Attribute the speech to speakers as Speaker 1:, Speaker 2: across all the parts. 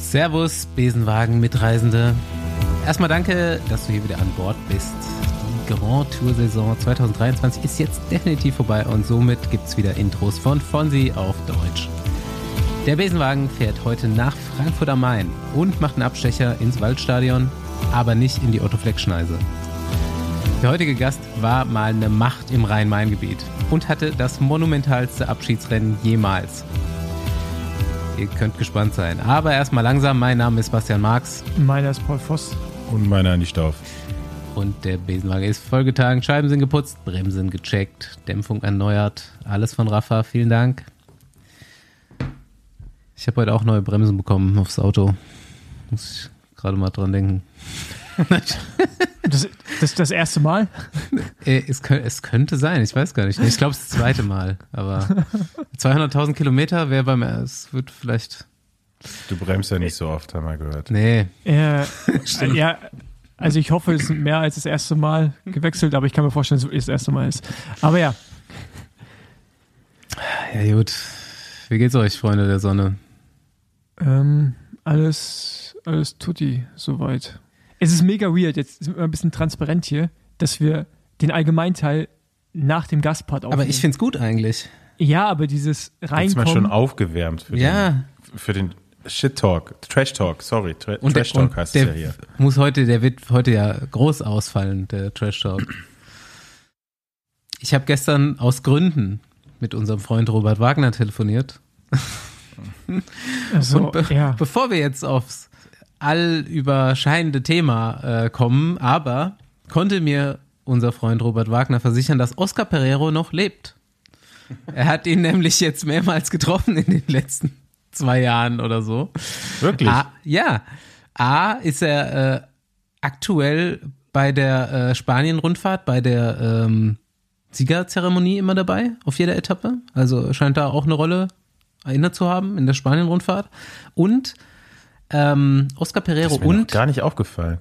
Speaker 1: Servus, Besenwagen Mitreisende. Erstmal danke, dass du hier wieder an Bord bist. Die Grand Tour Saison 2023 ist jetzt definitiv vorbei und somit gibt's wieder Intros von Fonsi auf Deutsch. Der Besenwagen fährt heute nach Frankfurt am Main und macht einen Abstecher ins Waldstadion, aber nicht in die Otto-Fleck-Schneise. Der heutige Gast war mal eine Macht im Rhein-Main-Gebiet und hatte das monumentalste Abschiedsrennen jemals. Ihr könnt gespannt sein. Aber erstmal langsam. Mein Name ist Bastian Marx.
Speaker 2: Meiner ist Paul Voss.
Speaker 3: Und meiner nicht auf.
Speaker 1: Und der Besenwagen ist vollgetagen. Scheiben sind geputzt, Bremsen gecheckt, Dämpfung erneuert. Alles von Rafa. Vielen Dank. Ich habe heute auch neue Bremsen bekommen aufs Auto. Muss ich gerade mal dran denken.
Speaker 2: Das, das ist das erste Mal?
Speaker 1: Äh, es, es könnte sein, ich weiß gar nicht. Ich glaube, es ist das zweite Mal. Aber 200.000 Kilometer wäre beim, es wird vielleicht,
Speaker 3: Du bremst ja nicht so oft, haben wir gehört.
Speaker 1: nee,
Speaker 2: Äh, ja, also ich hoffe, es sind mehr als das erste Mal gewechselt, aber ich kann mir vorstellen, dass es wirklich das erste Mal ist. Aber ja,
Speaker 1: ja gut. Wie geht's euch, Freunde der Sonne?
Speaker 2: ähm, alles, alles tutti soweit. Es ist mega weird, jetzt sind wir ein bisschen transparent hier, dass wir den Allgemeinteil nach dem Gastpart aufnehmen.
Speaker 1: Aber ich find's gut eigentlich.
Speaker 2: Ja, aber dieses
Speaker 3: Jetzt mal schon
Speaker 2: Reinkommen,
Speaker 3: aufgewärmt für
Speaker 1: Ja.
Speaker 3: den, für den Shit Talk, Trash Talk, sorry, Tra
Speaker 1: Und
Speaker 3: Trash
Speaker 1: der,
Speaker 3: Talk heißt
Speaker 1: der
Speaker 3: es ja hier.
Speaker 1: muss heute, der wird heute ja groß ausfallen, der Trash Talk. Ich habe gestern aus Gründen mit unserem Freund Robert Wagner telefoniert.
Speaker 2: also,
Speaker 1: Und be
Speaker 2: ja,
Speaker 1: bevor wir jetzt aufs allüberscheinende Thema äh, kommen, aber konnte mir unser Freund Robert Wagner versichern, dass Oscar Pereiro noch lebt. Er hat ihn nämlich jetzt mehrmals getroffen in den letzten zwei Jahren oder so.
Speaker 3: Wirklich?
Speaker 1: A, ja. A ist er äh, aktuell bei der äh, Spanien-Rundfahrt, bei der ähm, Siegerzeremonie immer dabei, auf jeder Etappe. Also scheint da auch eine Rolle erinnert zu haben in der Spanien-Rundfahrt. Und ähm, Oscar Pereiro
Speaker 3: ist
Speaker 1: und
Speaker 3: gar nicht aufgefallen.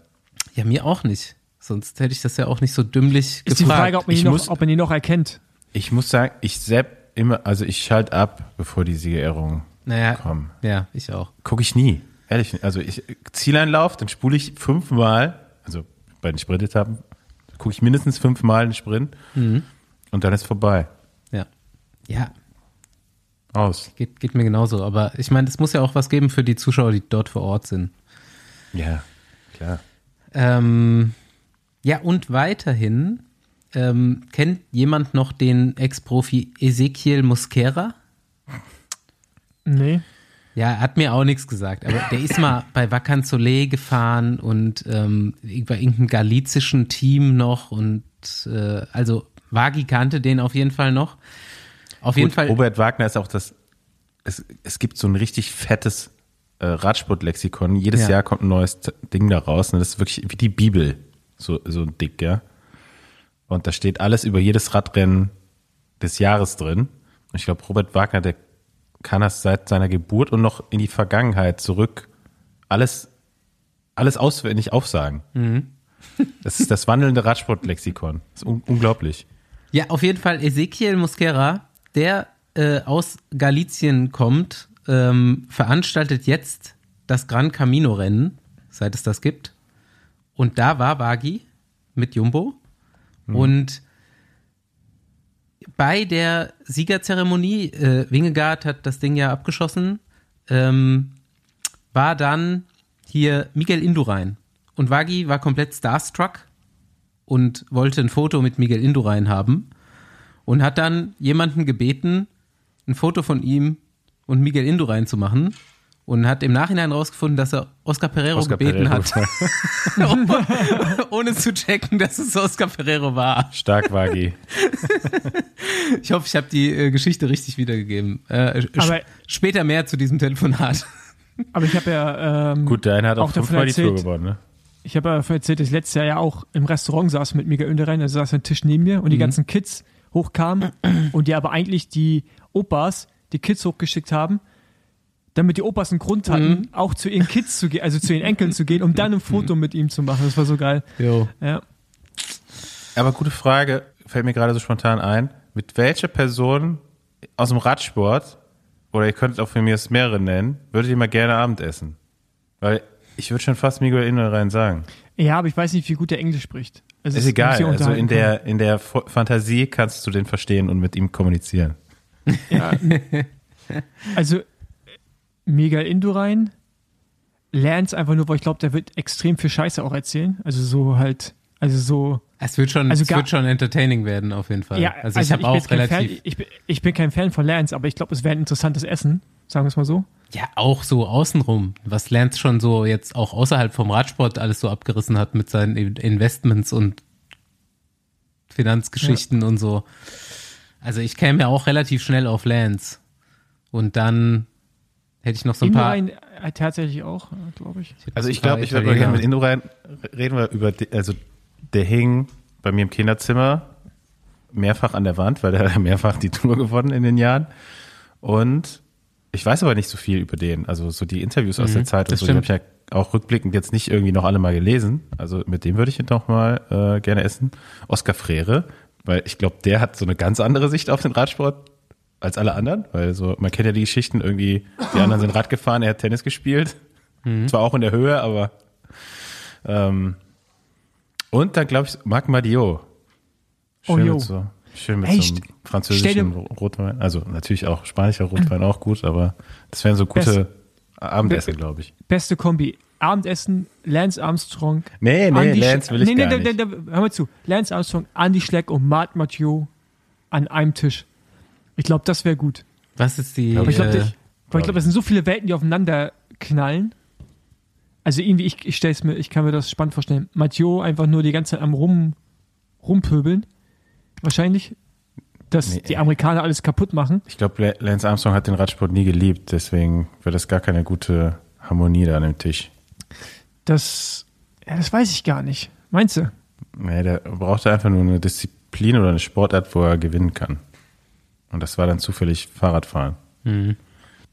Speaker 1: ja, mir auch nicht. Sonst hätte ich das ja auch nicht so dümmlich
Speaker 2: ist die
Speaker 1: gefragt.
Speaker 2: Frage, ob man,
Speaker 3: Ich
Speaker 2: ihn noch,
Speaker 3: muss-
Speaker 2: ob man ihn noch erkennt.
Speaker 3: Ich muss sagen, ich sepp immer, also ich schalte ab, bevor die Siegerehrungen
Speaker 1: naja,
Speaker 3: kommen.
Speaker 1: ja, ich auch.
Speaker 3: Gucke ich nie. Ehrlich, nicht. also ich Zieleinlauf, dann spule ich fünfmal, also bei den Sprintetappen, gucke ich mindestens fünfmal den Sprint
Speaker 1: Mhm.
Speaker 3: und dann ist vorbei.
Speaker 1: Ja. Ja,
Speaker 3: Aus.
Speaker 1: geht, geht mir genauso. Aber ich meine, es muss ja auch was geben für die Zuschauer, die dort vor Ort sind.
Speaker 3: Ja, klar.
Speaker 1: Ähm, ja, und weiterhin ähm, kennt jemand noch den Ex-Profi Ezekiel Mosquera?
Speaker 2: Nee.
Speaker 1: Ja, er hat mir auch nichts gesagt, aber der ist mal bei Wacan Soleil gefahren und ähm, bei irgendeinem galizischen Team noch und äh, also Wagi kannte den auf jeden Fall noch. Auf jeden
Speaker 3: Gut,
Speaker 1: Fall.
Speaker 3: Robert Wagner ist auch das, es, es gibt so ein richtig fettes äh, Radsportlexikon. Jedes
Speaker 1: Ja.
Speaker 3: Jahr kommt ein neues Ding da raus. Und das ist wirklich wie die Bibel. So, so dick, ja. Und da steht alles über jedes Radrennen des Jahres drin. Und ich glaube, Robert Wagner, der kann das seit seiner Geburt und noch in die Vergangenheit zurück alles, alles auswendig aufsagen.
Speaker 1: Mhm.
Speaker 3: Das ist das wandelnde Radsportlexikon. Das ist un unglaublich.
Speaker 1: Ja, auf jeden Fall Ezekiel Mosquera, der äh, aus Galizien kommt, ähm, veranstaltet jetzt das Gran Camino Rennen, seit es das gibt. Und da war Wagi mit Jumbo. Und bei der Siegerzeremonie, äh, Wingegaard hat das Ding ja abgeschossen, ähm, war dann hier Miguel Indurain. Und Wagi war komplett starstruck und wollte ein Foto mit Miguel Indurain haben und hat dann jemanden gebeten, ein Foto von ihm und Miguel Indurain zu machen und hat im Nachhinein rausgefunden, dass er Oscar Pereiro
Speaker 3: Oscar
Speaker 1: gebeten
Speaker 3: Pereiro.
Speaker 1: hat, ohne zu checken, dass es Oscar Pereiro war.
Speaker 3: Stark, Wagi.
Speaker 1: Ich hoffe, ich habe die äh, Geschichte richtig wiedergegeben. Äh,
Speaker 2: Aber-
Speaker 1: später mehr zu diesem Telefonat.
Speaker 2: Aber ich habe ja ähm,
Speaker 3: Gut, der eine hat auch,
Speaker 2: Auch
Speaker 3: fünfmal die Tour
Speaker 2: erzählt.
Speaker 3: gewonnen, ne?
Speaker 2: Ich habe ja erzählt, dass ich letztes Jahr ja auch im Restaurant saß mit Miguel Önderein, also saß ein Tisch neben mir und die ganzen Kids hochkamen und die aber eigentlich die Opas die Kids hochgeschickt haben, damit die Opas einen Grund hatten, auch zu ihren Kids zu gehen, also zu ihren Enkeln zu gehen, um dann ein Foto mit ihm zu machen. Das war so geil.
Speaker 1: Jo.
Speaker 2: Ja.
Speaker 3: Aber gute Frage, fällt mir gerade so spontan ein. Mit welcher Person aus dem Radsport, oder ihr könnt auch für mir es mehrere nennen, würdet ihr mal gerne Abendessen? Weil ich würde schon fast Miguel Indurain sagen.
Speaker 2: Ja, aber ich weiß nicht, wie gut der Englisch spricht. Also
Speaker 3: Ist
Speaker 2: es-
Speaker 3: egal. Also in der, in der F- Fantasie kannst du den verstehen und mit ihm kommunizieren.
Speaker 2: können. Also Miguel Indurain, Lance einfach nur, weil ich glaube, der wird extrem viel Scheiße auch erzählen. Also so halt, also so.
Speaker 1: Es wird schon,
Speaker 2: Also
Speaker 1: es wird schon entertaining werden, auf jeden Fall.
Speaker 2: Ja,
Speaker 1: also, ich habe
Speaker 2: bin
Speaker 1: auch relativ,
Speaker 2: Fan, ich, bin- ich bin kein Fan von Lance, aber ich glaube, es wäre ein interessantes Essen, sagen wir es mal so.
Speaker 1: ja, auch so außenrum, was Lance schon so jetzt auch außerhalb vom Radsport alles so abgerissen hat mit seinen In- Investments und Finanzgeschichten und so. Also ich käme ja auch relativ schnell auf Lance. Und dann hätte ich noch so ein paar.
Speaker 2: Indurain äh, tatsächlich auch, glaube ich.
Speaker 3: Also ich
Speaker 1: ein paar
Speaker 3: glaube, ich würde gerne mit Indurain reden wir über, die, also der hing bei mir im Kinderzimmer mehrfach an der Wand, weil der hat mehrfach die Tour gewonnen in den Jahren. Und ich weiß aber nicht so viel über den. Also so die Interviews aus der Zeit und so, die habe
Speaker 1: stimmt.
Speaker 3: ich ja auch rückblickend jetzt nicht irgendwie noch alle mal gelesen. Also mit dem würde ich noch mal äh, gerne essen. Oskar Frere, weil ich glaube, der hat so eine ganz andere Sicht auf den Radsport als alle anderen, weil so man kennt ja die Geschichten irgendwie, die anderen sind Rad gefahren, er hat Tennis gespielt. Zwar auch in der Höhe, aber ähm, und dann glaube ich Marc Madiot.
Speaker 2: Oh,
Speaker 3: Schön
Speaker 2: jo.
Speaker 3: mit so, schön mit
Speaker 2: Ey,
Speaker 3: so einem französischen
Speaker 2: dir-
Speaker 3: Rotwein. Also natürlich auch spanischer Rotwein auch gut, aber das wären so gute Abendessen, glaube ich.
Speaker 2: Beste Kombi. Abendessen, Lance Armstrong.
Speaker 3: Nee, nee,
Speaker 2: Andy
Speaker 3: Lance
Speaker 2: Sch-
Speaker 3: will ich
Speaker 2: nee, nee,
Speaker 3: gar
Speaker 2: da-
Speaker 3: nicht.
Speaker 2: da- da- Hör mal zu. Lance Armstrong, Andy Schleck und Marc Mathieu an einem Tisch. Ich glaube, das wäre gut.
Speaker 1: Was ist die.
Speaker 3: Aber
Speaker 2: ich glaube,
Speaker 1: äh,
Speaker 2: ich glaube, das sind so viele Welten, die aufeinander knallen. Also irgendwie, ich, ich stell's mir, ich kann mir das spannend vorstellen. Mathieu einfach nur die ganze Zeit am rum, rumpöbeln. Wahrscheinlich. Dass
Speaker 3: Nee.
Speaker 2: die Amerikaner alles kaputt machen.
Speaker 3: Ich glaube, Lance Armstrong hat den Radsport nie geliebt, deswegen wäre das gar keine gute Harmonie da an dem Tisch.
Speaker 2: Das, ja, das weiß ich gar nicht. Meinst du?
Speaker 3: Nee, der brauchte einfach nur eine Disziplin oder eine Sportart, wo er gewinnen kann. Und das war dann zufällig Fahrradfahren.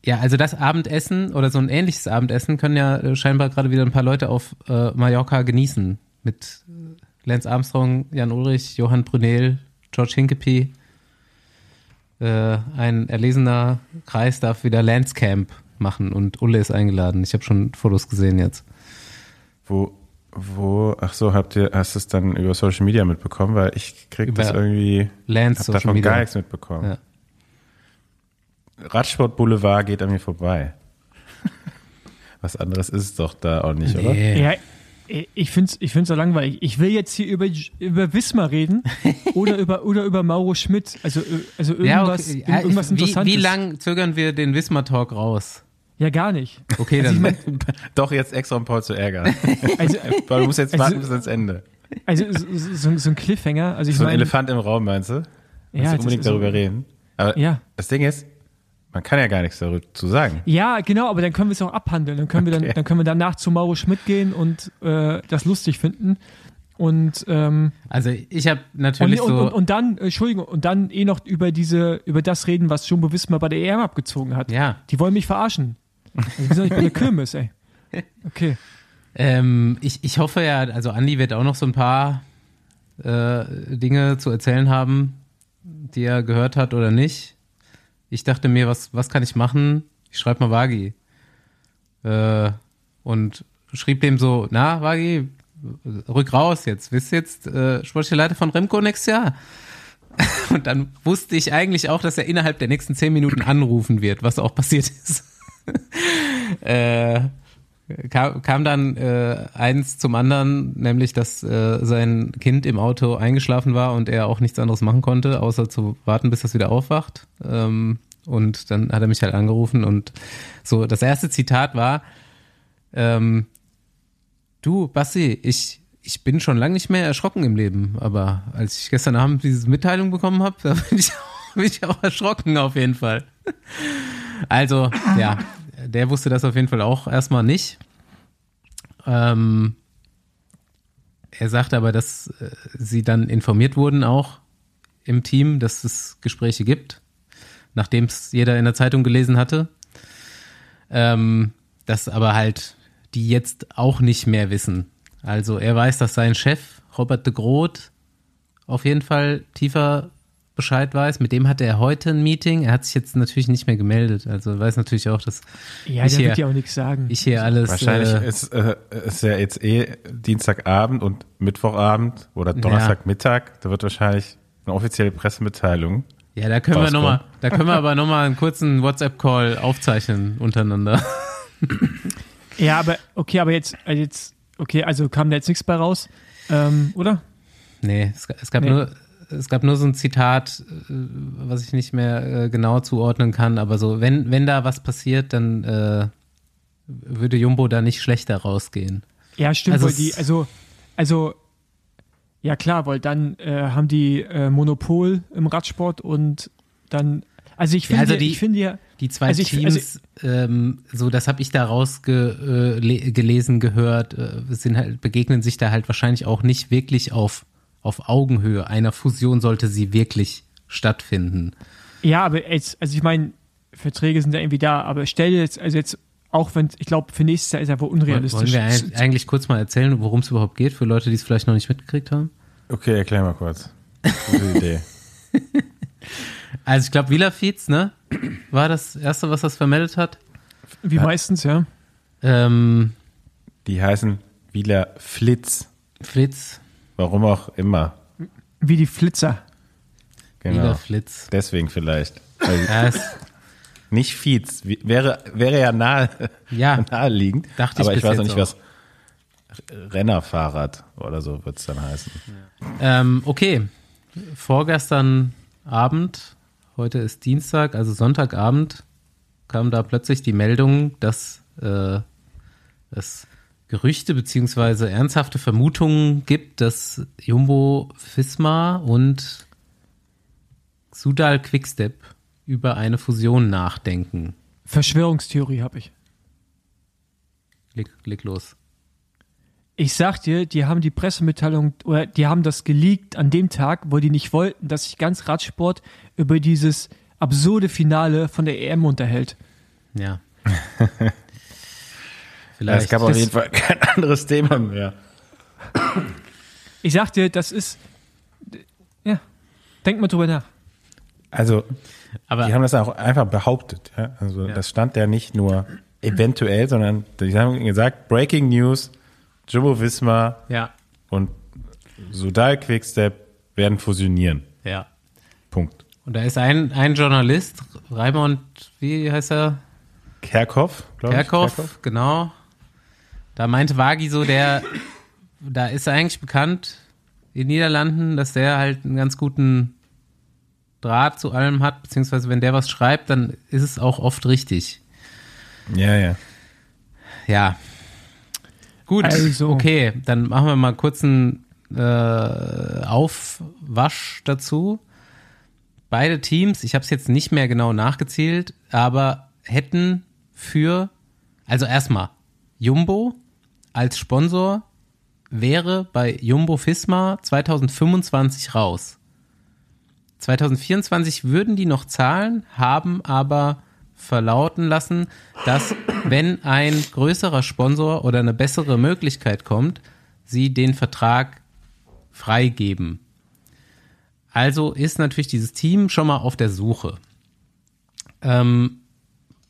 Speaker 1: Ja, also das Abendessen oder so ein ähnliches Abendessen können ja äh, scheinbar gerade wieder ein paar Leute auf äh, Mallorca genießen. Mit äh, Lance Armstrong, Jan Ulrich, Johann Brunel, George Hinkepie. Äh, ein erlesener Kreis darf wieder Lance Camp machen und Ulle ist eingeladen. Ich habe schon Fotos gesehen jetzt.
Speaker 3: Wo, wo, ach so, habt ihr, hast du es dann über Social Media mitbekommen? Weil ich krieg
Speaker 1: Über
Speaker 3: das irgendwie,
Speaker 1: Lance
Speaker 3: hab
Speaker 1: Social
Speaker 3: davon
Speaker 1: Media.
Speaker 3: gar nichts mitbekommen.
Speaker 1: Ja.
Speaker 3: Radsport Boulevard geht an mir vorbei. Was anderes ist es doch da auch nicht, oder?
Speaker 1: Nee.
Speaker 2: Ja, ich finde es ich find's so langweilig. Ich will jetzt hier über, über Wismar reden oder über, oder über Mauro Schmidt. Also, äh, also irgendwas,
Speaker 1: Ja, okay. Ja,
Speaker 2: irgendwas
Speaker 1: ich, wie,
Speaker 2: Interessantes.
Speaker 1: wie lang zögern wir den Wismar-Talk raus?
Speaker 2: Ja, gar nicht.
Speaker 1: Okay,
Speaker 2: Also
Speaker 1: dann.
Speaker 2: ich
Speaker 3: Doch jetzt extra, um Paul zu ärgern.
Speaker 2: Also,
Speaker 3: Paul, du musst jetzt
Speaker 2: Also-
Speaker 3: warten bis ans Ende.
Speaker 2: also so, so, ein Cliffhanger. Also ich
Speaker 3: So ein
Speaker 2: meine,
Speaker 3: Elefant im Raum, meinst du?
Speaker 2: ja,
Speaker 3: du unbedingt
Speaker 2: ist so-
Speaker 3: darüber reden. Aber
Speaker 2: Ja.
Speaker 3: das Ding ist, man kann ja gar nichts darüber zu sagen.
Speaker 2: Ja, genau, aber dann können wir es auch abhandeln. Dann können wir dann,
Speaker 3: Okay.
Speaker 2: dann können wir danach zu Mauro Schmidt gehen und äh, das lustig finden. Und, ähm,
Speaker 1: Also ich habe
Speaker 2: und,
Speaker 1: natürlich
Speaker 2: und,
Speaker 1: so.
Speaker 2: und, und dann, äh, Entschuldigung, und dann eh noch über diese, über das reden, was Jumbo Wismar bei der EM abgezogen hat.
Speaker 1: ja.
Speaker 2: Die wollen mich verarschen. Also, soll ich bei der Kirmes, ey? Okay.
Speaker 1: Ähm, ich, ich hoffe ja, also Andi wird auch noch so ein paar äh, Dinge zu erzählen haben, die er gehört hat oder nicht. Ich dachte mir, was, was kann ich machen? Ich schreibe mal Wagi. Äh, und schrieb dem so, na, Wagi, rück raus jetzt. Bist jetzt äh, sportlicher Leiter von Remco nächstes Jahr? Und dann wusste ich eigentlich auch, dass er innerhalb der nächsten zehn Minuten anrufen wird, was auch passiert ist. äh, kam, kam dann äh, eins zum anderen, nämlich dass äh, sein Kind im Auto eingeschlafen war und er auch nichts anderes machen konnte, außer zu warten, bis das wieder aufwacht. Ähm, und dann hat er mich halt angerufen und so, das erste Zitat war, ähm, du, Basti, ich, ich bin schon lange nicht mehr erschrocken im Leben, aber als ich gestern Abend diese Mitteilung bekommen habe, da bin ich, auch, bin ich auch erschrocken auf jeden Fall. Also, ja, der wusste das auf jeden Fall auch erstmal nicht. Ähm, er sagte aber, dass äh, sie dann informiert wurden auch im Team, dass es Gespräche gibt, nachdem es jeder in der Zeitung gelesen hatte. Ähm, dass aber halt die jetzt auch nicht mehr wissen. Also er weiß, dass sein Chef, Robert de Groot, auf jeden Fall tiefer Bescheid weiß. Mit dem hatte er heute ein Meeting. Er hat sich jetzt natürlich nicht mehr gemeldet. Also weiß natürlich auch, dass
Speaker 2: Ja,
Speaker 1: ich
Speaker 2: der
Speaker 1: hier,
Speaker 2: wird ja auch nichts sagen.
Speaker 1: ich hier alles.
Speaker 3: Wahrscheinlich
Speaker 1: äh,
Speaker 3: ist, äh, ist ja jetzt eh Dienstagabend und Mittwochabend oder Donnerstagmittag. Da wird wahrscheinlich eine offizielle Pressemitteilung.
Speaker 1: ja, da können wir
Speaker 3: rauskommen.
Speaker 1: noch mal, da können wir aber nochmal einen kurzen WhatsApp-Call aufzeichnen untereinander.
Speaker 2: Ja, aber okay, aber jetzt, also jetzt, okay, also kam da jetzt nichts bei raus, ähm, oder?
Speaker 1: Nee, es, es gab
Speaker 2: Nee.
Speaker 1: nur es gab nur so ein Zitat, äh, was ich nicht mehr äh, genau zuordnen kann, aber so, wenn, wenn da was passiert, dann äh, würde Jumbo da nicht schlechter rausgehen.
Speaker 2: Ja, stimmt,
Speaker 1: Also
Speaker 2: weil die, also, also, ja klar, weil dann äh, haben die äh, Monopol im Radsport und dann, also ich
Speaker 1: Ja,
Speaker 2: finde,
Speaker 1: also die-
Speaker 2: ich finde ja,
Speaker 1: Die zwei
Speaker 2: Also ich-
Speaker 1: Teams, ähm, so das habe ich da rausgelesen, äh, gelesen, gehört, äh, sind halt, begegnen sich da halt wahrscheinlich auch nicht wirklich auf, auf Augenhöhe. Einer Fusion sollte sie wirklich stattfinden.
Speaker 2: ja, aber jetzt, also ich meine, Verträge sind ja irgendwie da, aber stell dir jetzt, also jetzt, auch wenn, ich glaube, für nächstes Jahr ist er wohl
Speaker 1: Wollen
Speaker 2: unrealistisch.
Speaker 1: wir ein- eigentlich kurz mal erzählen, worum es überhaupt geht, für Leute, die es vielleicht noch nicht mitgekriegt haben?
Speaker 3: Okay, erklär mal kurz. Gute Idee.
Speaker 1: Also ich glaube, Villafiz, ne? War das Erste, was das vermeldet hat.
Speaker 2: Wie meistens, ja.
Speaker 1: Ähm,
Speaker 3: Die heißen Wieler Flitz.
Speaker 1: Flitz,
Speaker 3: Warum auch immer.
Speaker 2: Wie die Flitzer.
Speaker 3: Genau.
Speaker 1: Wieler Flitz.
Speaker 3: Deswegen vielleicht.
Speaker 1: Ja,
Speaker 3: nicht Fietz. Wie- Wäre, wäre ja nahe,
Speaker 1: Ja.
Speaker 3: naheliegend.
Speaker 1: Dachte ich
Speaker 3: aber ich
Speaker 1: bis
Speaker 3: weiß noch nicht, was. Rennerfahrrad oder so wird es dann heißen.
Speaker 1: ähm, okay. Vorgestern Abend, heute ist Dienstag, also Sonntagabend, kam da plötzlich die Meldung, dass äh, es Gerüchte beziehungsweise ernsthafte Vermutungen gibt, dass Jumbo Fisma und Sudal Quickstep über eine Fusion nachdenken.
Speaker 2: Verschwörungstheorie habe ich.
Speaker 1: Leg, leg los.
Speaker 2: Ich sag dir, die haben die Pressemitteilung oder die haben das geleakt an dem Tag, wo die nicht wollten, dass sich ganz Radsport über dieses absurde Finale von der EM unterhält.
Speaker 1: Ja.
Speaker 3: Ja,
Speaker 1: Vielleicht.
Speaker 3: es gab auf
Speaker 2: das-
Speaker 3: jeden Fall kein anderes Thema mehr.
Speaker 2: Ich sag dir, das ist. Ja, denk mal drüber nach.
Speaker 3: Also,
Speaker 1: aber
Speaker 3: die haben das auch einfach behauptet. Ja? Also,
Speaker 1: Ja.
Speaker 3: das stand ja nicht nur eventuell, sondern die haben gesagt, Breaking News, Jumbo Visma
Speaker 1: ja,
Speaker 3: und Sudal Quickstep werden fusionieren.
Speaker 1: ja.
Speaker 3: Punkt.
Speaker 1: Und da ist ein, ein Journalist, Raimond, wie heißt er?
Speaker 3: Kerkhoff, glaube ich.
Speaker 1: Kerkhoff, genau. Da meinte Wagi so, der, da ist er eigentlich bekannt in den Niederlanden, dass der halt einen ganz guten Draht zu allem hat, beziehungsweise wenn der was schreibt, dann ist es auch oft richtig.
Speaker 3: Ja, ja.
Speaker 1: Ja. Gut,
Speaker 2: Also.
Speaker 1: okay, dann machen wir mal kurz einen äh, Aufwasch dazu. Beide Teams, ich habe es jetzt nicht mehr genau nachgezählt, aber hätten für, also erstmal, Jumbo als Sponsor wäre bei Jumbo Fisma 2025 raus. 2024 würden die noch zahlen, haben aber verlauten lassen, dass wenn ein größerer Sponsor oder eine bessere Möglichkeit kommt, sie den Vertrag freigeben. Also ist natürlich dieses Team schon mal auf der Suche. Ähm,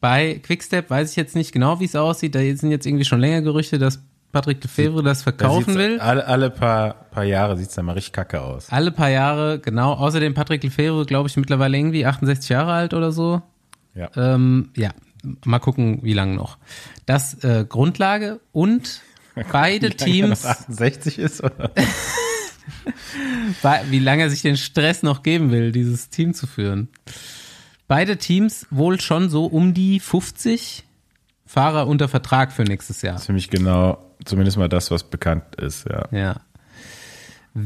Speaker 1: bei Quickstep weiß ich jetzt nicht genau, wie es aussieht. Da sind jetzt irgendwie schon länger Gerüchte, dass Patrick Lefebvre das
Speaker 3: Da
Speaker 1: verkaufen
Speaker 3: sieht's-
Speaker 1: will.
Speaker 3: Alle, alle paar, paar Jahre sieht es dann mal richtig kacke aus.
Speaker 1: Alle paar Jahre, genau. Außerdem Patrick Lefebvre, glaube ich, mittlerweile irgendwie 68 Jahre alt oder so.
Speaker 3: Ja.
Speaker 1: Ähm, ja, mal gucken, wie lange noch. Das äh, Grundlage und beide
Speaker 3: er noch
Speaker 1: Teams,
Speaker 3: 68 ist, oder?
Speaker 1: wie lange er sich den Stress noch geben will, dieses Team zu führen. Beide Teams wohl schon so um die 50 Fahrer unter Vertrag für nächstes Jahr.
Speaker 3: Mich genau, zumindest mal das, was bekannt ist, ja.
Speaker 1: Ja.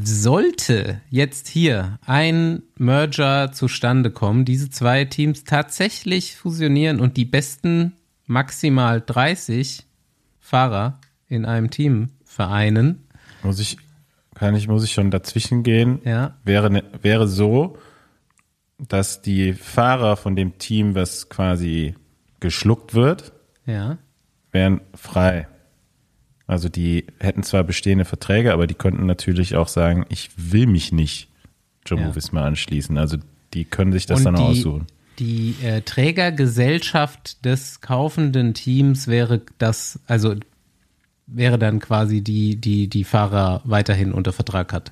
Speaker 1: Sollte jetzt hier ein Merger zustande kommen, diese zwei Teams tatsächlich fusionieren und die besten maximal 30 Fahrer in einem Team vereinen,
Speaker 3: Muss ich, kann ich, muss ich schon dazwischen gehen?
Speaker 1: ja,
Speaker 3: Wäre, ne, wäre so, dass die Fahrer von dem Team, was quasi geschluckt wird,
Speaker 1: ja,
Speaker 3: wären frei. Also die hätten zwar bestehende Verträge, aber die könnten natürlich auch sagen, ich will mich nicht Jumbo
Speaker 1: Ja.
Speaker 3: Visma anschließen. Also die können sich das
Speaker 1: Und
Speaker 3: dann
Speaker 1: die,
Speaker 3: aussuchen.
Speaker 1: Die äh, Trägergesellschaft des kaufenden Teams wäre das, also wäre dann quasi die, die die Fahrer weiterhin unter Vertrag hat.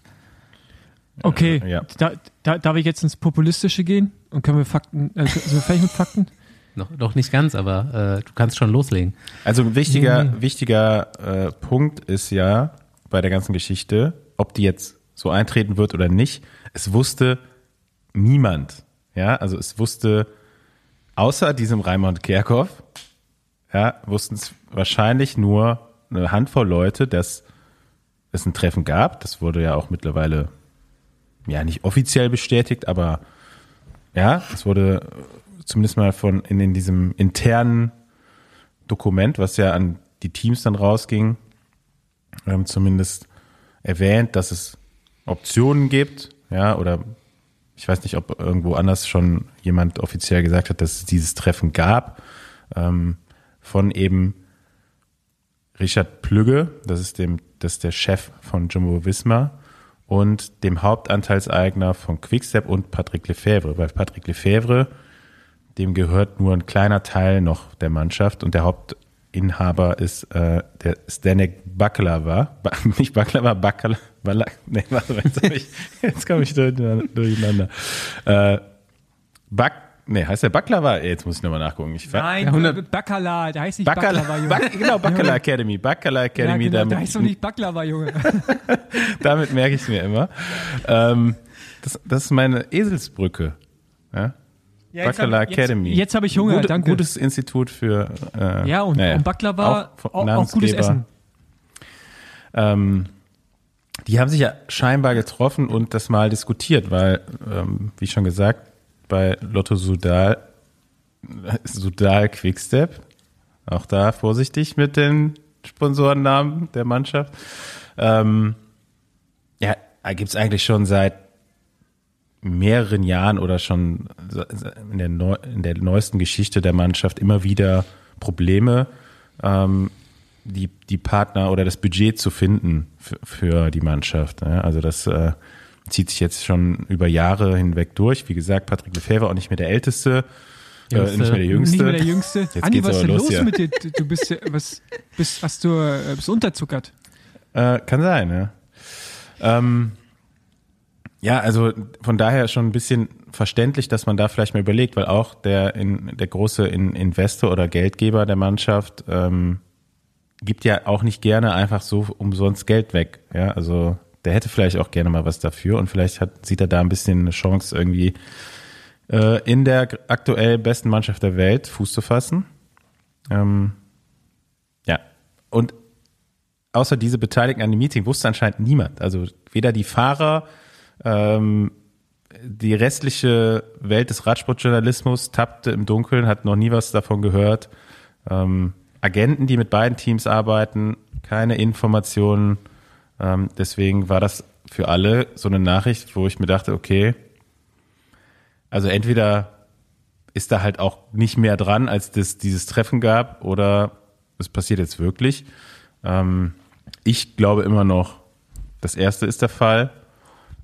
Speaker 2: Okay,
Speaker 3: Ja.
Speaker 2: da, da, darf ich jetzt ins Populistische gehen? Und können wir Fakten, äh, sind wir fertig mit Fakten?
Speaker 1: Noch, noch nicht ganz, aber äh, du kannst schon loslegen.
Speaker 3: Also ein wichtiger,
Speaker 2: nee.
Speaker 3: wichtiger äh, Punkt ist ja bei der ganzen Geschichte, ob die jetzt so eintreten wird oder nicht. Es wusste niemand. Ja, also es wusste außer diesem Raimund Kerkhoff, ja, wussten es wahrscheinlich nur eine Handvoll Leute, dass es ein Treffen gab. Das wurde ja auch mittlerweile ja nicht offiziell bestätigt, aber ja, es wurde zumindest mal von in, in diesem internen Dokument, was ja an die Teams dann rausging, ähm, zumindest erwähnt, dass es Optionen gibt, ja, oder ich weiß nicht, ob irgendwo anders schon jemand offiziell gesagt hat, dass es dieses Treffen gab, ähm, von eben Richard Plügge, das ist dem, das ist der Chef von Jumbo Visma und dem Hauptanteilseigner von Quickstep und Patrick Lefebvre, weil Patrick Lefebvre, dem gehört nur ein kleiner Teil noch der Mannschaft und der Hauptinhaber ist äh, der Stanek Baklava, ba nicht Baklava, Baklava, nee, warte mal, jetzt, ich, jetzt komme ich durcheinander. durcheinander. Äh, Bak, nee, heißt der Baklava? Jetzt muss ich nochmal nachgucken. Ich
Speaker 2: Nein,
Speaker 1: Ja, 100
Speaker 2: Bacala, der heißt nicht
Speaker 3: Baklava,
Speaker 2: Baklava, Junge.
Speaker 3: Bak, genau, Baklava Academy, Baklava
Speaker 2: ja,
Speaker 3: Academy,
Speaker 2: genau,
Speaker 3: damit,
Speaker 2: der heißt doch nicht Baklava, Junge.
Speaker 3: damit merke ich es mir immer. Ähm, das, das ist meine Eselsbrücke. Ja?
Speaker 2: Ja,
Speaker 3: Baccala
Speaker 2: hab-
Speaker 3: Academy.
Speaker 2: jetzt hab ich Hunger,
Speaker 3: Gute,
Speaker 2: danke.
Speaker 3: Gutes Institut für. Äh,
Speaker 2: Ja, und,
Speaker 3: naja,
Speaker 2: und Baklava,
Speaker 3: auch,
Speaker 2: auch, auch, gutes Essen.
Speaker 3: Ähm, die haben sich ja scheinbar getroffen und das mal diskutiert, weil, ähm, wie schon gesagt, bei Lotto Sudal, Sudal Quickstep, auch da vorsichtig mit den Sponsorennamen der Mannschaft. Ähm, ja, gibt es eigentlich schon seit mehreren Jahren oder schon in der, neu, in der neuesten Geschichte der Mannschaft immer wieder Probleme, ähm, die, die Partner oder das Budget zu finden für, für die Mannschaft. Ja, also das äh, zieht sich jetzt schon über Jahre hinweg durch. Wie gesagt, Patrick Lefebvre auch nicht mehr der Älteste, äh,
Speaker 1: Jüngste.
Speaker 3: nicht mehr der Jüngste.
Speaker 2: Nicht mehr der Jüngste.
Speaker 3: Jetzt
Speaker 2: Andi, was ist denn
Speaker 3: los
Speaker 2: los mit dir? Du du bist, ja- was, bist, hast du, äh, bist unterzuckert.
Speaker 3: Äh, kann sein, ja. Ähm, ja, also von daher schon ein bisschen verständlich, dass man da vielleicht mal überlegt, weil auch der, in, der große in, Investor oder Geldgeber der Mannschaft ähm, gibt ja auch nicht gerne einfach so umsonst Geld weg. Ja, also der hätte vielleicht auch gerne mal was dafür und vielleicht hat, sieht er da ein bisschen eine Chance irgendwie äh, in der aktuell besten Mannschaft der Welt Fuß zu fassen. Ähm, ja, und außer diese Beteiligten an dem Meeting wusste anscheinend niemand. Also weder die Fahrer, ähm, die restliche Welt des Radsportjournalismus tappte im Dunkeln, hat noch nie was davon gehört. Ähm, Agenten, die mit beiden Teams arbeiten, keine Informationen. Ähm, deswegen war das für alle so eine Nachricht, wo ich mir dachte, okay, also entweder ist da halt auch nicht mehr dran, als das dieses Treffen gab, oder es passiert jetzt wirklich. Ähm, ich glaube immer noch, das erste ist der Fall,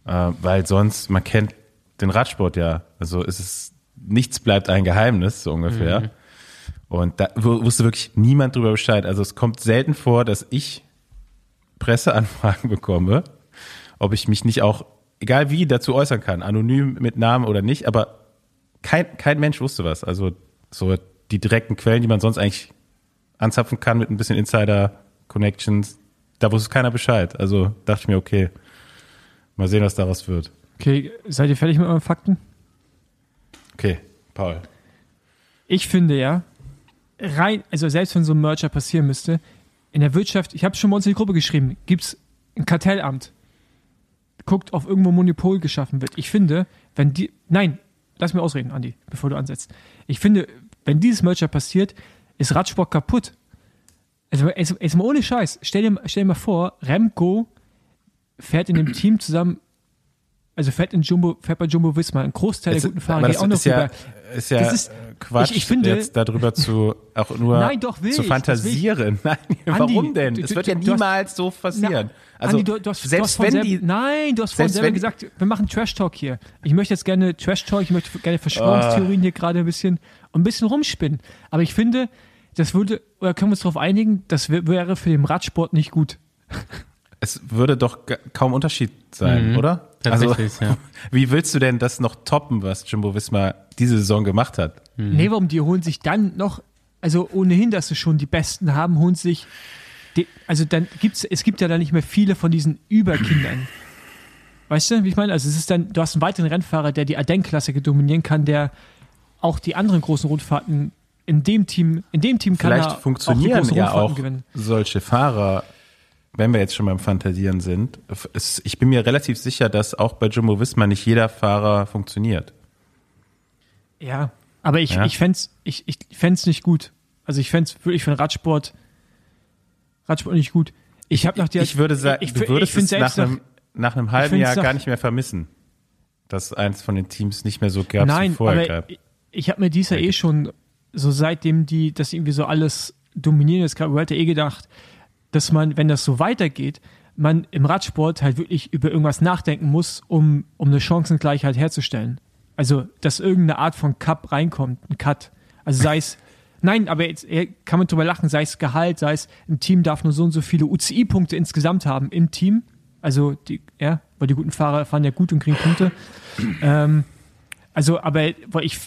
Speaker 3: äh, weil sonst, man kennt den Radsport ja. Also es ist, nichts bleibt ein Geheimnis, so ungefähr. Und da wu- wusste wirklich niemand drüber Bescheid. Also es kommt selten vor, dass ich Presseanfragen bekomme, ob ich mich nicht auch, egal wie, dazu äußern kann, anonym mit Namen oder nicht, aber kein, kein Mensch wusste was. Also so die direkten Quellen, die man sonst eigentlich anzapfen kann mit ein bisschen Insider-Connections, da wusste keiner Bescheid. Also dachte ich mir, okay, mal sehen, was daraus wird.
Speaker 2: Okay, seid ihr fertig mit euren Fakten?
Speaker 3: Okay, Paul.
Speaker 2: Ich finde ja, rein, also selbst wenn so ein Merger passieren müsste, in der Wirtschaft, ich habe schon bei uns in die Gruppe geschrieben, gibt es ein Kartellamt. Guckt, ob irgendwo ein Monopol geschaffen wird. Ich finde, wenn die, nein, lass mir ausreden, Andi, bevor du ansetzt. Ich finde, wenn dieses Merger passiert, ist Radsport kaputt. Also, jetzt, jetzt mal ohne Scheiß. Stell dir, stell dir mal vor, Remco fährt in dem Team zusammen Also fährt in Jumbo, fährt bei Jumbo Wismar ein Großteil
Speaker 3: Jetzt-
Speaker 2: der guten Fahrer geht
Speaker 3: das
Speaker 2: auch noch
Speaker 3: ist ja,
Speaker 2: rüber.
Speaker 3: ist ja
Speaker 2: Das ist-
Speaker 3: Quatsch,
Speaker 2: ich- ich finde-
Speaker 3: jetzt darüber zu auch nur
Speaker 2: Nein, doch, will
Speaker 3: zu
Speaker 2: ich,
Speaker 3: fantasieren. Nein, warum denn?
Speaker 2: du-
Speaker 3: Es wird ja
Speaker 2: du hast-
Speaker 3: niemals so passieren.
Speaker 2: Na,
Speaker 3: also
Speaker 2: Andi, du, du hast, du hast
Speaker 3: selbst wenn
Speaker 2: selber,
Speaker 3: die
Speaker 2: Nein, du hast
Speaker 3: selbst
Speaker 2: selber gesagt, wir machen Trash Talk hier. Ich möchte jetzt gerne Trash Talk, ich möchte gerne Verschwörungstheorien hier gerade ein bisschen, ein bisschen rumspinnen. Aber ich finde, das würde, oder können wir uns darauf einigen, das wär- wäre für den Radsport nicht gut.
Speaker 3: es würde doch kaum Unterschied sein,
Speaker 1: Mhm,
Speaker 3: oder? Also,
Speaker 1: tatsächlich, ja.
Speaker 3: wie willst du denn das noch toppen, was Jumbo Visma diese Saison gemacht hat?
Speaker 2: Nee, warum? Die holen sich dann noch, also ohnehin, dass sie schon die Besten haben, holen sich, die, also dann gibt's, es gibt ja dann nicht mehr viele von diesen Überkindern. Weißt du, wie ich meine? Also es ist dann, du hast einen weiteren Rennfahrer, der die Ardennes-Klasse dominieren kann, der auch die anderen großen Rundfahrten in dem Team, in dem Team kann
Speaker 3: Vielleicht
Speaker 2: er auch die
Speaker 3: funktionieren
Speaker 2: großen
Speaker 3: ja
Speaker 2: Rundfahrten
Speaker 3: auch
Speaker 2: gewinnen.
Speaker 3: solche Fahrer, wenn wir jetzt schon beim Fantasieren sind. Es, ich bin mir relativ sicher, dass auch bei Jumbo Visma nicht jeder Fahrer funktioniert.
Speaker 2: Ja, aber ich,
Speaker 3: Ja.
Speaker 2: ich fände es ich, ich fänd's nicht gut. Also ich fände es wirklich für den Radsport, Radsport nicht gut. Ich habe nach der,
Speaker 3: ich würde sagen,
Speaker 2: ich,
Speaker 3: du
Speaker 2: ich,
Speaker 3: würdest
Speaker 2: ich find
Speaker 3: es nach einem, nach einem halben Jahr gar nicht mehr vermissen, dass eins von den Teams nicht mehr so gab, wie
Speaker 2: Nein,
Speaker 3: es vorher
Speaker 2: aber
Speaker 3: gab.
Speaker 2: ich, ich habe mir dies ja eh schon, so seitdem die, das irgendwie so alles dominieren, jetzt gerade World eh gedacht, dass man, wenn das so weitergeht, man im Radsport halt wirklich über irgendwas nachdenken muss, um, um eine Chancengleichheit herzustellen. Also, dass irgendeine Art von Cup reinkommt, ein Cut. Also sei es, nein, aber jetzt kann man drüber lachen, sei es Gehalt, sei es, ein Team darf nur so und so viele UCI-Punkte insgesamt haben im Team. Also, die, ja, weil die guten Fahrer fahren ja gut und kriegen Punkte. ähm, also, aber ich,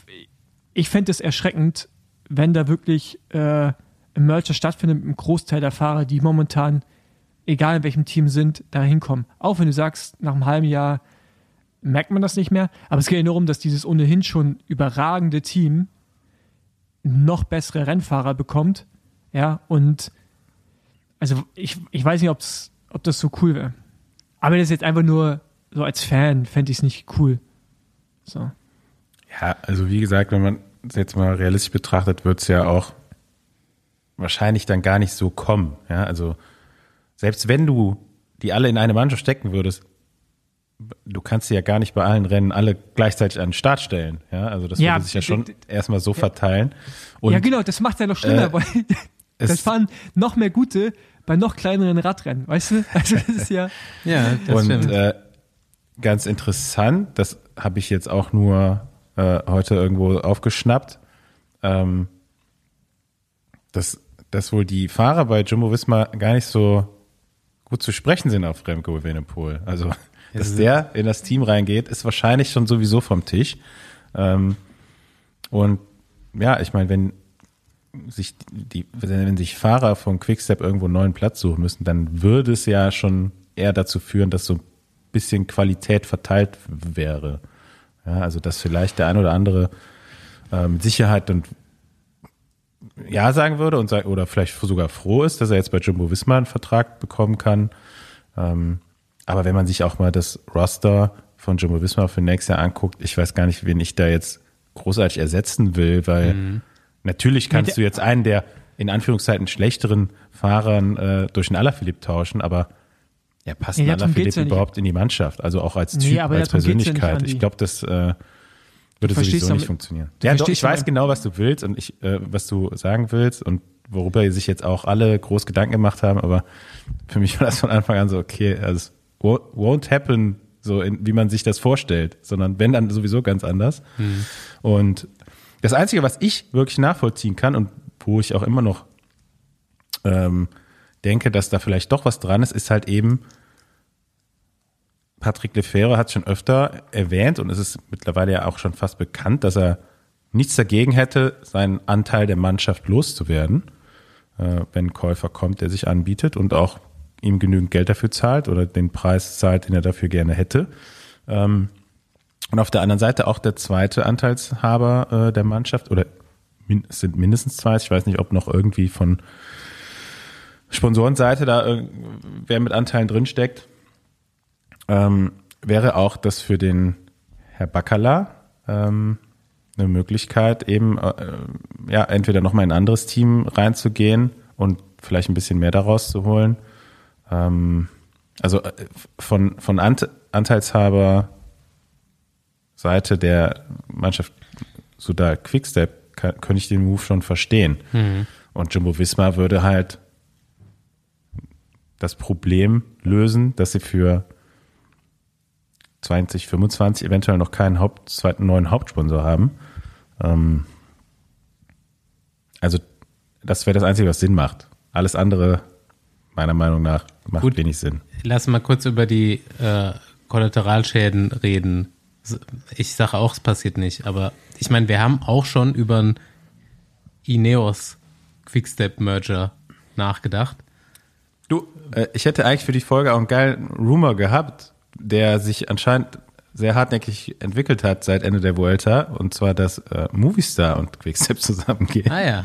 Speaker 2: ich fände es erschreckend, wenn da wirklich äh, ein Merger stattfindet mit einem Großteil der Fahrer, die momentan, egal in welchem Team sind, da hinkommen. Auch wenn du sagst, nach einem halben Jahr merkt man das nicht mehr. Aber es geht ja nur darum, dass dieses ohnehin schon überragende Team noch bessere Rennfahrer bekommt. Ja, und also ich, ich weiß nicht, ob's, ob das so cool wäre. Aber das ist jetzt einfach nur so als Fan, fände ich es nicht cool. So.
Speaker 3: Ja, also wie gesagt, wenn man es jetzt mal realistisch betrachtet, wird es ja auch wahrscheinlich dann gar nicht so kommen. Ja, also selbst wenn du die alle in eine Mannschaft stecken würdest, du kannst sie ja gar nicht bei allen Rennen alle gleichzeitig an den Start stellen. Ja, also das
Speaker 2: Ja,
Speaker 3: würde sich ja schon erstmal so verteilen. Und
Speaker 2: ja, genau, das macht ja noch schlimmer,
Speaker 3: äh,
Speaker 2: weil das
Speaker 3: es-
Speaker 2: fahren noch mehr gute bei noch kleineren Radrennen, weißt du? Also das ist ja.
Speaker 1: Ja, das
Speaker 3: Und äh, ganz interessant, das habe ich jetzt auch nur äh, heute irgendwo aufgeschnappt, ähm, dass, dass wohl die Fahrer bei Jumbo Visma gar nicht so gut zu sprechen sind auf Remco Evenepoel. Also, dass der in das Team reingeht, ist wahrscheinlich schon sowieso vom Tisch. Ähm, und ja, ich meine, wenn sich die, wenn sich Fahrer von Quickstep irgendwo einen neuen Platz suchen müssen, dann würde es ja schon eher dazu führen, dass so ein bisschen Qualität verteilt wäre. Ja, also dass vielleicht der ein oder andere äh, mit Sicherheit und ja sagen würde und oder vielleicht sogar froh ist, dass er jetzt bei Jumbo Visma einen Vertrag bekommen kann. Ähm, aber wenn man sich auch mal das Roster von Jumbo Visma für nächstes Jahr anguckt, ich weiß gar nicht, wen ich da jetzt großartig ersetzen will, weil natürlich kannst du jetzt einen der in Anführungszeichen schlechteren Fahrern äh, durch einen Alaphilippe tauschen, aber ja, passt
Speaker 2: Ja,
Speaker 3: Alaphilippe
Speaker 2: ja
Speaker 3: überhaupt in die Mannschaft? Also auch als
Speaker 2: Nee,
Speaker 3: Typ,
Speaker 2: aber
Speaker 3: als
Speaker 2: ja
Speaker 3: Persönlichkeit.
Speaker 2: Andi.
Speaker 3: ich glaube, das äh, würde sowieso nicht
Speaker 2: damit-
Speaker 3: funktionieren. Ja, doch, ich weiß genau, was du willst und ich, äh, was du sagen willst und worüber sich jetzt auch alle groß Gedanken gemacht haben, aber für mich war das von Anfang an so, okay, also es won't happen, so in, wie man sich das vorstellt, sondern wenn dann sowieso ganz anders. Und das Einzige, was ich wirklich nachvollziehen kann und wo ich auch immer noch ähm, denke, dass da vielleicht doch was dran ist, ist halt eben, Patrick Lefebvre hat schon öfter erwähnt und es ist mittlerweile ja auch schon fast bekannt, dass er nichts dagegen hätte, seinen Anteil der Mannschaft loszuwerden, äh, wenn ein Käufer kommt, der sich anbietet und auch ihm genügend Geld dafür zahlt oder den Preis zahlt, den er dafür gerne hätte. Ähm, und auf der anderen Seite auch der zweite Anteilshaber äh, der Mannschaft oder es sind mindestens zwei, ich weiß nicht, ob noch irgendwie von Sponsorenseite da irg- wer mit Anteilen drinsteckt, ähm, wäre auch das für den Herr Baccala ähm, eine Möglichkeit, eben äh, ja entweder nochmal in ein anderes Team reinzugehen und vielleicht ein bisschen mehr daraus zu holen. Ähm, also äh, von, von Ant Anteilshaber Seite der Mannschaft, so da Quickstep, kann, könnte ich den Move schon verstehen. Und Jumbo Visma würde halt das Problem lösen, dass sie für 2025 eventuell noch keinen Haupt, zweiten neuen Hauptsponsor haben. Ähm, also das wäre das Einzige, was Sinn macht. Alles andere, meiner Meinung nach, macht
Speaker 1: Gut.
Speaker 3: wenig Sinn.
Speaker 1: Lass mal kurz über die äh, Kollateralschäden reden. Ich sage auch, es passiert nicht, aber ich meine, wir haben auch schon über einen Ineos Quickstep Merger nachgedacht.
Speaker 3: Du, äh, ich hätte eigentlich für die Folge auch einen geilen Rumor gehabt, der sich anscheinend sehr hartnäckig entwickelt hat seit Ende der Vuelta, und zwar, dass äh, Movistar und Quickstep zusammengehen.
Speaker 1: Ah ja.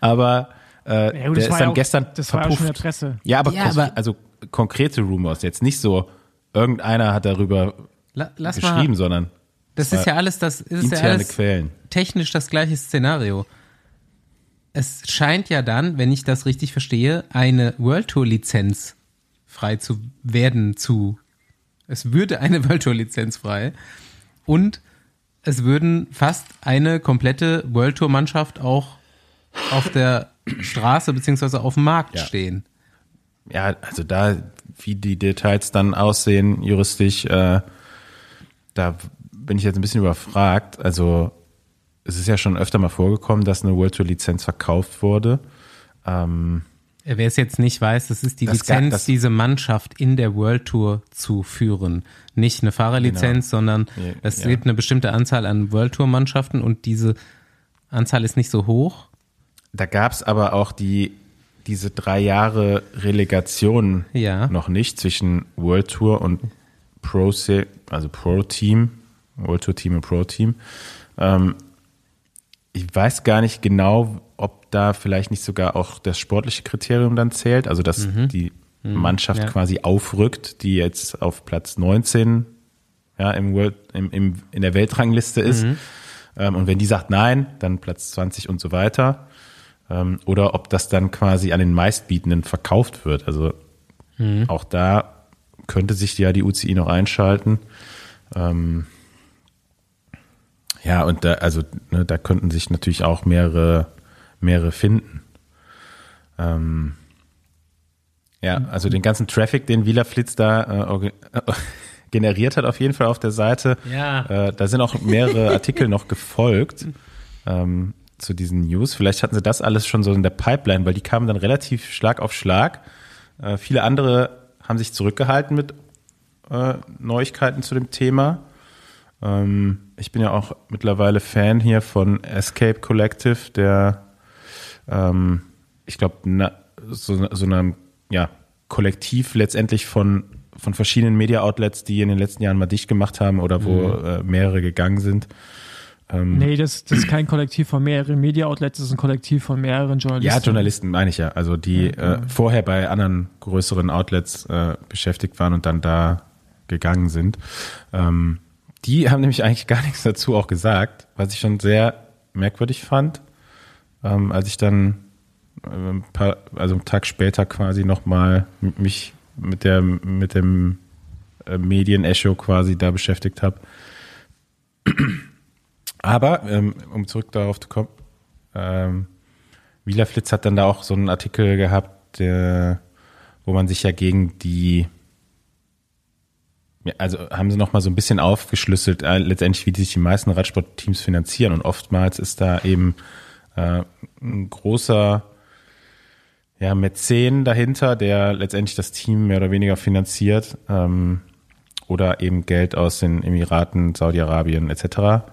Speaker 3: Aber äh,
Speaker 2: Ja, gut,
Speaker 3: der
Speaker 2: das war
Speaker 3: ist
Speaker 2: ja
Speaker 3: dann
Speaker 2: auch-
Speaker 3: gestern
Speaker 2: das war ja auch schon in der
Speaker 3: verpufft.
Speaker 2: Presse.
Speaker 3: Ja, aber,
Speaker 1: Ja, aber-
Speaker 3: also konkrete Rumors, jetzt nicht so, irgendeiner hat darüber
Speaker 1: La lass
Speaker 3: geschrieben,
Speaker 1: mal.
Speaker 3: sondern
Speaker 1: Das ist ja alles das ist ja
Speaker 3: interne
Speaker 1: alles
Speaker 3: Quellen.
Speaker 1: technisch das gleiche Szenario. Es scheint ja dann, wenn ich das richtig verstehe, eine World Tour Lizenz frei zu werden zu. Es würde eine World Tour Lizenz frei und es würden fast eine komplette World Tour Mannschaft auch auf der Straße beziehungsweise auf dem Markt
Speaker 3: Ja.
Speaker 1: stehen.
Speaker 3: Ja, also da, wie die Details dann aussehen, juristisch, äh, da bin ich jetzt ein bisschen überfragt. Also es ist ja schon öfter mal vorgekommen, dass eine World Tour Lizenz verkauft wurde. Ähm,
Speaker 1: Wer es jetzt nicht weiß, das ist die
Speaker 3: Das
Speaker 1: Lizenz,
Speaker 3: das-
Speaker 1: diese Mannschaft in der World Tour zu führen. Nicht eine Fahrerlizenz, sondern
Speaker 3: Ja,
Speaker 1: es
Speaker 3: ja.
Speaker 1: gibt eine bestimmte Anzahl an World Tour Mannschaften und diese Anzahl ist nicht so hoch.
Speaker 3: da gab es aber auch die diese drei Jahre Relegation
Speaker 1: Ja.
Speaker 3: noch nicht zwischen World Tour und Pro, also Pro Team, World Tour Team und Pro Team. Ähm, ich weiß gar nicht genau, ob da vielleicht nicht sogar auch das sportliche Kriterium dann zählt, also dass die Mannschaft
Speaker 1: ja.
Speaker 3: quasi aufrückt, die jetzt auf Platz 19 ja, im World, im, im, in der Weltrangliste ist. Ähm, und wenn die sagt nein, dann Platz 20 und so weiter. Ähm, oder ob das dann quasi an den meistbietenden verkauft wird. Also auch da könnte sich ja die UCI noch einschalten. Ähm, ja, und da, also ne, da könnten sich natürlich auch mehrere, mehrere finden. Ähm, ja, also den ganzen Traffic, den Wieler Flitz da äh, orga- generiert hat, auf jeden Fall auf der Seite.
Speaker 1: Ja.
Speaker 3: Äh, da sind auch mehrere Artikel noch gefolgt ähm, zu diesen News. Vielleicht hatten sie das alles schon so in der Pipeline, weil die kamen dann relativ Schlag auf Schlag. Äh, viele andere haben sich zurückgehalten mit äh, Neuigkeiten zu dem Thema. Ähm, ich bin ja auch mittlerweile Fan hier von Escape Collective, der ähm, ich glaube, so, so einem ja, Kollektiv letztendlich von, von verschiedenen Media-Outlets, die in den letzten Jahren mal dicht gemacht haben oder wo äh, mehrere gegangen sind.
Speaker 2: Nee, das, das ist kein Kollektiv von mehreren Media-Outlets, das ist ein Kollektiv von mehreren Journalisten.
Speaker 3: Ja, Journalisten meine ich ja. Also die äh, vorher bei anderen größeren Outlets äh, beschäftigt waren und dann da gegangen sind. Ähm, die haben nämlich eigentlich gar nichts dazu auch gesagt, was ich schon sehr merkwürdig fand, ähm, als ich dann äh, ein paar, also einen Tag später quasi nochmal mich mit der mit dem äh, Medien-Echo quasi da beschäftigt habe. Aber ähm, um zurück darauf zu kommen, ähm, Wieler Flitz hat dann da auch so einen Artikel gehabt, der, wo man sich ja gegen die, also haben sie noch mal so ein bisschen aufgeschlüsselt, äh, letztendlich wie sich die meisten Radsportteams finanzieren und oftmals ist da eben äh, ein großer ja, Mäzen dahinter, der letztendlich das Team mehr oder weniger finanziert ähm, oder eben Geld aus den Emiraten, Saudi-Arabien etc.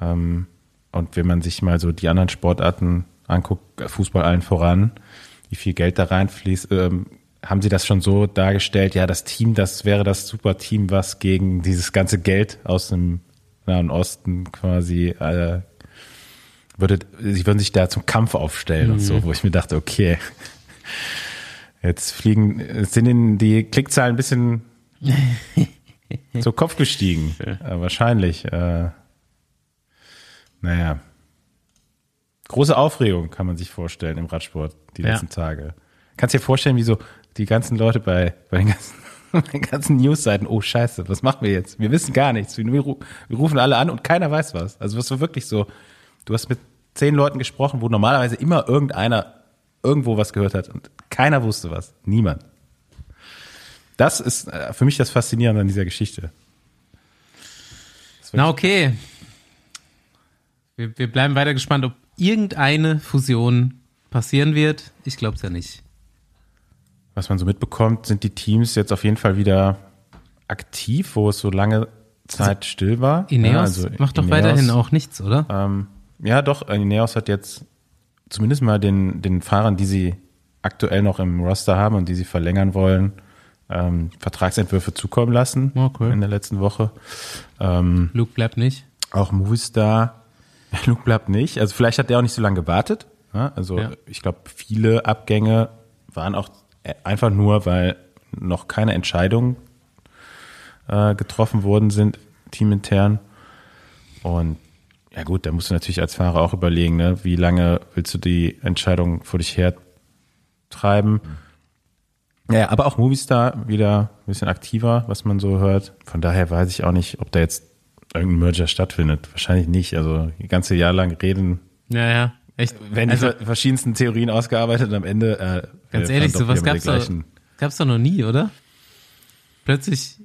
Speaker 3: Ähm, und wenn man sich mal so die anderen Sportarten anguckt, Fußball allen voran, wie viel Geld da reinfließt, ähm, haben sie das schon so dargestellt, ja, das Team, das wäre das super Team, was gegen dieses ganze Geld aus dem Nahen Osten quasi, äh, würde, sie würden sich da zum Kampf aufstellen und so, wo ich mir dachte, okay, jetzt fliegen, sind ihnen die Klickzahlen ein bisschen zu Kopf gestiegen. Äh, wahrscheinlich. Äh, naja. Große Aufregung kann man sich vorstellen im Radsport die
Speaker 1: Ja.
Speaker 3: letzten Tage. Kannst dir vorstellen, wie so die ganzen Leute bei, bei den ganzen den ganzen Newsseiten, oh scheiße, was machen wir jetzt? Wir wissen gar nichts. Wir, wir rufen alle an und keiner weiß was. Also was war wirklich so, du hast mit zehn Leuten gesprochen, wo normalerweise immer irgendeiner irgendwo was gehört hat und keiner wusste was. Niemand. Das ist äh, für mich das Faszinierende an dieser Geschichte.
Speaker 1: Na okay. Wir, wir bleiben weiter gespannt, ob irgendeine Fusion passieren wird. Ich glaube es ja nicht.
Speaker 3: Was man so mitbekommt, sind die Teams jetzt auf jeden Fall wieder aktiv, wo es so lange Zeit still war.
Speaker 1: Ineos ja, also macht doch Ineos, weiterhin auch nichts, oder?
Speaker 3: Ähm, ja, doch. Ineos hat jetzt zumindest mal den, den Fahrern, die sie aktuell noch im Roster haben und die sie verlängern wollen, ähm, Vertragsentwürfe zukommen lassen
Speaker 1: okay.
Speaker 3: in der letzten Woche. Ähm,
Speaker 1: Luke bleibt nicht.
Speaker 3: Auch Movistar. Luke bleibt nicht. Also vielleicht hat der auch nicht so lange gewartet. Ja? Also ja. ich glaube, viele Abgänge waren auch einfach nur, weil noch keine Entscheidungen äh, getroffen worden sind, teamintern. Und ja gut, da musst du natürlich als Fahrer auch überlegen, ne? wie lange willst du die Entscheidung vor dich her treiben. Ja, aber auch Movistar wieder ein bisschen aktiver, was man so hört. Von daher weiß ich auch nicht, ob da jetzt irgendein Merger stattfindet. Wahrscheinlich nicht. Also die ganze Jahr lang reden.
Speaker 1: Ja, ja. Echt?
Speaker 3: Wenn also, die verschiedensten Theorien ausgearbeitet und am Ende. Äh,
Speaker 1: ganz ehrlich, sowas gab's doch, gab's doch noch nie, oder? Plötzlich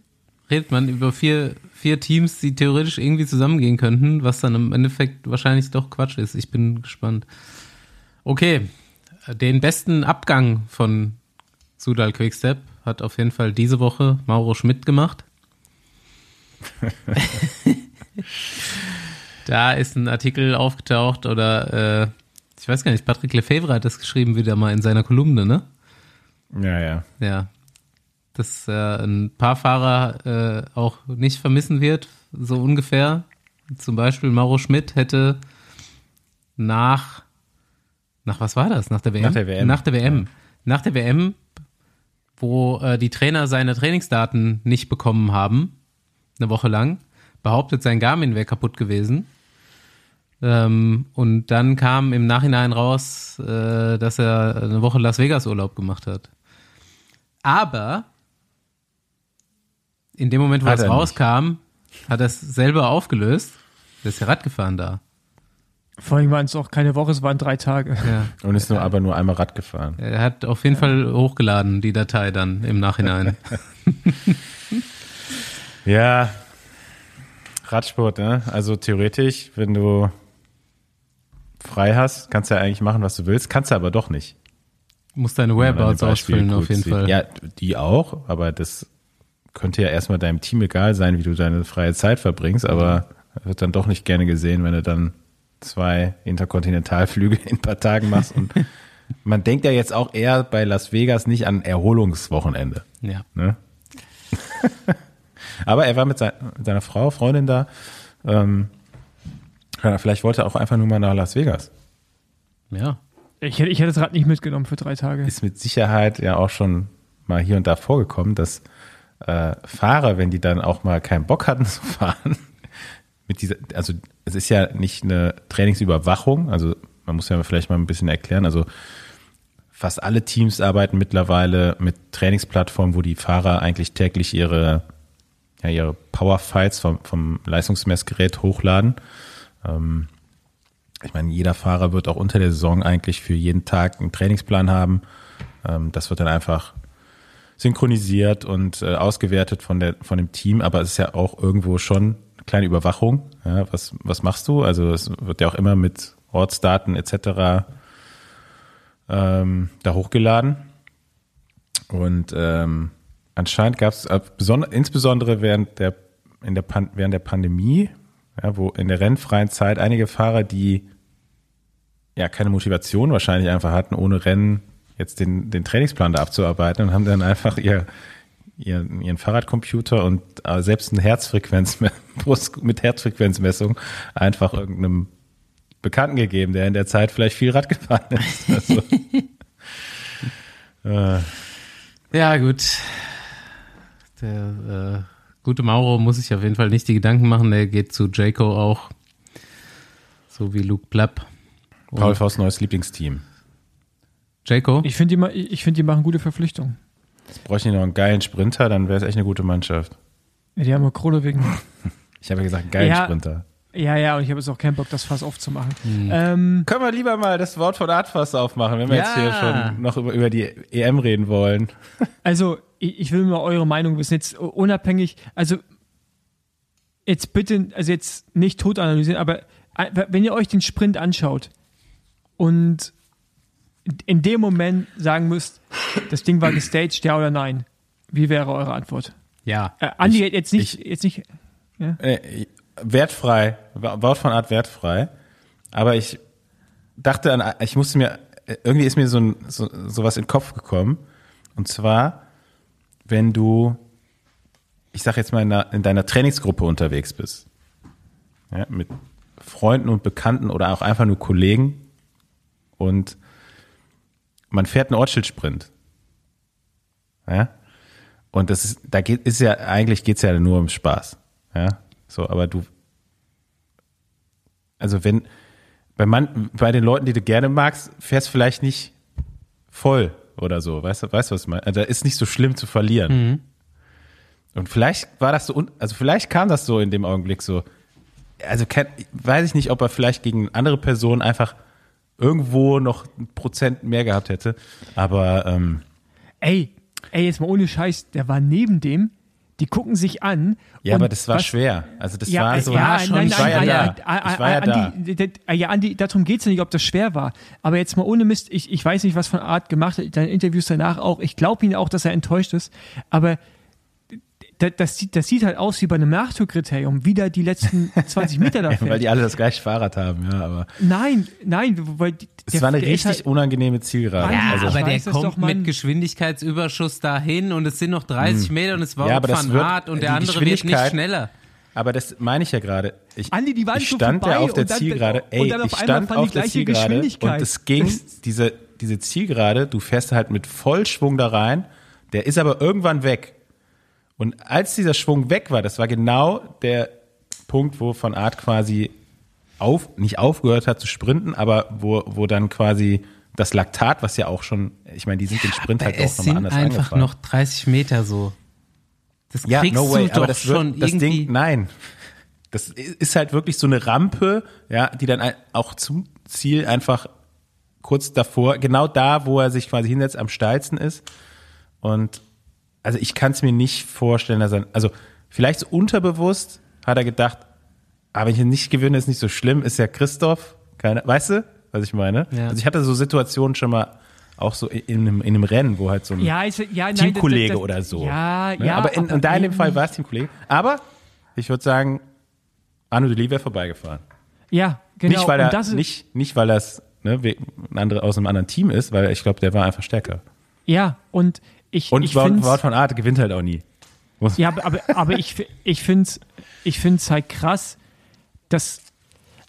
Speaker 1: redet man über vier, vier Teams, die theoretisch irgendwie zusammengehen könnten, was dann im Endeffekt wahrscheinlich doch Quatsch ist. Ich bin gespannt. Okay, den besten Abgang von Sudal Quickstep hat auf jeden Fall diese Woche Mauro Schmidt gemacht. da ist ein Artikel aufgetaucht oder äh, ich weiß gar nicht, Patrick Lefebvre hat das geschrieben wieder mal in seiner Kolumne, ne?
Speaker 3: Ja, ja.
Speaker 1: Ja. Dass äh, ein paar Fahrer äh, auch nicht vermissen wird, so ungefähr. Zum Beispiel Mauro Schmidt hätte nach nach was war das? Nach der WM?
Speaker 3: Nach der WM.
Speaker 1: Nach der WM. Ja. Nach der WM, wo äh, die Trainer seine Trainingsdaten nicht bekommen haben, eine Woche lang, behauptet, sein Garmin wäre kaputt gewesen. Ähm, und dann kam im Nachhinein raus, äh, dass er eine Woche Las Vegas Urlaub gemacht hat. Aber in dem Moment, wo hat es rauskam, nicht. hat er es selber aufgelöst. Der ist ja Rad gefahren da.
Speaker 2: Vor allem waren es auch keine Woche, es waren drei Tage.
Speaker 3: Ja. Und ist nur aber nur einmal Rad gefahren.
Speaker 1: Er hat auf jeden Fall hochgeladen, die Datei dann im Nachhinein.
Speaker 3: ja, Radsport, ne? Also theoretisch, wenn du frei hast, kannst du ja eigentlich machen, was du willst, kannst du aber doch nicht.
Speaker 1: Du musst deine Whereabouts ausfüllen, auf jeden Fall.
Speaker 3: Ja, die auch, aber das könnte ja erstmal deinem Team egal sein, wie du deine freie Zeit verbringst, aber wird dann doch nicht gerne gesehen, wenn du dann zwei Interkontinentalflüge in ein paar Tagen machst. Und man denkt ja jetzt auch eher bei Las Vegas nicht an Erholungswochenende.
Speaker 1: Ja.
Speaker 3: Ne? Aber er war mit, seiner Frau, Freundin da. Ähm, vielleicht wollte er auch einfach nur mal nach Las Vegas.
Speaker 1: Ja.
Speaker 2: Ich hätte, ich hätte das Rad nicht mitgenommen für drei Tage.
Speaker 3: Ist mit Sicherheit ja auch schon mal hier und da vorgekommen, dass äh, Fahrer, wenn die dann auch mal keinen Bock hatten zu fahren, mit dieser, also es ist ja nicht eine Trainingsüberwachung, also man muss ja vielleicht mal ein bisschen erklären, also fast alle Teams arbeiten mittlerweile mit Trainingsplattformen, wo die Fahrer eigentlich täglich ihre, ja, ihre Powerfights vom, vom Leistungsmessgerät hochladen. Ähm, ich meine, jeder Fahrer wird auch unter der Saison eigentlich für jeden Tag einen Trainingsplan haben. Ähm, das wird dann einfach synchronisiert und äh, ausgewertet von der von dem Team, aber es ist ja auch irgendwo schon kleine Überwachung. Ja, was, was machst du? Also es wird ja auch immer mit Ortsdaten etc. Ähm, da hochgeladen. Und ähm, anscheinend gab es äh, insbesondere während der, in der Pan während der Pandemie, ja, wo in der rennfreien Zeit einige Fahrer, die ja keine Motivation wahrscheinlich einfach hatten, ohne Rennen jetzt den, den Trainingsplan da abzuarbeiten und haben dann einfach ihr ihren, ihren Fahrradcomputer und äh, selbst ein Herzfrequenz mit Herzfrequenzmessung einfach irgendeinem Bekannten gegeben, der in der Zeit vielleicht viel Rad gefahren ist. Also,
Speaker 1: äh. Ja, gut. Der äh, gute Mauro muss sich auf jeden Fall nicht die Gedanken machen. Der geht zu Jaco auch. So wie Luke Plapp.
Speaker 3: Paul Faust neues Lieblingsteam.
Speaker 1: Jaco?
Speaker 2: Ich finde, die, find, die machen gute Verpflichtungen.
Speaker 3: Jetzt bräuchte ich noch einen geilen Sprinter, dann wäre es echt eine gute Mannschaft.
Speaker 2: Ja, die haben wir Kohle wegen.
Speaker 3: Ich habe ja gesagt, einen geilen
Speaker 2: Ja.
Speaker 3: Sprinter.
Speaker 2: Ja, ja, und ich habe jetzt auch keinen Bock, das Fass aufzumachen. Ähm,
Speaker 3: Können wir lieber mal das Wort von Artfass aufmachen, wenn wir jetzt hier
Speaker 1: Ja.
Speaker 3: schon noch über, über die EM reden wollen.
Speaker 2: also, ich, ich will mal eure Meinung wissen, jetzt unabhängig, also jetzt bitte, also jetzt nicht tot analysieren, aber wenn ihr euch den Sprint anschaut und in dem Moment sagen müsst, das Ding war gestaged, ja oder nein, wie wäre eure Antwort?
Speaker 1: Ja.
Speaker 2: Äh, Andi, jetzt nicht, jetzt nicht,
Speaker 3: Äh, wertfrei, Wort von Art wertfrei. Aber ich dachte an, ich musste mir, irgendwie ist mir so, ein, so sowas in den Kopf gekommen. Und zwar, wenn du, ich sag jetzt mal, in, einer, in deiner Trainingsgruppe unterwegs bist. Ja, mit Freunden und Bekannten oder auch einfach nur Kollegen. Und man fährt einen Ortsschildsprint. Ja. Und das ist, da geht, ist ja, eigentlich geht's ja nur um Spaß. Ja. So, aber du, also wenn, bei man, bei den Leuten, die du gerne magst, fährst vielleicht nicht voll oder so. Weißt du, weißt du, was ich meine? Also, da ist nicht so schlimm zu verlieren. Und vielleicht war das so, also vielleicht kam das so in dem Augenblick so. Also kenn, weiß ich nicht, ob er vielleicht gegen andere Personen einfach irgendwo noch ein Prozent mehr gehabt hätte. Aber ähm,
Speaker 2: ey, ey, jetzt mal ohne Scheiß, der war neben dem, die gucken sich an.
Speaker 3: ja, aber das war
Speaker 2: was-
Speaker 3: schwer. Also das
Speaker 2: ja,
Speaker 3: war
Speaker 2: äh,
Speaker 3: so.
Speaker 2: ja,
Speaker 1: schon-
Speaker 2: nein,
Speaker 1: ich
Speaker 2: nein,
Speaker 1: war ja
Speaker 2: nein,
Speaker 3: da. Ich war ja
Speaker 2: äh, ja, Andi, darum geht's ja nicht, ob das schwer war. Aber jetzt mal ohne Mist, ich, ich weiß nicht, was von Art gemacht hat, deine Interviews danach auch. Ich glaube ihn auch, dass er enttäuscht ist. Aber das sieht, das sieht halt aus wie bei einem Nachtourkriterium. Wieder die letzten 20 Meter da
Speaker 3: Ja, weil
Speaker 2: fährt.
Speaker 3: die alle das gleiche Fahrrad haben, ja, aber
Speaker 2: Nein, nein, weil die-
Speaker 3: es
Speaker 2: der-
Speaker 3: war eine richtig
Speaker 2: halt,
Speaker 3: unangenehme Zielgerade.
Speaker 2: Ja,
Speaker 3: also,
Speaker 1: aber der
Speaker 2: das
Speaker 1: kommt
Speaker 2: doch,
Speaker 1: mit Geschwindigkeitsüberschuss dahin und es sind noch 30 Meter und es war
Speaker 3: Ja, das
Speaker 1: Aert und der andere wird nicht schneller.
Speaker 3: aber das meine ich ja gerade. Ich,
Speaker 2: Andi, die waren
Speaker 3: ich stand ja auf der
Speaker 2: dann-
Speaker 3: Zielgerade.
Speaker 2: und
Speaker 3: Ey,
Speaker 2: dann auf
Speaker 3: ich
Speaker 2: einmal
Speaker 3: stand auf der
Speaker 2: gleiche
Speaker 3: Zielgerade
Speaker 2: Geschwindigkeit.
Speaker 3: und es ging,
Speaker 2: Das-
Speaker 3: diese, diese Zielgerade, du fährst halt mit Vollschwung da rein, der ist aber irgendwann weg. Und als dieser Schwung weg war, das war genau der Punkt, wo von Art quasi auf, nicht aufgehört hat zu sprinten, aber wo, wo dann quasi das Laktat, was ja auch schon, ich meine, die sind den Sprint halt auch nochmal
Speaker 1: sind
Speaker 3: anders
Speaker 1: einfach
Speaker 3: angefahren.
Speaker 1: noch 30 Meter so. Das
Speaker 3: Ja,
Speaker 1: kriegst
Speaker 3: no way,
Speaker 1: du
Speaker 3: aber das, wird,
Speaker 1: schon
Speaker 3: das
Speaker 1: irgendwie.
Speaker 3: Ding, nein. Das ist halt wirklich so eine Rampe, ja, die dann auch zum Ziel einfach kurz davor, genau da, wo er sich quasi hinsetzt, am steilsten ist. Und also ich kann es mir nicht vorstellen, dass er, also vielleicht so unterbewusst hat er gedacht, aber wenn ich nicht gewinne, ist nicht so schlimm, ist ja Christoph, keine, weißt du, was ich meine?
Speaker 1: Ja.
Speaker 3: Also ich hatte so Situationen schon mal auch so in einem, in einem Rennen, wo halt so ein
Speaker 2: ja, ist, ja, nein,
Speaker 3: Teamkollege
Speaker 2: das- das-
Speaker 3: oder so.
Speaker 2: Ja,
Speaker 3: Ne?
Speaker 2: ja.
Speaker 3: aber in, und da in dem Fall war es Teamkollege. Aber ich würde sagen, Arno Deli wäre vorbeigefahren.
Speaker 2: Ja, genau.
Speaker 3: nicht, weil er,
Speaker 2: das ist,
Speaker 3: nicht, nicht, weil das ne, we- ein andere, aus einem anderen Team ist, weil ich glaube, der war einfach stärker.
Speaker 2: Ja, und ich,
Speaker 3: Und
Speaker 2: ich
Speaker 3: Wout von Art gewinnt halt auch nie.
Speaker 2: Ja, aber, aber, aber ich, ich finde es ich find's halt krass, dass.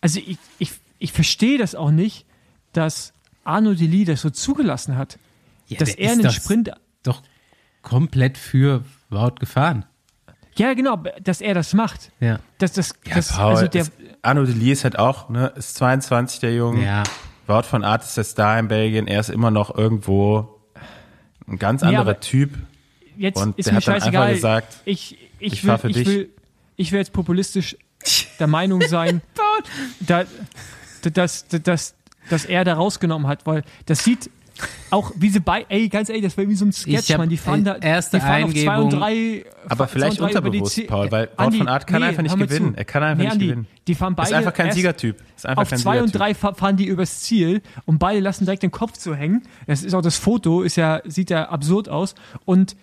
Speaker 2: Also ich, ich, ich verstehe das auch nicht, dass Arno Deli das so zugelassen hat.
Speaker 1: Ja,
Speaker 2: dass er einen Sprint.
Speaker 1: Doch komplett für Wout gefahren.
Speaker 2: Ja, genau, dass er das macht.
Speaker 1: Ja.
Speaker 2: Dass das,
Speaker 3: ja,
Speaker 2: das,
Speaker 3: Paul,
Speaker 2: also der,
Speaker 3: ist, Arno Deli ist halt auch, ne, ist 22, der Junge.
Speaker 1: Ja.
Speaker 3: Wout von Art ist der Star in Belgien. Er ist immer noch irgendwo ein ganz anderer Typ.
Speaker 2: jetzt
Speaker 3: Und
Speaker 2: ist
Speaker 3: der
Speaker 2: mir
Speaker 3: hat
Speaker 2: scheißegal.
Speaker 3: einfach gesagt,
Speaker 2: ich, ich,
Speaker 3: ich
Speaker 2: will, ich will, ich will jetzt populistisch der Meinung sein, da, da, dass, dass, dass er da rausgenommen hat, weil das sieht auch wie sie bei, ey, ganz ehrlich, das war wie so ein Sketch,
Speaker 1: Ich
Speaker 2: man, die fahren da,
Speaker 1: erste
Speaker 2: die fahren auf zwei und drei,
Speaker 3: Aber vielleicht
Speaker 2: drei über die
Speaker 3: unterbewusst, Paul, weil
Speaker 2: Andi,
Speaker 3: von Art kann
Speaker 2: nee,
Speaker 3: einfach nicht gewinnen.
Speaker 2: zu.
Speaker 3: Er kann einfach
Speaker 2: nee,
Speaker 3: nicht
Speaker 2: Andi,
Speaker 3: gewinnen.
Speaker 2: Die fahren beide
Speaker 3: Ist einfach kein Siegertyp. Ist einfach
Speaker 2: auf
Speaker 3: kein
Speaker 2: zwei und drei fa- fahren die übers Ziel und beide lassen direkt den Kopf zu hängen. Das ist auch das Foto, ist ja, sieht ja absurd aus. Und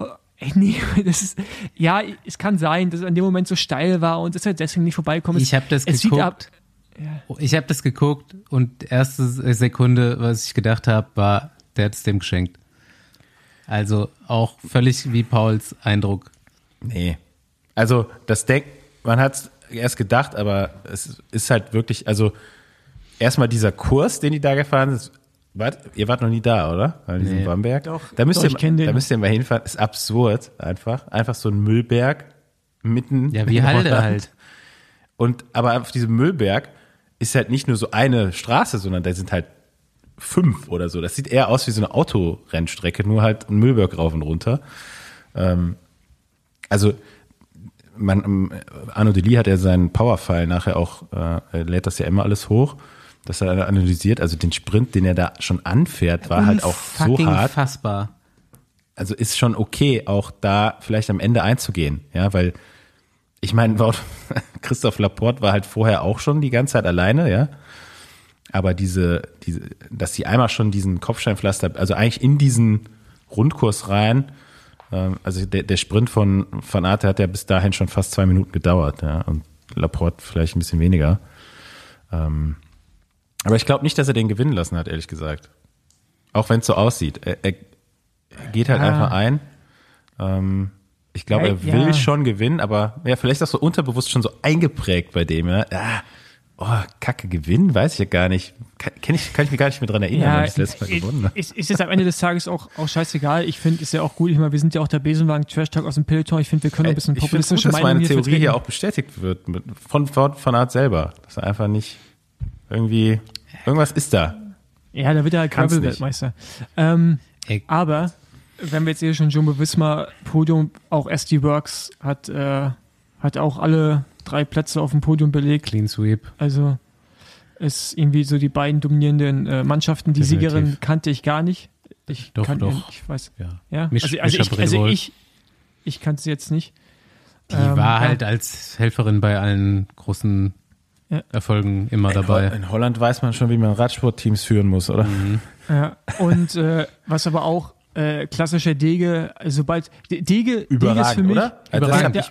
Speaker 2: äh, ey, nee, das ist, ja, es kann sein, dass es an dem Moment so steil war und dass er deswegen nicht vorbeikommt.
Speaker 1: Ich habe das
Speaker 2: es sieht ab,
Speaker 1: geguckt. Ich habe das geguckt und erste Sekunde, was ich gedacht habe, war, der hat es dem geschenkt. Also auch völlig wie Pauls Eindruck.
Speaker 3: Nee. Also, das denkt, man hat es erst gedacht, aber es ist halt wirklich, also, erstmal dieser Kurs, den die da gefahren sind, wart, ihr wart noch nie da, oder? An diesem
Speaker 1: Nee.
Speaker 3: Bamberg?
Speaker 2: Doch,
Speaker 3: da müsst,
Speaker 2: doch,
Speaker 3: ihr,
Speaker 2: ich kenn den.
Speaker 3: da müsst ihr mal hinfahren. Ist absurd, einfach. Einfach so ein Müllberg mitten.
Speaker 1: Ja, wie Halde halt.
Speaker 3: Und, aber auf diesem Müllberg ist halt nicht nur so eine Straße, sondern da sind halt fünf oder so. Das sieht eher aus wie so eine Autorennstrecke, nur halt ein Müllberg rauf und runter. Ähm, also man, ähm, Arno Deli hat ja seinen Powerfile nachher auch, äh, lädt das ja immer alles hoch, dass er analysiert, also den Sprint, den er da schon anfährt, war halt auch so hart.
Speaker 1: fassbar.
Speaker 3: Also ist schon okay, auch da vielleicht am Ende einzugehen, ja, weil ich meine, Christoph Laporte war halt vorher auch schon die ganze Zeit alleine, ja. Aber diese, diese, dass sie einmal schon diesen Kopfsteinpflaster, also eigentlich in diesen Rundkurs rein, ähm, also der, der Sprint von Van Aert der hat ja bis dahin schon fast zwei Minuten gedauert, ja, und Laporte vielleicht ein bisschen weniger. Ähm, aber ich glaube nicht, dass er den gewinnen lassen hat, ehrlich gesagt. Auch wenn es so aussieht. Er, er, er geht halt
Speaker 2: Ja.
Speaker 3: einfach ein. Ähm, ich glaube, er will
Speaker 2: ja.
Speaker 3: schon gewinnen, aber ja, vielleicht auch so unterbewusst schon so eingeprägt bei dem, ja. Ah, oh, Kacke, gewinnen, weiß ich ja gar nicht. Kann, kenn ich, kann ich mich gar nicht mehr dran erinnern,
Speaker 2: Ja,
Speaker 3: wenn ich das letzte Mal gewonnen habe.
Speaker 2: ist, ist jetzt am Ende des Tages auch, auch scheißegal. Ich finde, ist ja auch gut. Ich meine, wir sind ja auch der Besenwagen Trash Talk aus dem Peloton. Ich finde, wir können ein bisschen
Speaker 3: Ich finde es gut,
Speaker 2: populistische
Speaker 3: dass meine Theorie hier auch bestätigt wird mit, von, von, von Art selber. Dass er einfach nicht irgendwie, irgendwas ist da.
Speaker 2: Ja, da wird er halt Gravel-Weltmeister. Ähm, aber, wenn wir jetzt hier schon Jumbo Wismar Podium, auch SD Works hat, äh, hat auch alle drei Plätze auf dem Podium belegt.
Speaker 1: Clean Sweep.
Speaker 2: Also ist irgendwie so die beiden dominierenden äh, Mannschaften. Die
Speaker 1: Definitiv.
Speaker 2: Siegerin kannte ich gar nicht. Ich
Speaker 1: Doch,
Speaker 2: kann,
Speaker 1: doch.
Speaker 2: Ich weiß.
Speaker 1: Ja.
Speaker 2: Ja,
Speaker 1: Misch-
Speaker 2: also, also, ich, also ich, ich kannte sie jetzt nicht.
Speaker 1: Die
Speaker 2: Ähm,
Speaker 1: war
Speaker 2: ja.
Speaker 1: halt als Helferin bei allen großen
Speaker 2: Ja.
Speaker 1: Erfolgen immer dabei.
Speaker 3: In Holland weiß man schon, wie man Radsportteams führen muss, oder?
Speaker 2: Ja, und äh, was aber auch äh, klassischer Dege, also sobald De- Dege, Dege ist für
Speaker 3: Überragend,
Speaker 2: mich
Speaker 3: oder? Also
Speaker 2: überragend.
Speaker 3: ich,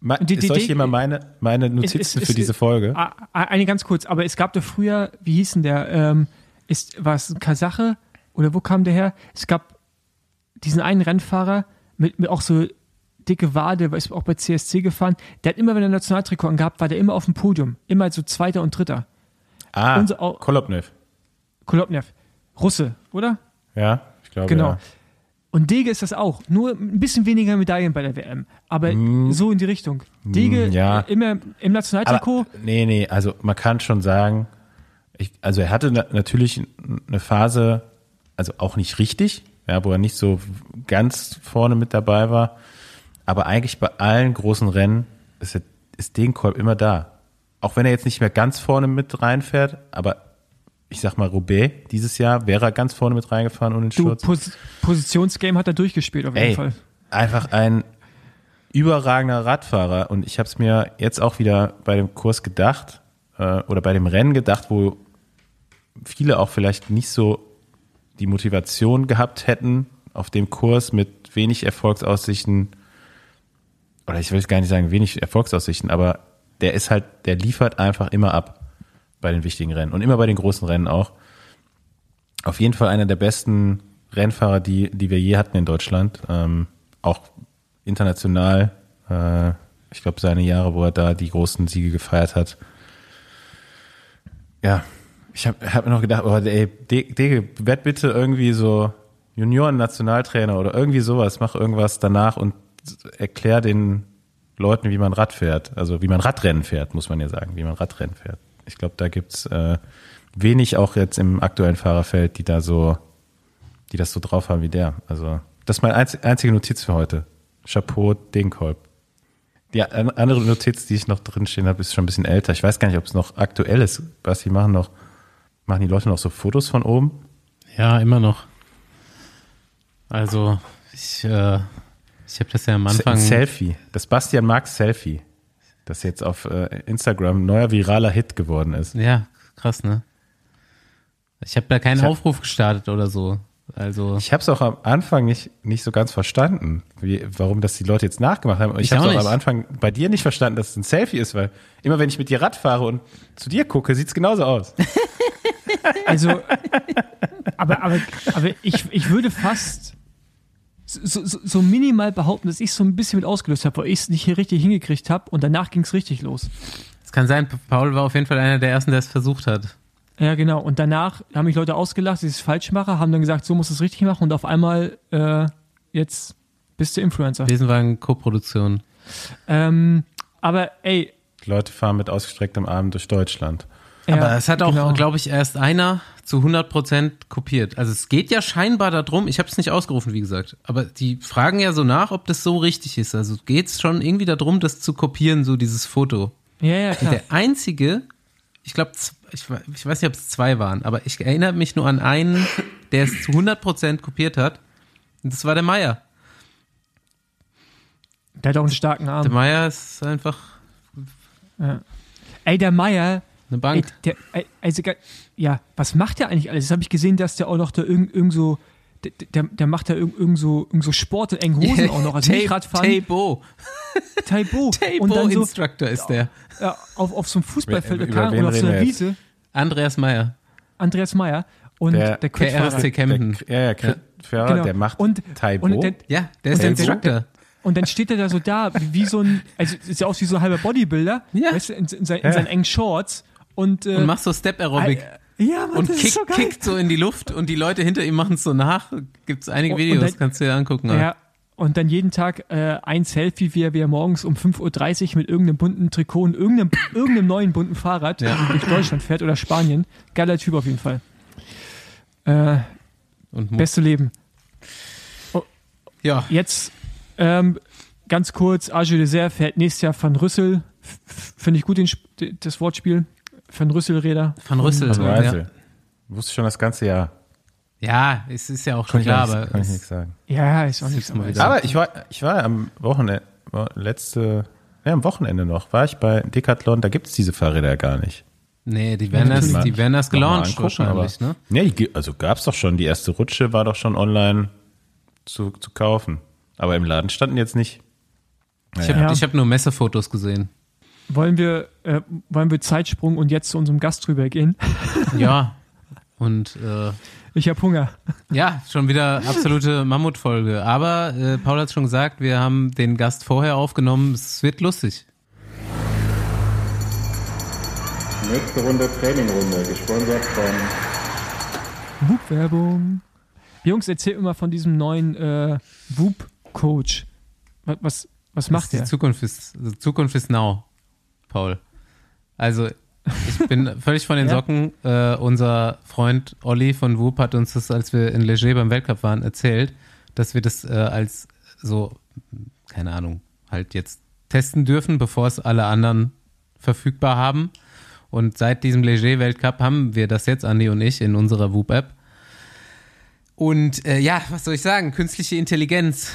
Speaker 3: Ma-
Speaker 2: Die- die-
Speaker 3: soll ich hier mal meine, meine Notizen
Speaker 2: es- es-
Speaker 3: für diese Folge?
Speaker 2: Eine ganz kurz, aber es gab doch früher, wie hieß denn der? Ähm, ist, war es ein Kasache oder wo kam der her? Es gab diesen einen Rennfahrer mit, mit auch so dicke Wade, ist auch bei CSC gefahren. Der hat immer, wenn er Nationaltrikot angehabt, war der immer auf dem Podium. Immer so Zweiter und Dritter.
Speaker 3: ah,
Speaker 2: unser- au-
Speaker 3: Kolobnev.
Speaker 2: Kolobnev. Russe, oder?
Speaker 3: Ja, glaube,
Speaker 2: Genau.
Speaker 3: ja.
Speaker 2: Und Dege ist das auch. Nur ein bisschen weniger Medaillen bei der WM. Aber so in die Richtung. Dege
Speaker 3: Mm, ja.
Speaker 2: äh, immer im Nationaltrikot.
Speaker 3: Aber, nee, nee, also man kann schon sagen, ich, also er hatte na, natürlich eine Phase, also auch nicht richtig, ja, wo er nicht so ganz vorne mit dabei war. Aber eigentlich bei allen großen Rennen ist, er, ist Degenkolb immer da. Auch wenn er jetzt nicht mehr ganz vorne mit reinfährt, aber ich sag mal, Roubaix dieses Jahr wäre er ganz vorne mit reingefahren ohne den
Speaker 2: Du,
Speaker 3: Sturz.
Speaker 2: Pos Positionsgame hat er durchgespielt auf jeden
Speaker 3: Ey,
Speaker 2: Fall.
Speaker 3: einfach ein überragender Radfahrer und ich habe es mir jetzt auch wieder bei dem Kurs gedacht äh, oder bei dem Rennen gedacht, wo viele auch vielleicht nicht so die Motivation gehabt hätten auf dem Kurs mit wenig Erfolgsaussichten oder ich will gar nicht sagen wenig Erfolgsaussichten, aber der ist halt, der liefert einfach immer ab bei den wichtigen Rennen und immer bei den großen Rennen auch. Auf jeden Fall einer der besten Rennfahrer, die, die wir je hatten in Deutschland. Ähm, auch international. Äh, ich glaube, seine Jahre, wo er da die großen Siege gefeiert hat. Ja, ich habe hab mir noch gedacht, oh, ey, De- Dege, werd bitte irgendwie so Junioren-Nationaltrainer oder irgendwie sowas. Mach irgendwas danach und erklär den Leuten, wie man Rad fährt. Also wie man Radrennen fährt, muss man ja sagen, wie man Radrennen fährt. Ich glaube, da gibt's äh, wenig auch jetzt im aktuellen Fahrerfeld, die da so, die das so drauf haben wie der. Also das ist meine einz einzige Notiz für heute. Chapeau, Degenkolb. Die an- andere Notiz, die ich noch drinstehen habe, ist schon ein bisschen älter. Ich weiß gar nicht, ob es noch aktuell ist. Basti, machen noch, machen die Leute noch so Fotos von oben?
Speaker 1: Ja, immer noch. Also, ich, äh, ich habe das ja am Anfang.
Speaker 3: Ein Selfie. Das Bastian Marx Selfie. Das jetzt auf äh, Instagram ein neuer viraler Hit geworden ist.
Speaker 1: Ja, krass, ne? Ich habe da keinen
Speaker 3: hab-
Speaker 1: Aufruf gestartet oder so. Also,
Speaker 3: Ich habe es auch am Anfang nicht, nicht so ganz verstanden, wie, warum das die Leute jetzt nachgemacht haben. Und Ich,
Speaker 1: Ich
Speaker 3: habe
Speaker 1: auch
Speaker 3: es auch am. Anfang bei dir nicht verstanden, dass es ein Selfie ist, weil immer wenn ich mit dir Rad fahre und zu dir gucke, sieht's genauso aus.
Speaker 2: Also, aber, aber, aber ich, ich würde fast so, so, so minimal behaupten, dass ich so ein bisschen mit ausgelöst habe, weil ich es nicht hier richtig hingekriegt habe und danach ging es richtig los.
Speaker 1: es kann sein, Paul war auf jeden Fall einer der ersten, der es versucht hat.
Speaker 2: Ja, genau. Und danach haben mich Leute ausgelacht, dass ich es falsch mache, haben dann gesagt, so muss es richtig machen und auf einmal äh, jetzt bist du Influencer.
Speaker 1: Besenwagen Co-Produktion.
Speaker 2: Ähm, aber ey,
Speaker 3: Die Leute fahren mit ausgestrecktem Arm durch Deutschland.
Speaker 2: Ja,
Speaker 1: Aber es hat auch,
Speaker 2: genau.
Speaker 1: glaube ich, erst einer zu 100% kopiert. Also es geht ja scheinbar darum, ich habe es nicht ausgerufen, wie gesagt, aber die fragen ja so nach, ob das so richtig ist. Also geht es schon irgendwie darum, das zu kopieren, so dieses Foto.
Speaker 2: Ja, ja, klar.
Speaker 1: der einzige, ich glaube, ich, ich weiß nicht, ob es zwei waren, aber ich erinnere mich nur an einen, der es zu 100% kopiert hat. Und das war der Meier.
Speaker 2: Der hat auch einen starken
Speaker 1: Der
Speaker 2: Arm.
Speaker 1: Meier ist einfach
Speaker 2: Ey, der Meier,
Speaker 1: eine
Speaker 2: ey,
Speaker 1: Bank.
Speaker 2: der, ey, also, ge- ja, was macht der eigentlich alles? Jetzt habe ich gesehen, dass der auch noch da irgend, irgend so, der, der, der macht da irgend, irgend so, irgend so Sport in engen Hosen auch noch. Also nicht Radfahren,
Speaker 1: Taibo.
Speaker 2: Taibo. Und
Speaker 1: Taibo
Speaker 2: dann so
Speaker 1: Instructor ist der.
Speaker 2: ja, auf, auf so einem Fußballfeld
Speaker 3: Über-
Speaker 2: Ahnung, oder auf so einer? Wiese.
Speaker 1: Andreas Meier.
Speaker 2: Andreas Meier und
Speaker 3: Der-
Speaker 2: der,
Speaker 3: der
Speaker 2: Quetschfahrer.
Speaker 1: RSC Kempten.
Speaker 3: Der, ja, ja, Fahrer,
Speaker 2: Genau.
Speaker 3: der macht
Speaker 2: Und-
Speaker 3: Taibo.
Speaker 2: und der-
Speaker 1: Ja, der ist
Speaker 2: Und
Speaker 1: der Instructor.
Speaker 2: Und dann steht er da so da, wie, wie so ein, also sieht ja aus wie so ein halber Bodybuilder,
Speaker 1: Ja.
Speaker 2: weißt du, in, in, sein, in
Speaker 3: Ja.
Speaker 2: seinen engen Shorts und, äh,
Speaker 1: Und macht so Step Aerobic.
Speaker 2: ja, Mann,
Speaker 1: und kick,
Speaker 2: ist so
Speaker 1: kickt so in die Luft und die Leute hinter ihm machen es so nach. Gibt es einige Videos,
Speaker 2: dann-
Speaker 1: kannst du dir angucken.
Speaker 2: Ja, und dann jeden Tag äh, ein Selfie, wie er, wie er morgens um 5.30 Uhr mit irgendeinem bunten Trikot und irgendeinem, irgendeinem neuen bunten Fahrrad
Speaker 1: Ja.
Speaker 2: durch Deutschland fährt oder Spanien. Geiler Typ auf jeden Fall. Äh, beste Leben.
Speaker 1: ja,
Speaker 2: Jetzt ähm, ganz kurz, Arge Dessert fährt nächstes Jahr Van Rüssel. Finde ich gut den, das Wortspiel. Van Rüssel-Räder.
Speaker 1: Van Rüssel.
Speaker 3: also
Speaker 1: ja.
Speaker 3: Reisel. Wusste schon das ganze Jahr.
Speaker 1: ja, es ist ja auch schon
Speaker 3: ich,
Speaker 1: klar, aber
Speaker 3: kann ich
Speaker 1: es-
Speaker 3: nichts sagen.
Speaker 2: Ja, ist auch nichts.
Speaker 1: Mal
Speaker 2: aber-
Speaker 1: wieder.
Speaker 3: Aber ich war, ich war am Wochenende, letzte, ja, am Wochenende noch, war ich bei Decathlon, da gibt es diese Fahrräder ja gar nicht.
Speaker 1: nee, die werden erst,
Speaker 3: Mal-
Speaker 1: die werden
Speaker 3: mal
Speaker 1: gelauncht
Speaker 3: angucken,
Speaker 1: wahrscheinlich,
Speaker 3: aber-
Speaker 1: ne?
Speaker 3: Nee, also gab's doch schon, die erste Rutsche war doch schon online zu, zu kaufen. Aber im Laden standen jetzt nicht.
Speaker 1: Ich habe
Speaker 2: Ja.
Speaker 1: ich hab nur Messefotos gesehen.
Speaker 2: Wollen wir, äh, wollen wir Zeitsprung und jetzt zu unserem Gast rübergehen?
Speaker 1: Ja. Und äh,
Speaker 2: Ich habe Hunger.
Speaker 1: ja, schon wieder absolute Mammutfolge. Aber äh, Paul hat schon gesagt, wir haben den Gast vorher aufgenommen. Es wird lustig.
Speaker 4: Nächste Runde Trainingrunde, gesponsert von
Speaker 2: Whoop-Werbung. Jungs, erzähl immer von diesem neuen äh, Whoop-Coach. Was, was, was macht
Speaker 1: die
Speaker 2: der?
Speaker 1: Zukunft ist, also Zukunft ist now, Paul. Also, ich bin völlig von den
Speaker 2: Ja?
Speaker 1: Socken. Äh, unser Freund Olli von Whoop hat uns das, als wir in Leger beim Weltcup waren, erzählt, dass wir das äh, als so, keine Ahnung, halt jetzt testen dürfen, bevor es alle anderen verfügbar haben. Und seit diesem Leger-Weltcup haben wir das jetzt, Andi und ich, in unserer Whoop-App. Und äh, ja, was soll ich sagen? Künstliche Intelligenz.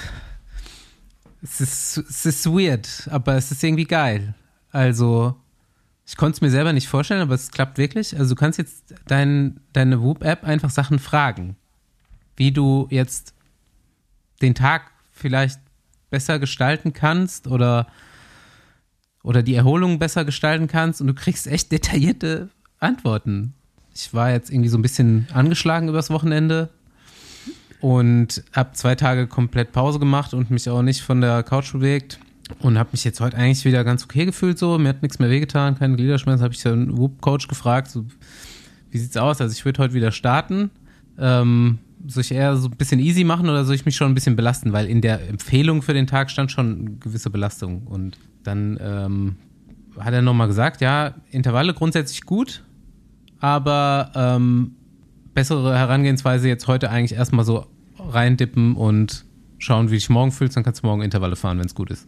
Speaker 1: Es ist, es ist weird, aber es ist irgendwie geil. Also, ich konnte es mir selber nicht vorstellen, aber es klappt wirklich. Also, du kannst jetzt dein, deine Whoop-App einfach Sachen fragen. Wie du jetzt den Tag vielleicht besser gestalten kannst oder, oder die Erholung besser gestalten kannst und du kriegst echt detaillierte Antworten. Ich war jetzt irgendwie so ein bisschen angeschlagen übers Wochenende und habe zwei Tage komplett Pause gemacht und mich auch nicht von der Couch bewegt und habe mich jetzt heute eigentlich wieder ganz okay gefühlt so. Mir hat nichts mehr wehgetan, keine Gliederschmerzen. Habe ich den Whoop-Coach gefragt, so, wie sieht's aus? Also ich würde heute wieder starten. Ähm, soll ich eher so ein bisschen easy machen oder soll ich mich schon ein bisschen belasten? Weil in der Empfehlung für den Tag stand schon eine gewisse Belastung. Und dann ähm, hat er nochmal gesagt, ja, Intervalle grundsätzlich gut, aber ähm, bessere Herangehensweise jetzt heute eigentlich erstmal so reindippen und schauen, wie dich morgen fühlst, dann kannst du morgen Intervalle fahren, wenn es gut ist.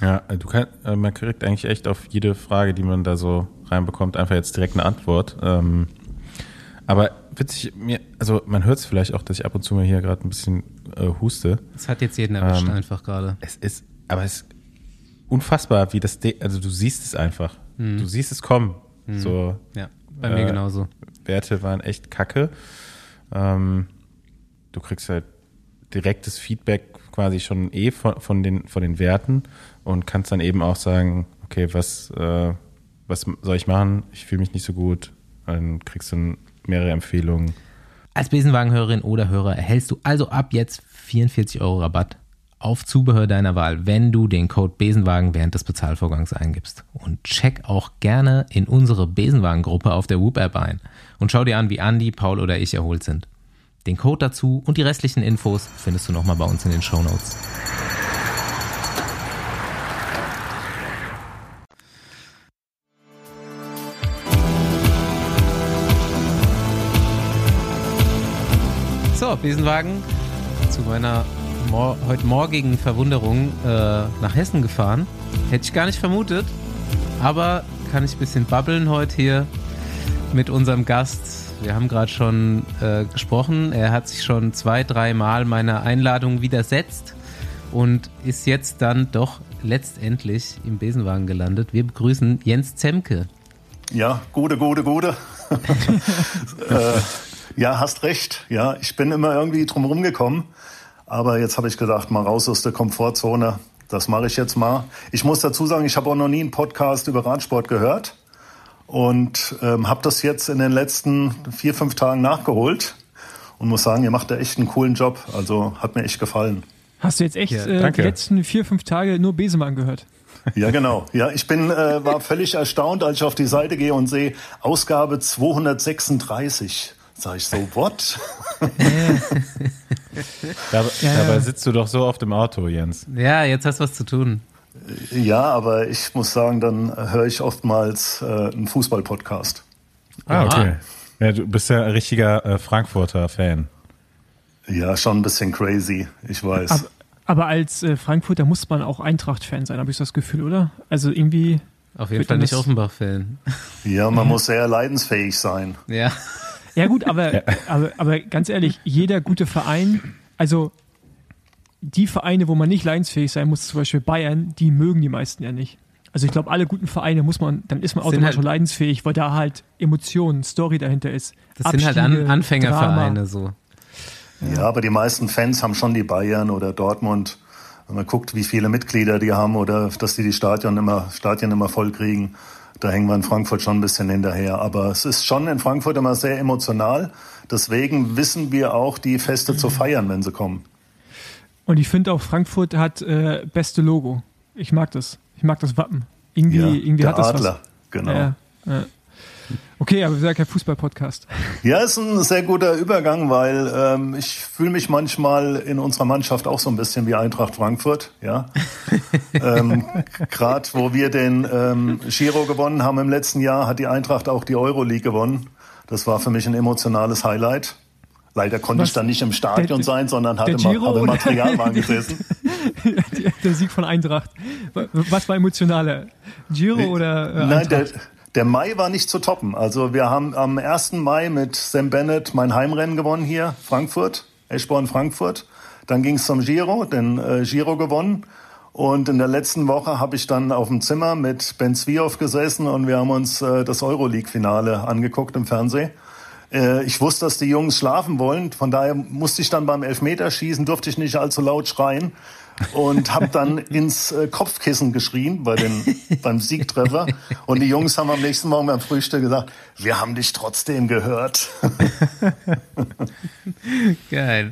Speaker 3: Ja, du kann, äh, man kriegt eigentlich echt auf jede Frage, die man da so reinbekommt, einfach jetzt direkt eine Antwort. Ähm, aber witzig, mir, also man hört es vielleicht auch, dass ich ab und zu mal hier gerade ein bisschen äh, huste.
Speaker 1: Das hat jetzt jeden erwischt
Speaker 3: Ähm,
Speaker 1: einfach gerade.
Speaker 3: Es ist, aber es ist unfassbar, wie das, De also du siehst es einfach.
Speaker 1: Hm.
Speaker 3: Du siehst es kommen. So
Speaker 1: Ja, bei mir
Speaker 3: äh,
Speaker 1: genauso.
Speaker 3: Werte waren echt kacke. Ähm, du kriegst halt direktes Feedback quasi schon eh von, von, den, von den Werten und kannst dann eben auch sagen, okay, was, äh, was soll ich machen? Ich fühle mich nicht so gut. Dann kriegst du mehrere Empfehlungen.
Speaker 1: Als Besenwagenhörerin oder Hörer erhältst du also ab jetzt 44 Euro Rabatt auf Zubehör deiner Wahl, wenn du den Code Besenwagen während des Bezahlvorgangs eingibst. Und check auch gerne in unsere Besenwagen-Gruppe auf der Whoop-App ein und schau dir an, wie Andi, Paul oder ich erholt sind. Den Code dazu und die restlichen Infos findest du nochmal bei uns in den Shownotes. Besenwagen zu meiner mor heute morgigen Verwunderung äh, nach Hessen gefahren. Hätte ich gar nicht vermutet, aber kann ich ein bisschen babbeln heute hier mit unserem Gast. Wir haben gerade schon äh, gesprochen. Er hat sich schon zwei, dreimal meiner Einladung widersetzt und ist jetzt dann doch letztendlich im Besenwagen gelandet. Wir begrüßen Jens Zemke.
Speaker 5: Ja, gute, gute, gute. äh, ja, hast recht. Ja, ich bin immer irgendwie drum gekommen. Aber jetzt habe ich gedacht, mal raus aus der Komfortzone. Das mache ich jetzt mal. Ich muss dazu sagen, ich habe auch noch nie einen Podcast über Radsport gehört und ähm, habe das jetzt in den letzten vier, fünf Tagen nachgeholt und muss sagen, ihr macht da echt einen coolen Job. Also hat mir echt gefallen.
Speaker 2: Hast du jetzt echt ja, äh, die letzten vier, fünf Tage nur Besemann gehört?
Speaker 5: Ja, genau. Ja, ich bin äh, war völlig erstaunt, als ich auf die Seite gehe und sehe Ausgabe 236. Sag ich so, what?
Speaker 3: dabei, ja, dabei sitzt du doch so oft im Auto, Jens.
Speaker 1: Ja, jetzt hast du was zu tun.
Speaker 5: Ja, aber ich muss sagen, dann höre ich oftmals äh, einen Fußball-Podcast.
Speaker 3: Ah, okay. Ja, du bist ja ein richtiger äh, Frankfurter Fan.
Speaker 5: Ja, schon ein bisschen crazy, ich weiß.
Speaker 2: Aber, aber als äh, Frankfurter muss man auch Eintracht-Fan sein, habe ich das Gefühl, oder? Also irgendwie.
Speaker 1: Auf jeden Fall nicht Offenbach-Fan.
Speaker 5: Ja, man muss sehr leidensfähig sein.
Speaker 1: Ja.
Speaker 2: Ja gut, aber, ja. aber, aber ganz ehrlich, jeder gute Verein, also die Vereine, wo man nicht leidensfähig sein muss, zum Beispiel Bayern, die mögen die meisten ja nicht. Also ich glaube, alle guten Vereine muss man, dann ist man automatisch halt, leidensfähig, weil da halt Emotionen, Story dahinter ist.
Speaker 1: Das Abstiege, sind halt An Anfängervereine so.
Speaker 5: Ja. ja, aber die meisten Fans haben schon die Bayern oder Dortmund. Wenn man guckt, wie viele Mitglieder die haben oder dass die die Stadion immer, Stadien immer voll kriegen, da hängen wir in Frankfurt schon ein bisschen hinterher. Aber es ist schon in Frankfurt immer sehr emotional. Deswegen wissen wir auch, die Feste zu feiern, wenn sie kommen.
Speaker 2: Und ich finde auch, Frankfurt hat äh, beste Logo. Ich mag das. Ich mag das Wappen. Irgendwie, ja, irgendwie hat das
Speaker 5: Adler, was. genau. Ja, ja.
Speaker 2: Okay, aber wir sind ja kein Fußball-Podcast.
Speaker 5: Ja, ist ein sehr guter Übergang, weil ähm, ich fühle mich manchmal in unserer Mannschaft auch so ein bisschen wie Eintracht Frankfurt. Ja, ähm, gerade wo wir den ähm, Giro gewonnen haben im letzten Jahr, hat die Eintracht auch die Euroleague gewonnen. Das war für mich ein emotionales Highlight. Leider konnte Was? ich dann nicht im Stadion der, sein, sondern hatte ma habe im Materialwagen gesessen.
Speaker 2: der Sieg von Eintracht. Was war emotionaler? Giro oder
Speaker 5: äh, Nein, der, der Mai war nicht zu toppen. Also wir haben am 1. Mai mit Sam Bennett mein Heimrennen gewonnen hier, Frankfurt, Eschborn Frankfurt. Dann ging es zum Giro, den äh, Giro gewonnen. Und in der letzten Woche habe ich dann auf dem Zimmer mit Ben Zwiehoff gesessen und wir haben uns äh, das Euroleague-Finale angeguckt im Fernsehen. Äh, ich wusste, dass die Jungs schlafen wollen. Von daher musste ich dann beim Elfmeterschießen, durfte ich nicht allzu laut schreien und habe dann ins äh, Kopfkissen geschrien bei den, beim Siegtreffer. Und die Jungs haben am nächsten Morgen beim Frühstück gesagt, wir haben dich trotzdem gehört.
Speaker 1: Geil.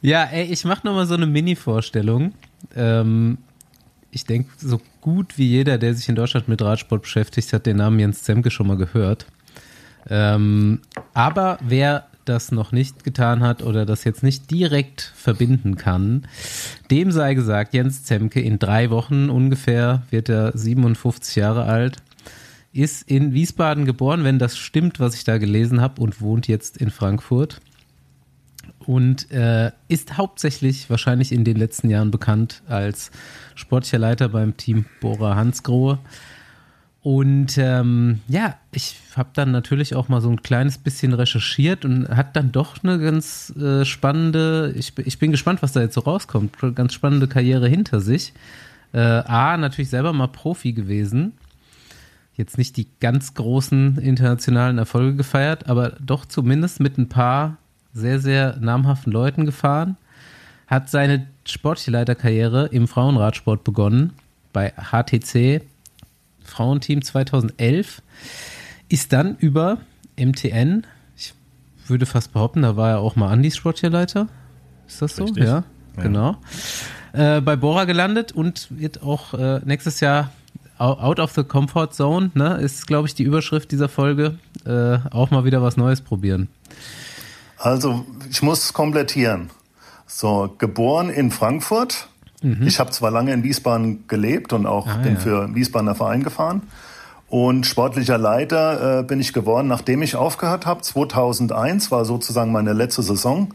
Speaker 1: Ja, ey, ich mache nochmal so eine Mini-Vorstellung. Ähm, ich denke, so gut wie jeder, der sich in Deutschland mit Radsport beschäftigt, hat den Namen Jens Zemke schon mal gehört. Ähm, aber wer das noch nicht getan hat oder das jetzt nicht direkt verbinden kann, dem sei gesagt, Jens Zemke in drei Wochen ungefähr wird er 57 Jahre alt, ist in Wiesbaden geboren, wenn das stimmt, was ich da gelesen habe und wohnt jetzt in Frankfurt und äh, ist hauptsächlich wahrscheinlich in den letzten Jahren bekannt als sportlicher Leiter beim Team Bora Hansgrohe. Und ähm, ja, ich habe dann natürlich auch mal so ein kleines bisschen recherchiert und hat dann doch eine ganz äh, spannende, ich, ich bin gespannt, was da jetzt so rauskommt, ganz spannende Karriere hinter sich. Äh, A, natürlich selber mal Profi gewesen. Jetzt nicht die ganz großen internationalen Erfolge gefeiert, aber doch zumindest mit ein paar sehr, sehr namhaften Leuten gefahren. Hat seine sportliche Leiterkarriere im Frauenradsport begonnen bei HTC Frauenteam 2011, ist dann über MTN, ich würde fast behaupten, da war er auch mal Andis Sportleiter. Ist das so? Richtig. Ja, ja, genau. Äh, bei Bora gelandet und wird auch äh, nächstes Jahr Out of the Comfort Zone, ne, ist, glaube ich, die Überschrift dieser Folge. Äh, auch mal wieder was Neues probieren.
Speaker 5: Also, ich muss komplettieren. So, geboren in Frankfurt, Mhm. Ich habe zwar lange in Wiesbaden gelebt und auch ah, bin ja. für Wiesbadener Verein gefahren. Und sportlicher Leiter äh, bin ich geworden, nachdem ich aufgehört habe. 2001 war sozusagen meine letzte Saison.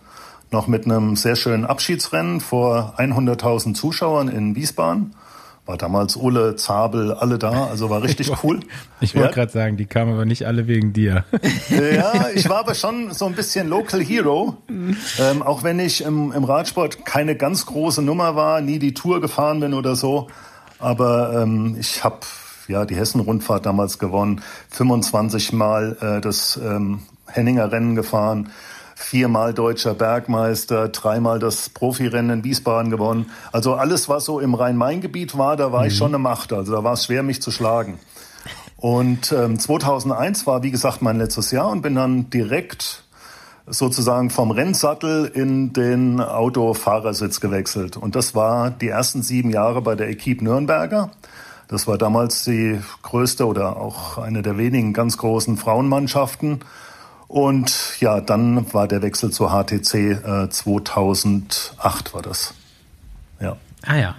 Speaker 5: noch mit einem sehr schönen Abschiedsrennen vor 100.000 Zuschauern in Wiesbaden. War damals Ulle, Zabel, alle da, also war richtig cool.
Speaker 3: Ich wollte ja. gerade sagen, die kamen aber nicht alle wegen dir.
Speaker 5: Ja, ich war aber schon so ein bisschen Local Hero. Ähm, auch wenn ich im, im, Radsport keine ganz große Nummer war, nie die Tour gefahren bin oder so. Aber ähm, ich habe ja die Hessen-Rundfahrt damals gewonnen, 25 Mal äh, das ähm, Henninger Rennen gefahren viermal deutscher Bergmeister, dreimal das Profirennen in Wiesbaden gewonnen. Also alles, was so im Rhein-Main-Gebiet war, da war mhm. ich schon eine Macht. Also da war es schwer, mich zu schlagen. Und ähm, 2001 war, wie gesagt, mein letztes Jahr und bin dann direkt sozusagen vom Rennsattel in den Autofahrersitz gewechselt. Und das war die ersten sieben Jahre bei der Equipe Nürnberger. Das war damals die größte oder auch eine der wenigen ganz großen Frauenmannschaften. Und ja, dann war der Wechsel zur HTC äh, 2008 war das. Ja.
Speaker 1: Ah ja.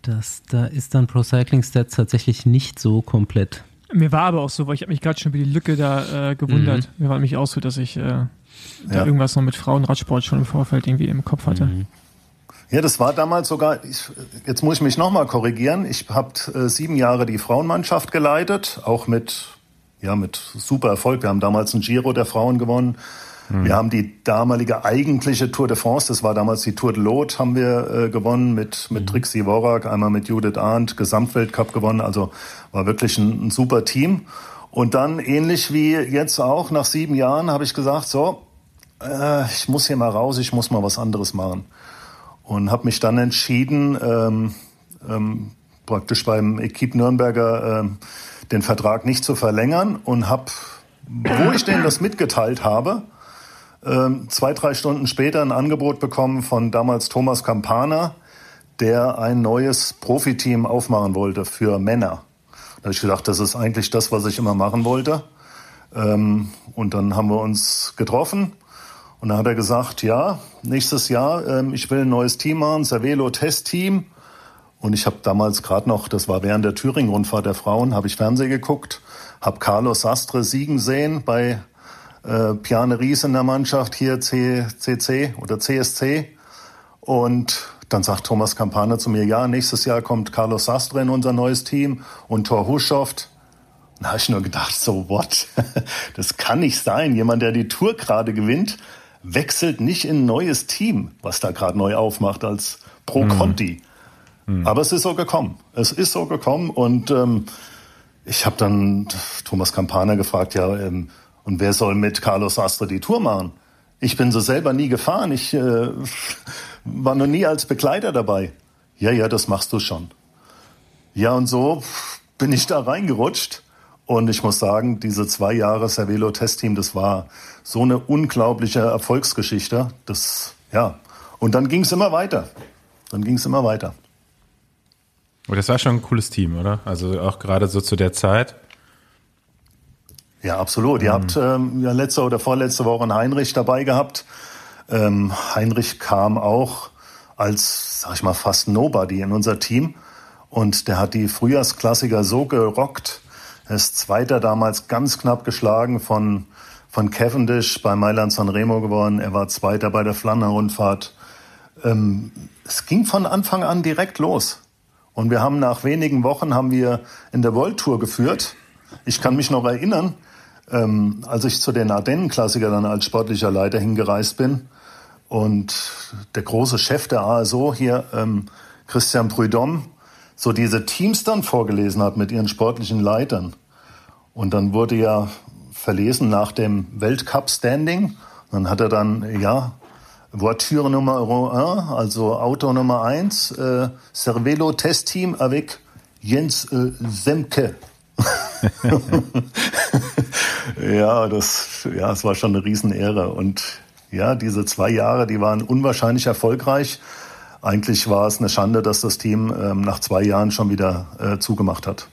Speaker 1: Das, da ist dann Pro Cycling Stats tatsächlich nicht so komplett.
Speaker 2: Mir war aber auch so, weil ich habe mich gerade schon über die Lücke da äh, gewundert. Mhm. Mir war nämlich auch so, dass ich äh, da ja. irgendwas noch mit Frauenradsport schon im Vorfeld irgendwie im Kopf hatte. Mhm.
Speaker 5: Ja, das war damals sogar, ich, jetzt muss ich mich nochmal korrigieren, ich habe äh, sieben Jahre die Frauenmannschaft geleitet, auch mit ja, mit super Erfolg. Wir haben damals ein Giro der Frauen gewonnen. Mhm. Wir haben die damalige eigentliche Tour de France, das war damals die Tour de Lot, haben wir äh, gewonnen mit, mit mhm. Trixie Worak, einmal mit Judith Arndt, Gesamtweltcup gewonnen. Also war wirklich ein, ein super Team. Und dann, ähnlich wie jetzt auch, nach sieben Jahren habe ich gesagt, so, äh, ich muss hier mal raus, ich muss mal was anderes machen. Und habe mich dann entschieden, ähm, ähm, praktisch beim Equipe Nürnberger ähm, den Vertrag nicht zu verlängern und habe, wo ich denen das mitgeteilt habe, ähm, zwei, drei Stunden später ein Angebot bekommen von damals Thomas Campana, der ein neues Profiteam aufmachen wollte für Männer. Da habe ich gedacht, das ist eigentlich das, was ich immer machen wollte. Ähm, und dann haben wir uns getroffen und dann hat er gesagt, ja, nächstes Jahr, ähm, ich will ein neues Team machen, Cervelo Testteam. Und ich habe damals gerade noch, das war während der Thüringen-Rundfahrt der Frauen, habe ich Fernsehen geguckt, habe Carlos Sastre siegen sehen bei äh, Piane Ries in der Mannschaft, hier CCC oder CSC. Und dann sagt Thomas Campana zu mir, ja, nächstes Jahr kommt Carlos Sastre in unser neues Team und Thor Huschoft. Da habe ich nur gedacht, so what? Das kann nicht sein. Jemand, der die Tour gerade gewinnt, wechselt nicht in ein neues Team, was da gerade neu aufmacht als Pro Conti. Mhm. Mhm. Aber es ist so gekommen. Es ist so gekommen und ähm, ich habe dann Thomas Campana gefragt, ja, ähm, und wer soll mit Carlos Astre die Tour machen? Ich bin so selber nie gefahren. Ich äh, war noch nie als Begleiter dabei. Ja, ja, das machst du schon. Ja, und so bin ich da reingerutscht. Und ich muss sagen, diese zwei Jahre Cervelo Testteam, das war so eine unglaubliche Erfolgsgeschichte. Das, ja. Und dann ging es immer weiter. Dann ging es immer weiter.
Speaker 3: Aber das war schon ein cooles Team, oder? Also auch gerade so zu der Zeit.
Speaker 5: Ja, absolut. Mhm. Ihr habt ähm, ja letzte oder vorletzte Woche einen Heinrich dabei gehabt. Ähm, Heinrich kam auch als, sag ich mal, fast Nobody in unser Team. Und der hat die Frühjahrsklassiker so gerockt. Er ist Zweiter damals ganz knapp geschlagen von, von Cavendish bei Mailand Sanremo geworden. Er war Zweiter bei der Flandern-Rundfahrt. Ähm, es ging von Anfang an direkt los. Und wir haben nach wenigen Wochen haben wir in der World Tour geführt. Ich kann mich noch erinnern, ähm, als ich zu den Ardennen-Klassiker dann als sportlicher Leiter hingereist bin und der große Chef der ASO hier, ähm, Christian Prudhomme, so diese Teams dann vorgelesen hat mit ihren sportlichen Leitern. Und dann wurde ja verlesen nach dem Weltcup-Standing. Dann hat er dann, ja, Voiture Nummer 1, also Auto Nummer 1, äh, Cervelo Testteam avec Jens äh, Semke. ja, das, ja, es war schon eine Riesenehre. Und ja, diese zwei Jahre, die waren unwahrscheinlich erfolgreich. Eigentlich war es eine Schande, dass das Team ähm, nach zwei Jahren schon wieder äh, zugemacht hat.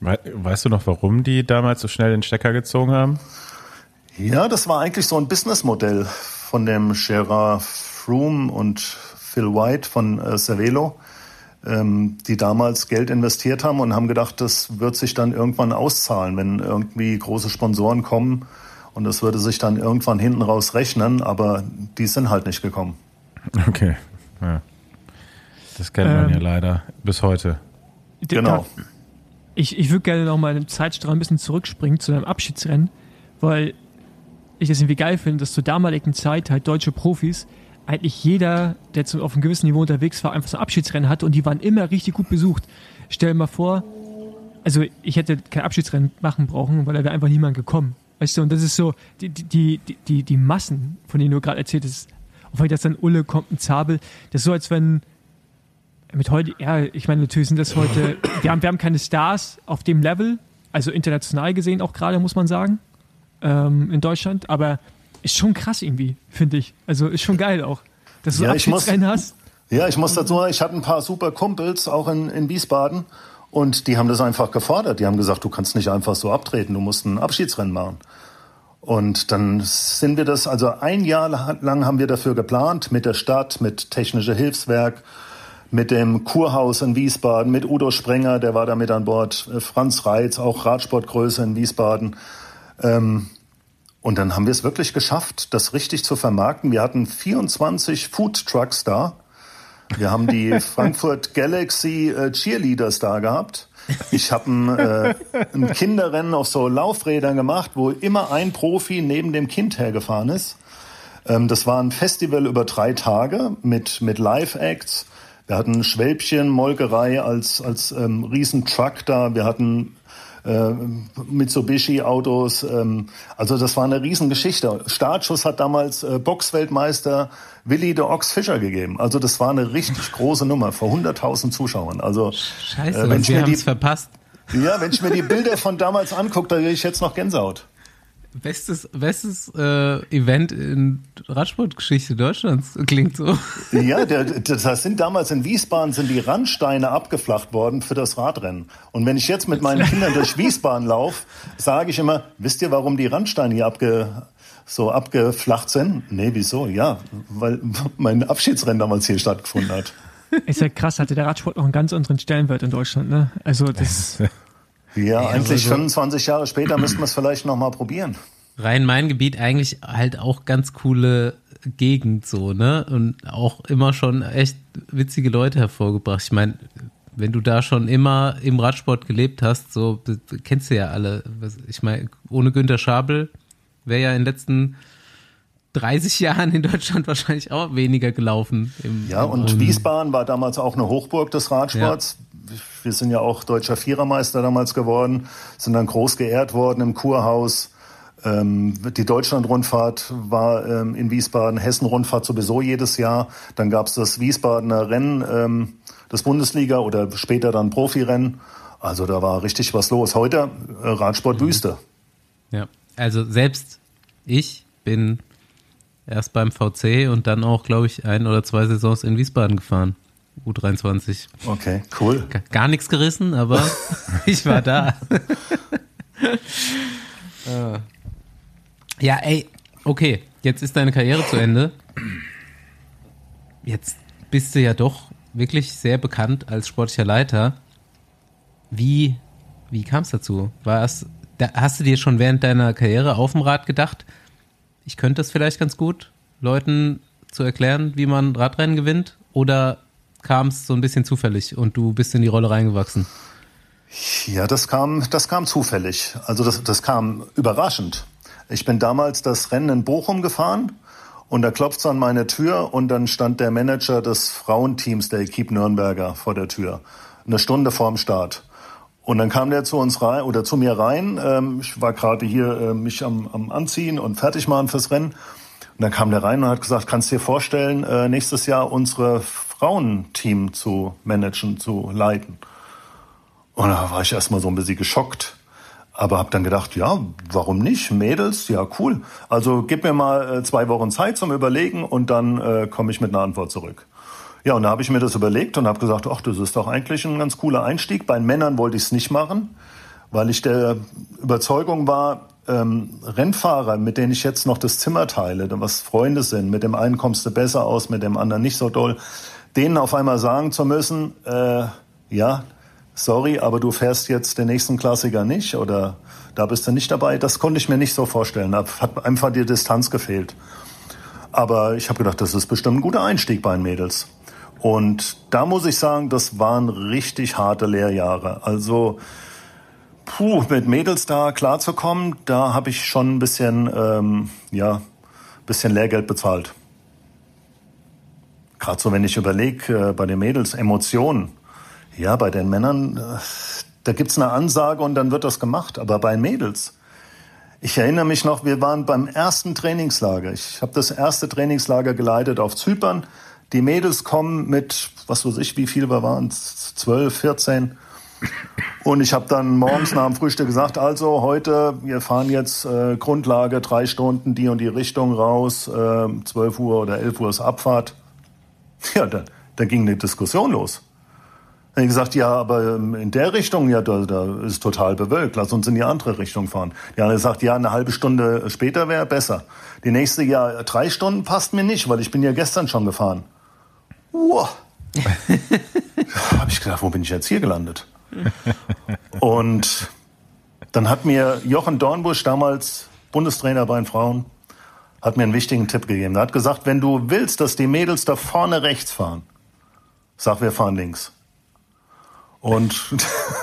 Speaker 3: Weißt du noch, warum die damals so schnell den Stecker gezogen haben?
Speaker 5: Ja, das war eigentlich so ein Businessmodell von dem Gerard Froome und Phil White von äh, Cervelo, ähm, die damals Geld investiert haben und haben gedacht, das wird sich dann irgendwann auszahlen, wenn irgendwie große Sponsoren kommen Und das würde sich dann irgendwann hinten raus rechnen, aber die sind halt nicht gekommen.
Speaker 3: Okay. Ja. Das kennt man
Speaker 2: Ähm,
Speaker 3: ja leider bis heute.
Speaker 5: Genau.
Speaker 2: Ich, ich würde gerne noch mal im Zeitstrahl ein bisschen zurückspringen zu deinem Abschiedsrennen, weil ich das irgendwie geil finde, dass zur damaligen Zeit halt deutsche Profis eigentlich jeder, der zu, auf einem gewissen Niveau unterwegs war, einfach so ein Abschiedsrennen hatte und die waren immer richtig gut besucht. Stell dir mal vor, also ich hätte kein Abschiedsrennen machen brauchen, weil da wäre einfach niemand gekommen. Weißt du, und das ist so, die, die, die, die, die Massen, von denen du gerade erzählt hast, auch wenn das dann Ulle kommt, ein Zabel, das ist so, als wenn mit heute, ja, ich meine, natürlich sind das heute, wir haben, wir haben keine Stars auf dem Level, also international gesehen auch gerade, muss man sagen, ähm, in Deutschland, aber ist schon krass irgendwie, finde ich. Also ist schon geil auch, dass du
Speaker 5: Ja, ich muss-
Speaker 2: hast.
Speaker 5: Ja, ich muss dazu sagen, ich hatte ein paar super Kumpels, auch in, in Wiesbaden, und die haben das einfach gefordert. Die haben gesagt, du kannst nicht einfach so abtreten, du musst ein Abschiedsrennen machen. Und dann sind wir das, also ein Jahr lang haben wir dafür geplant, mit der Stadt, mit Technische Hilfswerk, mit dem Kurhaus in Wiesbaden, mit Udo Sprenger, der war da mit an Bord, äh, Franz Reitz, auch Radsportgröße in Wiesbaden. Ähm, und dann haben wir es wirklich geschafft, das richtig zu vermarkten. Wir hatten 24 Food Trucks da. Wir haben die Frankfurt Galaxy äh, Cheerleaders da gehabt. Ich habe ein, äh, ein Kinderrennen auf so Laufrädern gemacht, wo immer ein Profi neben dem Kind hergefahren ist. Ähm, das war ein Festival über drei Tage mit, mit Live-Acts. Wir hatten Schwäbchen, Molkerei als, als ähm, Riesentruck da. Wir hatten äh, Mitsubishi-Autos. Ähm, also das war eine Riesengeschichte. Startschuss hat damals äh, Boxweltmeister Willi de Ox Fischer gegeben. Also das war eine richtig große Nummer vor 100.000 Zuschauern. Also
Speaker 1: Scheiße,
Speaker 5: äh, wenn mir
Speaker 1: haben
Speaker 5: die,
Speaker 1: es verpasst.
Speaker 5: ja, wenn ich mir die Bilder von damals angucke, da kriege ich jetzt noch Gänsehaut.
Speaker 1: Bestes, bestes äh, Event in Radsportgeschichte Deutschlands klingt so.
Speaker 5: Ja, der, das sind damals in Wiesbaden sind die Randsteine abgeflacht worden für das Radrennen. Und wenn ich jetzt mit meinen Kindern durch Wiesbaden laufe, sage ich immer, wisst ihr, warum die Randsteine hier abge, so abgeflacht sind? Nee, wieso? Ja, weil mein Abschiedsrennen damals hier stattgefunden hat.
Speaker 2: Ist ja krass, hatte der Radsport noch einen ganz anderen Stellenwert in Deutschland, ne? Also das,
Speaker 5: Ja, eigentlich
Speaker 1: also-
Speaker 5: 25 Jahre später müssten wir es vielleicht noch mal probieren.
Speaker 1: Rhein-Main-Gebiet eigentlich halt auch ganz coole Gegend so, ne? Und auch immer schon echt witzige Leute hervorgebracht. Ich meine, wenn du da schon immer im Radsport gelebt hast, so kennst du ja alle. Ich meine, ohne Günter Schabel wäre ja in den letzten 30 Jahren in Deutschland wahrscheinlich auch weniger gelaufen. Im,
Speaker 5: Ja, und
Speaker 1: im-
Speaker 5: Wiesbaden war damals auch eine Hochburg des Radsports. Wir sind ja auch deutscher Vierermeister damals geworden, sind dann groß geehrt worden im Kurhaus. Ähm, die Deutschlandrundfahrt war ähm, in Wiesbaden, Hessen-Rundfahrt sowieso jedes Jahr. Dann gab's das Wiesbadener Rennen, ähm, das Bundesliga oder später dann Profirennen. Also da war richtig was los. Heute äh, Radsportwüste.
Speaker 1: Ja, also selbst ich bin erst beim VC und dann auch, glaube ich, ein oder zwei Saisons in Wiesbaden gefahren. U23.
Speaker 5: Okay, cool.
Speaker 1: Ga- Gar nichts gerissen, aber ich war da. Äh. ja, ey, okay, jetzt ist deine Karriere zu Ende. Jetzt bist du ja doch wirklich sehr bekannt als sportlicher Leiter. Wie, wie kam es dazu? War es, da, hast du dir schon während deiner Karriere auf dem Rad gedacht, ich könnte das vielleicht ganz gut, Leuten zu erklären, wie man Radrennen gewinnt? Oder kam es so ein bisschen zufällig und du bist in die Rolle reingewachsen?
Speaker 5: Ja, das kam, das kam zufällig. Also das, das kam überraschend. Ich bin damals das Rennen in Bochum gefahren und da klopft's an meine Tür und dann stand der Manager des Frauenteams der Equipe Nürnberger vor der Tür. Eine Stunde vorm Start. Und dann kam der zu uns rein oder zu mir rein. Ähm, ich war gerade hier äh, mich am, am Anziehen und fertig machen fürs Rennen. Und dann kam der rein und hat gesagt, kannst du dir vorstellen, äh, nächstes Jahr unsere Frauenteam zu managen, zu leiten? Und da war ich erstmal so ein bisschen geschockt. Aber habe dann gedacht, ja, warum nicht? Mädels, ja, cool. Also gib mir mal äh, zwei Wochen Zeit zum Überlegen und dann äh, komme ich mit einer Antwort zurück. Ja, und da habe ich mir das überlegt und habe gesagt, ach, das ist doch eigentlich ein ganz cooler Einstieg. Bei Männern wollte ich es nicht machen, weil ich der Überzeugung war, ähm, Rennfahrer, mit denen ich jetzt noch das Zimmer teile, was Freunde sind, mit dem einen kommst du besser aus, mit dem anderen nicht so doll, denen auf einmal sagen zu müssen, äh, ja, sorry, aber du fährst jetzt den nächsten Klassiker nicht oder da bist du nicht dabei. Das konnte ich mir nicht so vorstellen. Da hat einfach die Distanz gefehlt. Aber ich habe gedacht, das ist bestimmt ein guter Einstieg bei den Mädels. Und da muss ich sagen, das waren richtig harte Lehrjahre. Also puh, mit Mädels da klarzukommen, da habe ich schon ein bisschen, ähm, ja, bisschen Lehrgeld bezahlt. Gerade so, wenn ich überlege, äh, bei den Mädels Emotionen. Ja, bei den Männern, äh, da gibt's eine Ansage und dann wird das gemacht. Aber bei Mädels, ich erinnere mich noch, wir waren beim ersten Trainingslager. Ich habe das erste Trainingslager geleitet auf Zypern. Die Mädels kommen mit, was weiß ich, wie viel wir waren, 12, 14. Und ich habe dann morgens nach dem Frühstück gesagt, also heute, wir fahren jetzt äh, Grundlage, drei Stunden die und die Richtung raus, äh, 12 Uhr oder 11 Uhr ist Abfahrt. Ja, da, da ging eine Diskussion los. Dann ich gesagt, ja, aber ähm, in der Richtung, ja, da, da ist total bewölkt, lass uns in die andere Richtung fahren. Die andere sagt, ja, eine halbe Stunde später wäre besser. Die nächste, ja, drei Stunden passt mir nicht, weil ich bin ja gestern schon gefahren. Wow. habe ich gedacht, wo bin ich jetzt hier gelandet? Und dann hat mir Jochen Dornbusch, damals Bundestrainer bei den Frauen, hat mir einen wichtigen Tipp gegeben. Er hat gesagt, wenn du willst, dass die Mädels da vorne rechts fahren, sag, wir fahren links. Und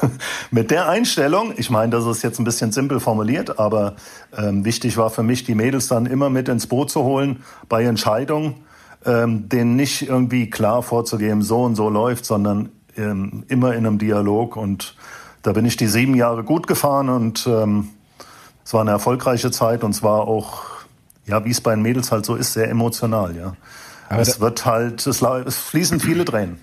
Speaker 5: mit der Einstellung, ich meine, das ist jetzt ein bisschen simpel formuliert, aber ähm, wichtig war für mich, die Mädels dann immer mit ins Boot zu holen bei Entscheidungen, ähm, denen nicht irgendwie klar vorzugeben, so und so läuft, sondern ähm, immer in einem Dialog. Und da bin ich die sieben Jahre gut gefahren und ähm, es war eine erfolgreiche Zeit und zwar auch, ja, wie es bei den Mädels halt so ist, sehr emotional, ja. Aber es wird halt, es, es fließen viele Tränen.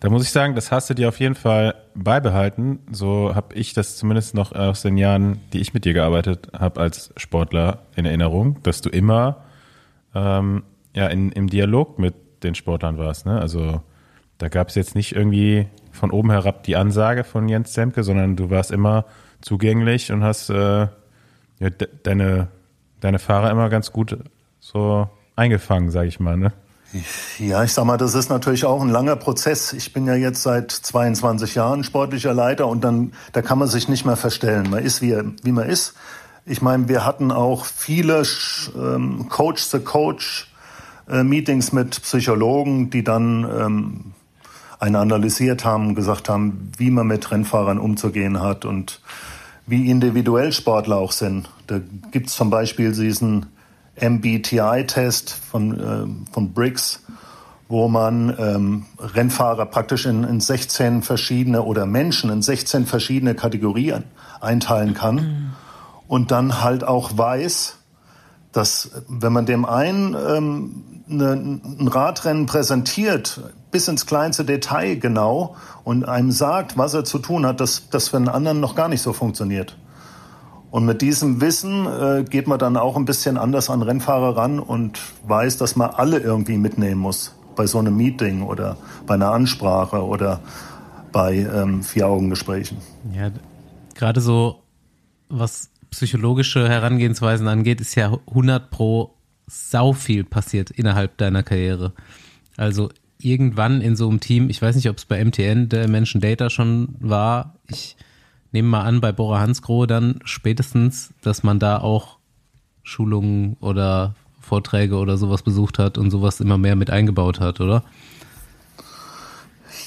Speaker 3: Da muss ich sagen, das hast du dir auf jeden Fall beibehalten. So habe ich das zumindest noch aus den Jahren, die ich mit dir gearbeitet habe als Sportler in Erinnerung, dass du immer ähm, ja in, im Dialog mit den Sportlern warst. Ne? Also da gab es jetzt nicht irgendwie von oben herab die Ansage von Jens Zemke, sondern du warst immer zugänglich und hast äh, ja, de deine, deine Fahrer immer ganz gut so eingefangen, sage ich mal. Ne?
Speaker 5: Ja, ich sag mal, das ist natürlich auch ein langer Prozess. Ich bin ja jetzt seit 22 Jahren sportlicher Leiter und dann, da kann man sich nicht mehr verstellen. Man ist wie, wie man ist. Ich meine, wir hatten auch viele ähm, Coach-to-Coach-Meetings äh, mit Psychologen, die dann ähm, eine analysiert haben, gesagt haben, wie man mit Rennfahrern umzugehen hat und wie individuell Sportler auch sind. Da gibt's zum Beispiel diesen MBTI-Test von, äh, von Briggs, wo man ähm, Rennfahrer praktisch in, in 16 verschiedene oder Menschen in 16 verschiedene Kategorien einteilen kann mhm. und dann halt auch weiß, dass wenn man dem einen ähm, eine, ein Radrennen präsentiert, bis ins kleinste Detail genau und einem sagt, was er zu tun hat, dass das für einen anderen noch gar nicht so funktioniert. Und mit diesem Wissen äh, geht man dann auch ein bisschen anders an Rennfahrer ran und weiß, dass man alle irgendwie mitnehmen muss bei so einem Meeting oder bei einer Ansprache oder bei ähm, Vier-Augen-Gesprächen.
Speaker 1: Ja, gerade so, was psychologische Herangehensweisen angeht, ist ja 100 pro sau viel passiert innerhalb deiner Karriere. Also irgendwann in so einem Team, ich weiß nicht, ob es bei MTN der Menschen Data schon war, ich nehme mal an, bei Bora Hansgrohe dann spätestens, dass man da auch Schulungen oder Vorträge oder sowas besucht hat und sowas immer mehr mit eingebaut hat, oder?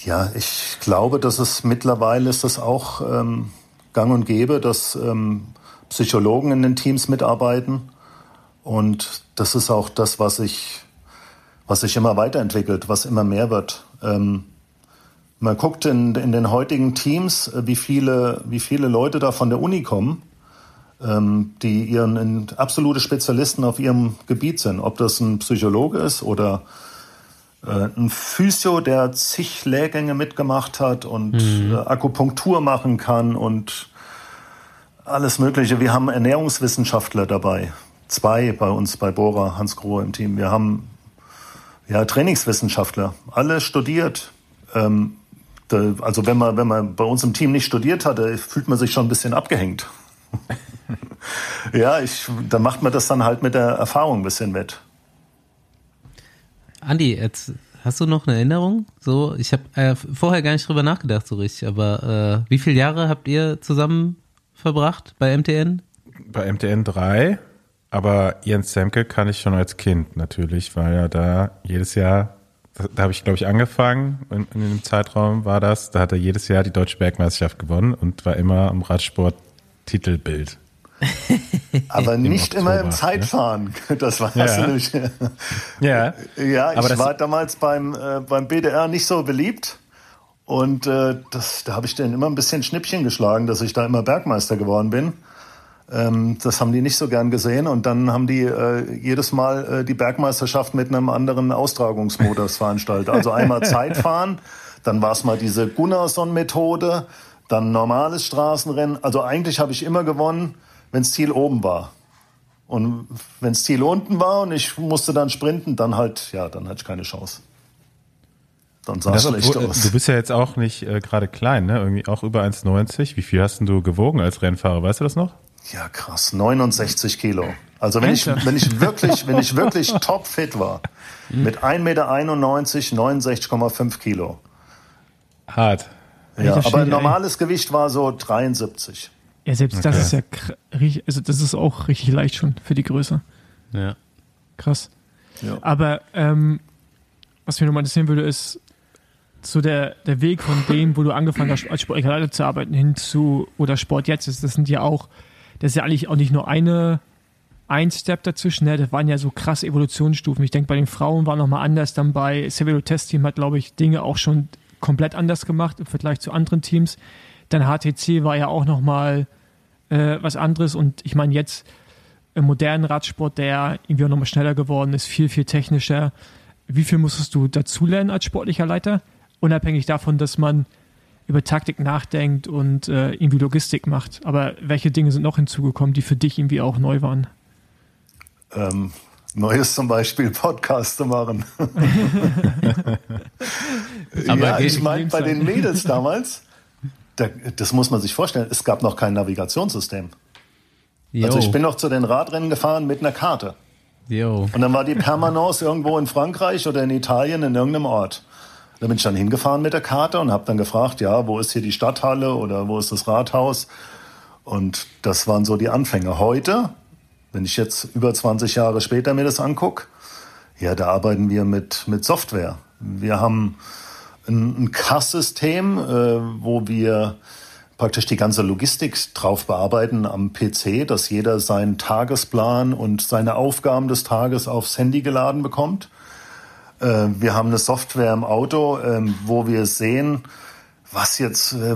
Speaker 5: Ja, ich glaube, dass es mittlerweile ist das auch ähm, gang und gäbe, dass ähm, Psychologen in den Teams mitarbeiten. Und das ist auch das, was ich was sich immer weiterentwickelt, was immer mehr wird. Ähm, man guckt in, in den heutigen Teams, äh, wie viele, wie viele Leute da von der Uni kommen, ähm, die ihren absolute Spezialisten auf ihrem Gebiet sind. Ob das ein Psychologe ist oder äh, ein Physio, der zig Lehrgänge mitgemacht hat und mhm. äh, Akupunktur machen kann und alles Mögliche. Wir haben Ernährungswissenschaftler dabei. Zwei bei uns bei Bora, Hans Grohe im Team. Wir haben ja, Trainingswissenschaftler, alle studiert. Ähm, da, also wenn man, wenn man bei uns im Team nicht studiert hatte, fühlt man sich schon ein bisschen abgehängt. ja, ich, da macht man das dann halt mit der Erfahrung ein bisschen mit.
Speaker 1: Andi, jetzt Hast du noch eine Erinnerung? So, ich habe äh, vorher gar nicht drüber nachgedacht so richtig, aber äh, wie viele Jahre habt ihr zusammen verbracht bei MTN?
Speaker 3: Bei MTN 3, aber Jens Semke kann ich schon als Kind natürlich, weil er da jedes Jahr, da, da habe ich glaube ich angefangen, in, in dem Zeitraum war das, da hat er jedes Jahr die Deutsche Bergmeisterschaft gewonnen und war immer am Radsport Titelbild.
Speaker 5: Aber
Speaker 3: Im
Speaker 5: nicht immer im
Speaker 3: Oktober,
Speaker 5: Zeitfahren. Das war
Speaker 3: Ja.
Speaker 5: natürlich.
Speaker 3: Ja,
Speaker 5: Ja,
Speaker 3: Aber
Speaker 5: ich
Speaker 3: das-
Speaker 5: war damals beim, äh, beim BDR nicht so beliebt. Und äh, das, da habe ich denen immer ein bisschen Schnippchen geschlagen, dass ich da immer Bergmeister geworden bin. Ähm, das haben die nicht so gern gesehen. Und dann haben die äh, jedes Mal äh, die Bergmeisterschaft mit einem anderen Austragungsmodus veranstaltet. Also einmal Zeitfahren, dann war es mal diese Gunnarsson-Methode, dann normales Straßenrennen. Also eigentlich habe ich immer gewonnen, wenns Ziel oben war. Und wenns Ziel unten war und ich musste dann sprinten, dann halt, ja, dann hatte ich keine Chance. Dann sah es
Speaker 3: das,
Speaker 5: schlecht aus.
Speaker 3: du bist ja jetzt auch nicht äh, gerade klein, ne? Irgendwie auch über 1,90. Wie viel hast denn du gewogen als Rennfahrer? Weißt du das noch?
Speaker 5: Ja, krass, 69 Kilo. Also wenn ich, wenn ich wirklich, wenn ich wirklich topfit war, mit 1,91 Meter, 69,5 Kilo.
Speaker 3: Hart.
Speaker 5: Ja,
Speaker 2: Alter
Speaker 5: aber normales Gewicht war so 73.
Speaker 2: Ja, selbst das
Speaker 3: Okay.
Speaker 2: ist ja, also das ist auch richtig leicht schon für die Größe.
Speaker 1: Ja.
Speaker 2: Krass.
Speaker 5: Ja.
Speaker 2: Aber ähm, was mich nochmal interessieren würde, ist so der, der Weg von dem, wo du angefangen hast, als sportlicher Leiter zu arbeiten, hin zu, wo der Sport jetzt ist. Das sind ja auch, das ist ja eigentlich auch nicht nur eine, ein Step dazwischen, ne? das waren ja so krasse Evolutionsstufen. Ich denke, bei den Frauen war nochmal anders. Dann bei Severo Test Team hat, glaube ich, Dinge auch schon komplett anders gemacht im Vergleich zu anderen Teams. Dann HTC war ja auch nochmal äh, was anderes und ich meine jetzt im modernen Radsport, der irgendwie auch nochmal schneller geworden ist, viel, viel technischer. Wie viel musstest du dazulernen als sportlicher Leiter? Unabhängig davon, dass man über Taktik nachdenkt und äh, irgendwie Logistik macht. Aber welche Dinge sind noch hinzugekommen, die für dich irgendwie auch neu waren?
Speaker 5: Ähm, Neues zum Beispiel Podcast zu machen.
Speaker 1: Aber
Speaker 5: ja, ich meine, bei den Mädels damals, da, das muss man sich vorstellen, es gab noch kein Navigationssystem.
Speaker 1: Yo.
Speaker 5: Also ich bin noch zu den Radrennen gefahren mit einer Karte.
Speaker 1: Yo.
Speaker 5: Und dann war die Permanence irgendwo in Frankreich oder in Italien in irgendeinem Ort. Da bin ich dann hingefahren mit der Karte und habe dann gefragt, ja, wo ist hier die Stadthalle oder wo ist das Rathaus? Und das waren so die Anfänge. Heute, wenn ich jetzt über 20 Jahre später mir das anguck, ja, da arbeiten wir mit, mit Software. Wir haben ein, ein CAS-System, äh, wo wir praktisch die ganze Logistik drauf bearbeiten am PC, dass jeder seinen Tagesplan und seine Aufgaben des Tages aufs Handy geladen bekommt. Äh, wir haben eine Software im Auto, ähm, wo wir sehen, was jetzt äh,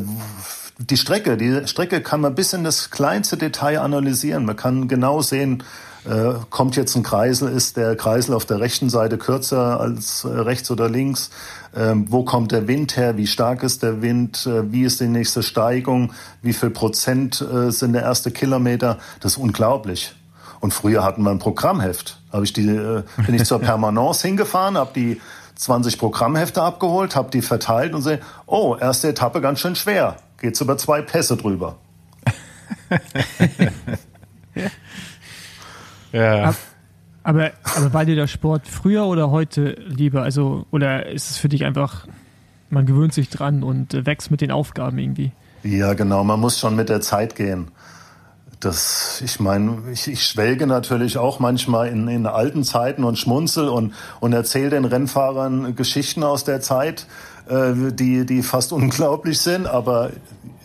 Speaker 5: die Strecke, die Strecke kann man bis in das kleinste Detail analysieren. Man kann genau sehen, äh, kommt jetzt ein Kreisel, ist der Kreisel auf der rechten Seite kürzer als rechts oder links? Ähm, wo kommt der Wind her? Wie stark ist der Wind? Wie ist die nächste Steigung? Wie viel Prozent sind der erste Kilometer? Das ist unglaublich. Und früher hatten wir ein Programmheft. Habe ich die, äh, bin ich zur Permanence hingefahren, habe die 20 Programmhefte abgeholt, habe die verteilt und sehe, oh, erste Etappe ganz schön schwer. Geht's über zwei Pässe drüber.
Speaker 3: Ja.
Speaker 2: Ab- Aber, aber war dir der Sport früher oder heute lieber? Also, oder ist es für dich einfach, man gewöhnt sich dran und äh, wächst mit den Aufgaben irgendwie?
Speaker 5: Ja, genau, man muss schon mit der Zeit gehen. Das, ich meine, ich, ich schwelge natürlich auch manchmal in, in alten Zeiten und schmunzel und, und erzähle den Rennfahrern Geschichten aus der Zeit, äh, die, die fast unglaublich sind. Aber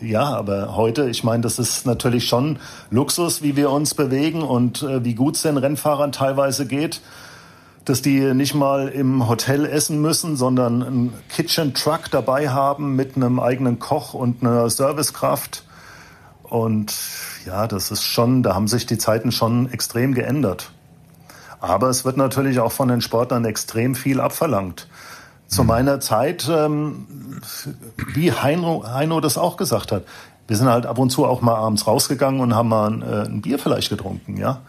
Speaker 5: ja, aber heute, ich meine, das ist natürlich schon Luxus, wie wir uns bewegen und äh, wie gut es den Rennfahrern teilweise geht dass die nicht mal im Hotel essen müssen, sondern einen Kitchen Truck dabei haben mit einem eigenen Koch und einer Servicekraft. Und ja, das ist schon, da haben sich die Zeiten schon extrem geändert. Aber es wird natürlich auch von den Sportlern extrem viel abverlangt. Zu meiner Zeit, ähm, wie Heino, Heino das auch gesagt hat, wir sind halt ab und zu auch mal abends rausgegangen und haben mal ein, äh, ein Bier vielleicht getrunken, ja.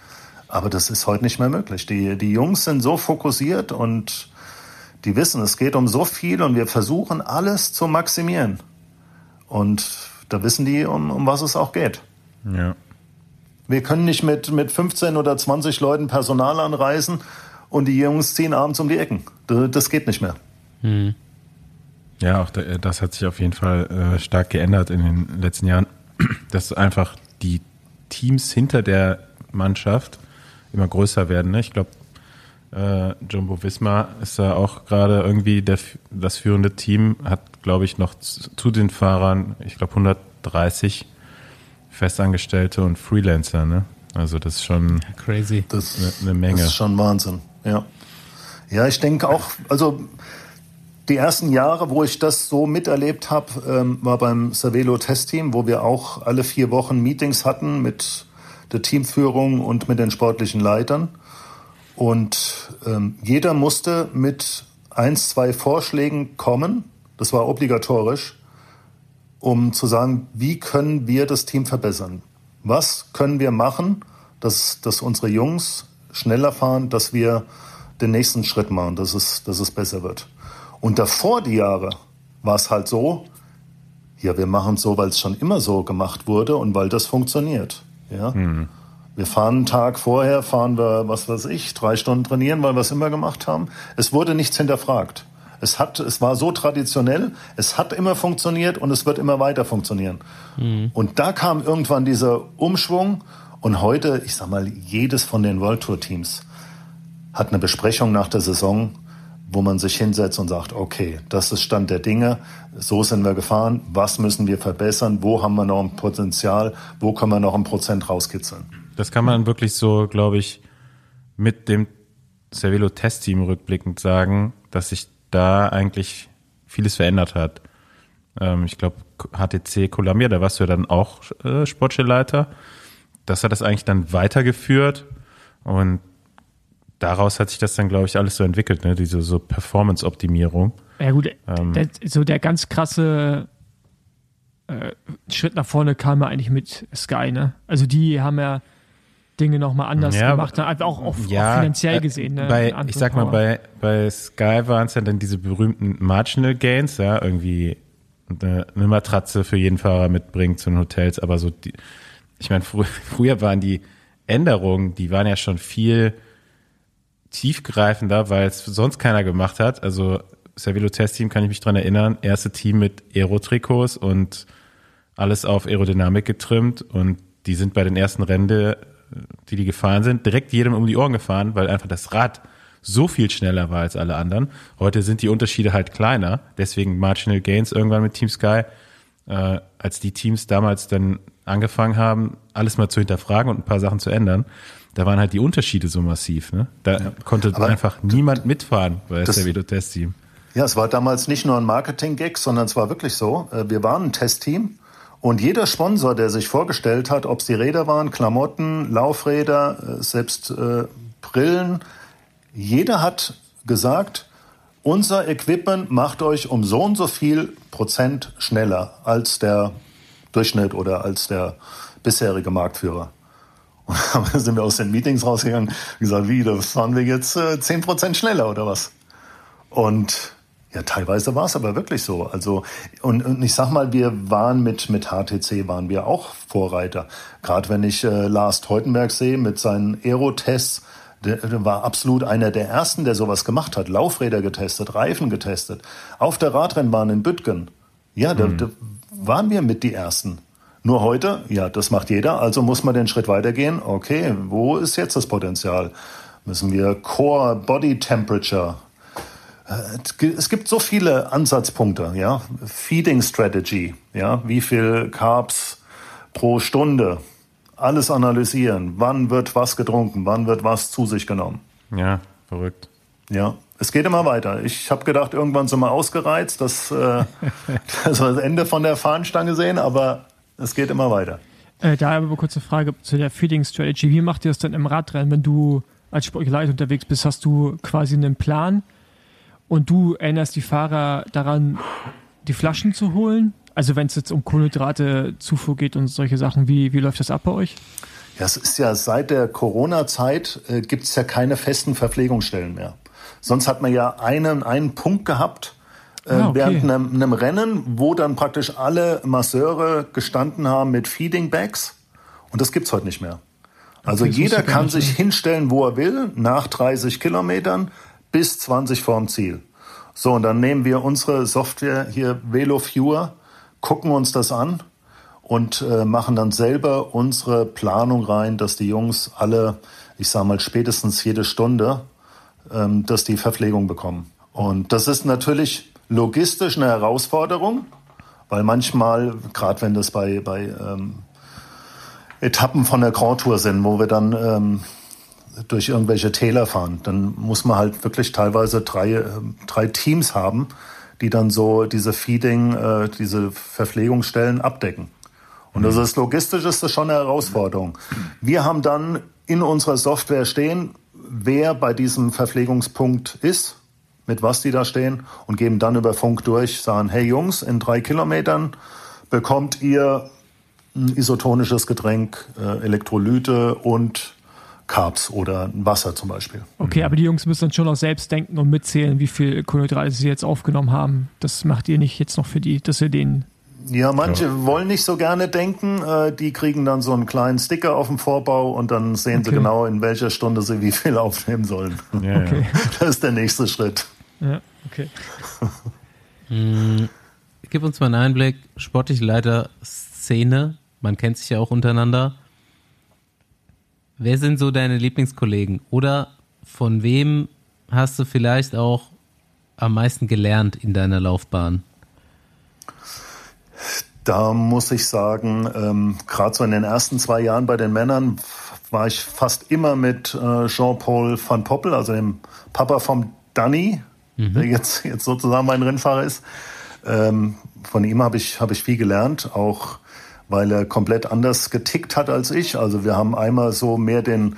Speaker 5: Aber das ist heute nicht mehr möglich. Die, die Jungs sind so fokussiert und die wissen, es geht um so viel und wir versuchen alles zu maximieren. Und da wissen die, um, um was es auch geht.
Speaker 3: Ja.
Speaker 5: Wir können nicht mit, mit 15 oder 20 Leuten Personal anreisen und die Jungs ziehen abends um die Ecken. Das, geht nicht mehr.
Speaker 3: Hm. Ja, auch das hat sich auf jeden Fall äh, stark geändert in den letzten Jahren, dass einfach die Teams hinter der Mannschaft immer größer werden. Ne? Ich glaube, äh, Jumbo Visma ist da auch gerade irgendwie der, das führende Team, hat, glaube ich, noch zu, zu den Fahrern, ich glaube, 130 Festangestellte und Freelancer. Ne? Also das ist schon
Speaker 1: crazy.
Speaker 5: Das, eine, eine Menge. Das ist schon Wahnsinn. Ja. Ja, ich denke auch, also die ersten Jahre, wo ich das so miterlebt habe, ähm, war beim Cervelo Testteam, wo wir auch alle vier Wochen Meetings hatten mit der Teamführung und mit den sportlichen Leitern. Und ähm, jeder musste mit eins, zwei Vorschlägen kommen. Das war obligatorisch, um zu sagen, wie können wir das Team verbessern? Was können wir machen, dass, dass unsere Jungs schneller fahren, dass wir den nächsten Schritt machen, dass es, dass es besser wird? Und davor die Jahre war es halt so, ja, wir machen es so, weil es schon immer so gemacht wurde und weil das funktioniert. Ja. Mhm. Wir fahren einen Tag vorher, fahren wir, was weiß ich, drei Stunden trainieren, weil wir es immer gemacht haben. Es wurde nichts hinterfragt. Es hat, es war so traditionell, es hat immer funktioniert und es wird immer weiter funktionieren. Mhm. Und da kam irgendwann dieser Umschwung und heute, ich sag mal, jedes von den World Tour Teams hat eine Besprechung nach der Saison wo man sich hinsetzt und sagt, okay, das ist Stand der Dinge, so sind wir gefahren, was müssen wir verbessern, wo haben wir noch ein Potenzial, wo können wir noch ein Prozent rauskitzeln.
Speaker 3: Das kann man wirklich so, glaube ich, mit dem Cervelo Testteam rückblickend sagen, dass sich da eigentlich vieles verändert hat. Ähm, ich glaube, HTC Columbia, da warst du ja dann auch äh, Sportstellleiter. Das hat das eigentlich dann weitergeführt und daraus hat sich das dann, glaube ich, alles so entwickelt, ne? diese so Performance-Optimierung.
Speaker 2: Ja gut, ähm, der, so der ganz krasse äh, Schritt nach vorne kam ja eigentlich mit Sky, ne? Also die haben ja Dinge nochmal anders ja, gemacht, ne? also auch, auf, ja, auch finanziell äh, gesehen. Ne?
Speaker 3: Bei, ich sag mal, bei, bei Sky waren es ja dann diese berühmten Marginal Gains, ja, irgendwie eine, eine Matratze für jeden Fahrer mitbringen zu den Hotels, aber so die, ich meine, frü früher waren die Änderungen, die waren ja schon viel tiefgreifender, weil es sonst keiner gemacht hat. Also Cervelo Test Team kann ich mich dran erinnern. Erste Team mit Aero-Trikots und alles auf Aerodynamik getrimmt und die sind bei den ersten Rennen, die die gefahren sind, direkt jedem um die Ohren gefahren, weil einfach das Rad so viel schneller war als alle anderen. Heute sind die Unterschiede halt kleiner, deswegen Marginal Gains irgendwann mit Team Sky, äh, als die Teams damals dann angefangen haben, alles mal zu hinterfragen und ein paar Sachen zu ändern da waren halt die Unterschiede so massiv. Ne? Da ja. konnte Aber einfach niemand mitfahren bei das Cervelo Testteam.
Speaker 5: Ja, es war damals nicht nur ein Marketing-Gag, sondern es war wirklich so. Äh, wir waren ein Testteam und jeder Sponsor, der sich vorgestellt hat, ob es die Räder waren, Klamotten, Laufräder, äh, selbst äh, Brillen, jeder hat gesagt, unser Equipment macht euch um so und so viel Prozent schneller als der Durchschnitt oder als der bisherige Marktführer. Und dann sind wir aus den Meetings rausgegangen und gesagt, wie, das fahren wir jetzt äh, 10% schneller oder was? Und ja, teilweise war es aber wirklich so. Also, und, und ich sag mal, wir waren mit, mit HTC waren wir auch Vorreiter. Gerade wenn ich äh, Lars Teutenberg sehe mit seinen Aerotests, der, war absolut einer der ersten, der sowas gemacht hat. Laufräder getestet, Reifen getestet. Auf der Radrennbahn in Büttgen. Ja, da, mhm. da waren wir mit die Ersten. Nur heute, ja, das macht jeder, also muss man den Schritt weitergehen. Okay, wo ist jetzt das Potenzial? Müssen wir Core Body Temperature es gibt so viele Ansatzpunkte, ja. Feeding Strategy, ja. Wie viel Carbs pro Stunde? Alles analysieren. Wann wird was getrunken? Wann wird was zu sich genommen?
Speaker 3: Ja, verrückt.
Speaker 5: Ja, es geht immer weiter. Ich habe gedacht, irgendwann sind wir ausgereizt, dass äh, das, das Ende von der Fahnenstange sehen, aber es geht immer weiter.
Speaker 2: Äh, da aber kurze Frage zu der Feeding Strategy. Wie macht ihr das denn im Radrennen, wenn du als Sportleiter unterwegs bist? Hast du quasi einen Plan und du erinnerst die Fahrer daran, die Flaschen zu holen? Also wenn es jetzt um Kohlenhydrate, Zufuhr geht und solche Sachen, wie, wie läuft das ab bei euch?
Speaker 5: Ja, es ist ja seit der Corona-Zeit äh, gibt es ja keine festen Verpflegungsstellen mehr. Sonst hat man ja einen, einen Punkt gehabt, äh, ah, okay. während einem, einem, Rennen, wo dann praktisch alle Masseure gestanden haben mit Feeding Bags. Und das gibt's heute nicht mehr. Also okay, jeder kann sich hinstellen, wo er will, nach 30 Kilometern bis 20 vorm Ziel. So, und dann nehmen wir unsere Software hier VeloViewer, gucken uns das an und äh, machen dann selber unsere Planung rein, dass die Jungs alle, ich sage mal spätestens jede Stunde, ähm, dass die Verpflegung bekommen. Und das ist natürlich logistisch eine Herausforderung, weil manchmal, gerade wenn das bei, bei ähm, Etappen von der Grand Tour sind, wo wir dann ähm, durch irgendwelche Täler fahren, dann muss man halt wirklich teilweise drei, äh, drei Teams haben, die dann so diese Feeding, äh, diese Verpflegungsstellen abdecken. Und das ist logistisch ist das schon eine Herausforderung. Wir haben dann in unserer Software stehen, wer bei diesem Verpflegungspunkt ist, mit was die da stehen und geben dann über Funk durch, sagen, hey Jungs, in drei Kilometern bekommt ihr ein isotonisches Getränk, äh, Elektrolyte und Carbs oder Wasser zum Beispiel.
Speaker 2: Okay, aber die Jungs müssen dann schon auch selbst denken und mitzählen, wie viel Kohlenhydrate sie jetzt aufgenommen haben. Das macht ihr nicht jetzt noch für die, dass ihr denen
Speaker 5: ja, manche ja. wollen nicht so gerne denken. Äh, die kriegen dann so einen kleinen Sticker auf dem Vorbau und dann sehen okay. sie genau, in welcher Stunde sie wie viel aufnehmen sollen. Ja, okay. Das ist der nächste Schritt.
Speaker 2: Ja, okay.
Speaker 1: hm, gib uns mal einen Einblick. Sportliche Leiter Szene. Man kennt sich ja auch untereinander. Wer sind so deine Lieblingskollegen? Oder von wem hast du vielleicht auch am meisten gelernt in deiner Laufbahn?
Speaker 5: Da muss ich sagen, ähm, gerade so in den ersten zwei Jahren bei den Männern war ich fast immer mit äh, Jean-Paul van Poppel, also dem Papa vom Danny, mhm. der jetzt, jetzt sozusagen mein Rennfahrer ist. Ähm, von ihm habe ich, hab ich viel gelernt, auch weil er komplett anders getickt hat als ich. Also wir haben einmal so mehr den,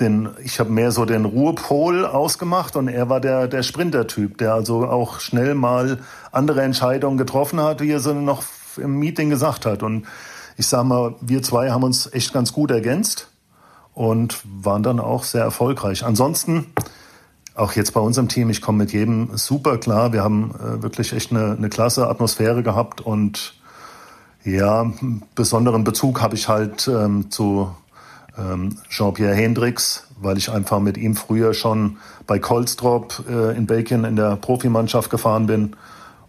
Speaker 5: den ich habe mehr so den Ruhepol ausgemacht und er war der, der Sprinter-Typ, der also auch schnell mal andere Entscheidungen getroffen hat, wie er sie noch im Meeting gesagt hat. Und ich sage mal, wir zwei haben uns echt ganz gut ergänzt und waren dann auch sehr erfolgreich. Ansonsten, auch jetzt bei unserem Team, ich komme mit jedem super klar. Wir haben äh, wirklich echt eine, eine klasse Atmosphäre gehabt und ja, besonderen Bezug habe ich halt ähm, zu ähm, Jean-Pierre Hendricks, weil ich einfach mit ihm früher schon bei Kolstrop äh, in Belgien in der Profimannschaft gefahren bin.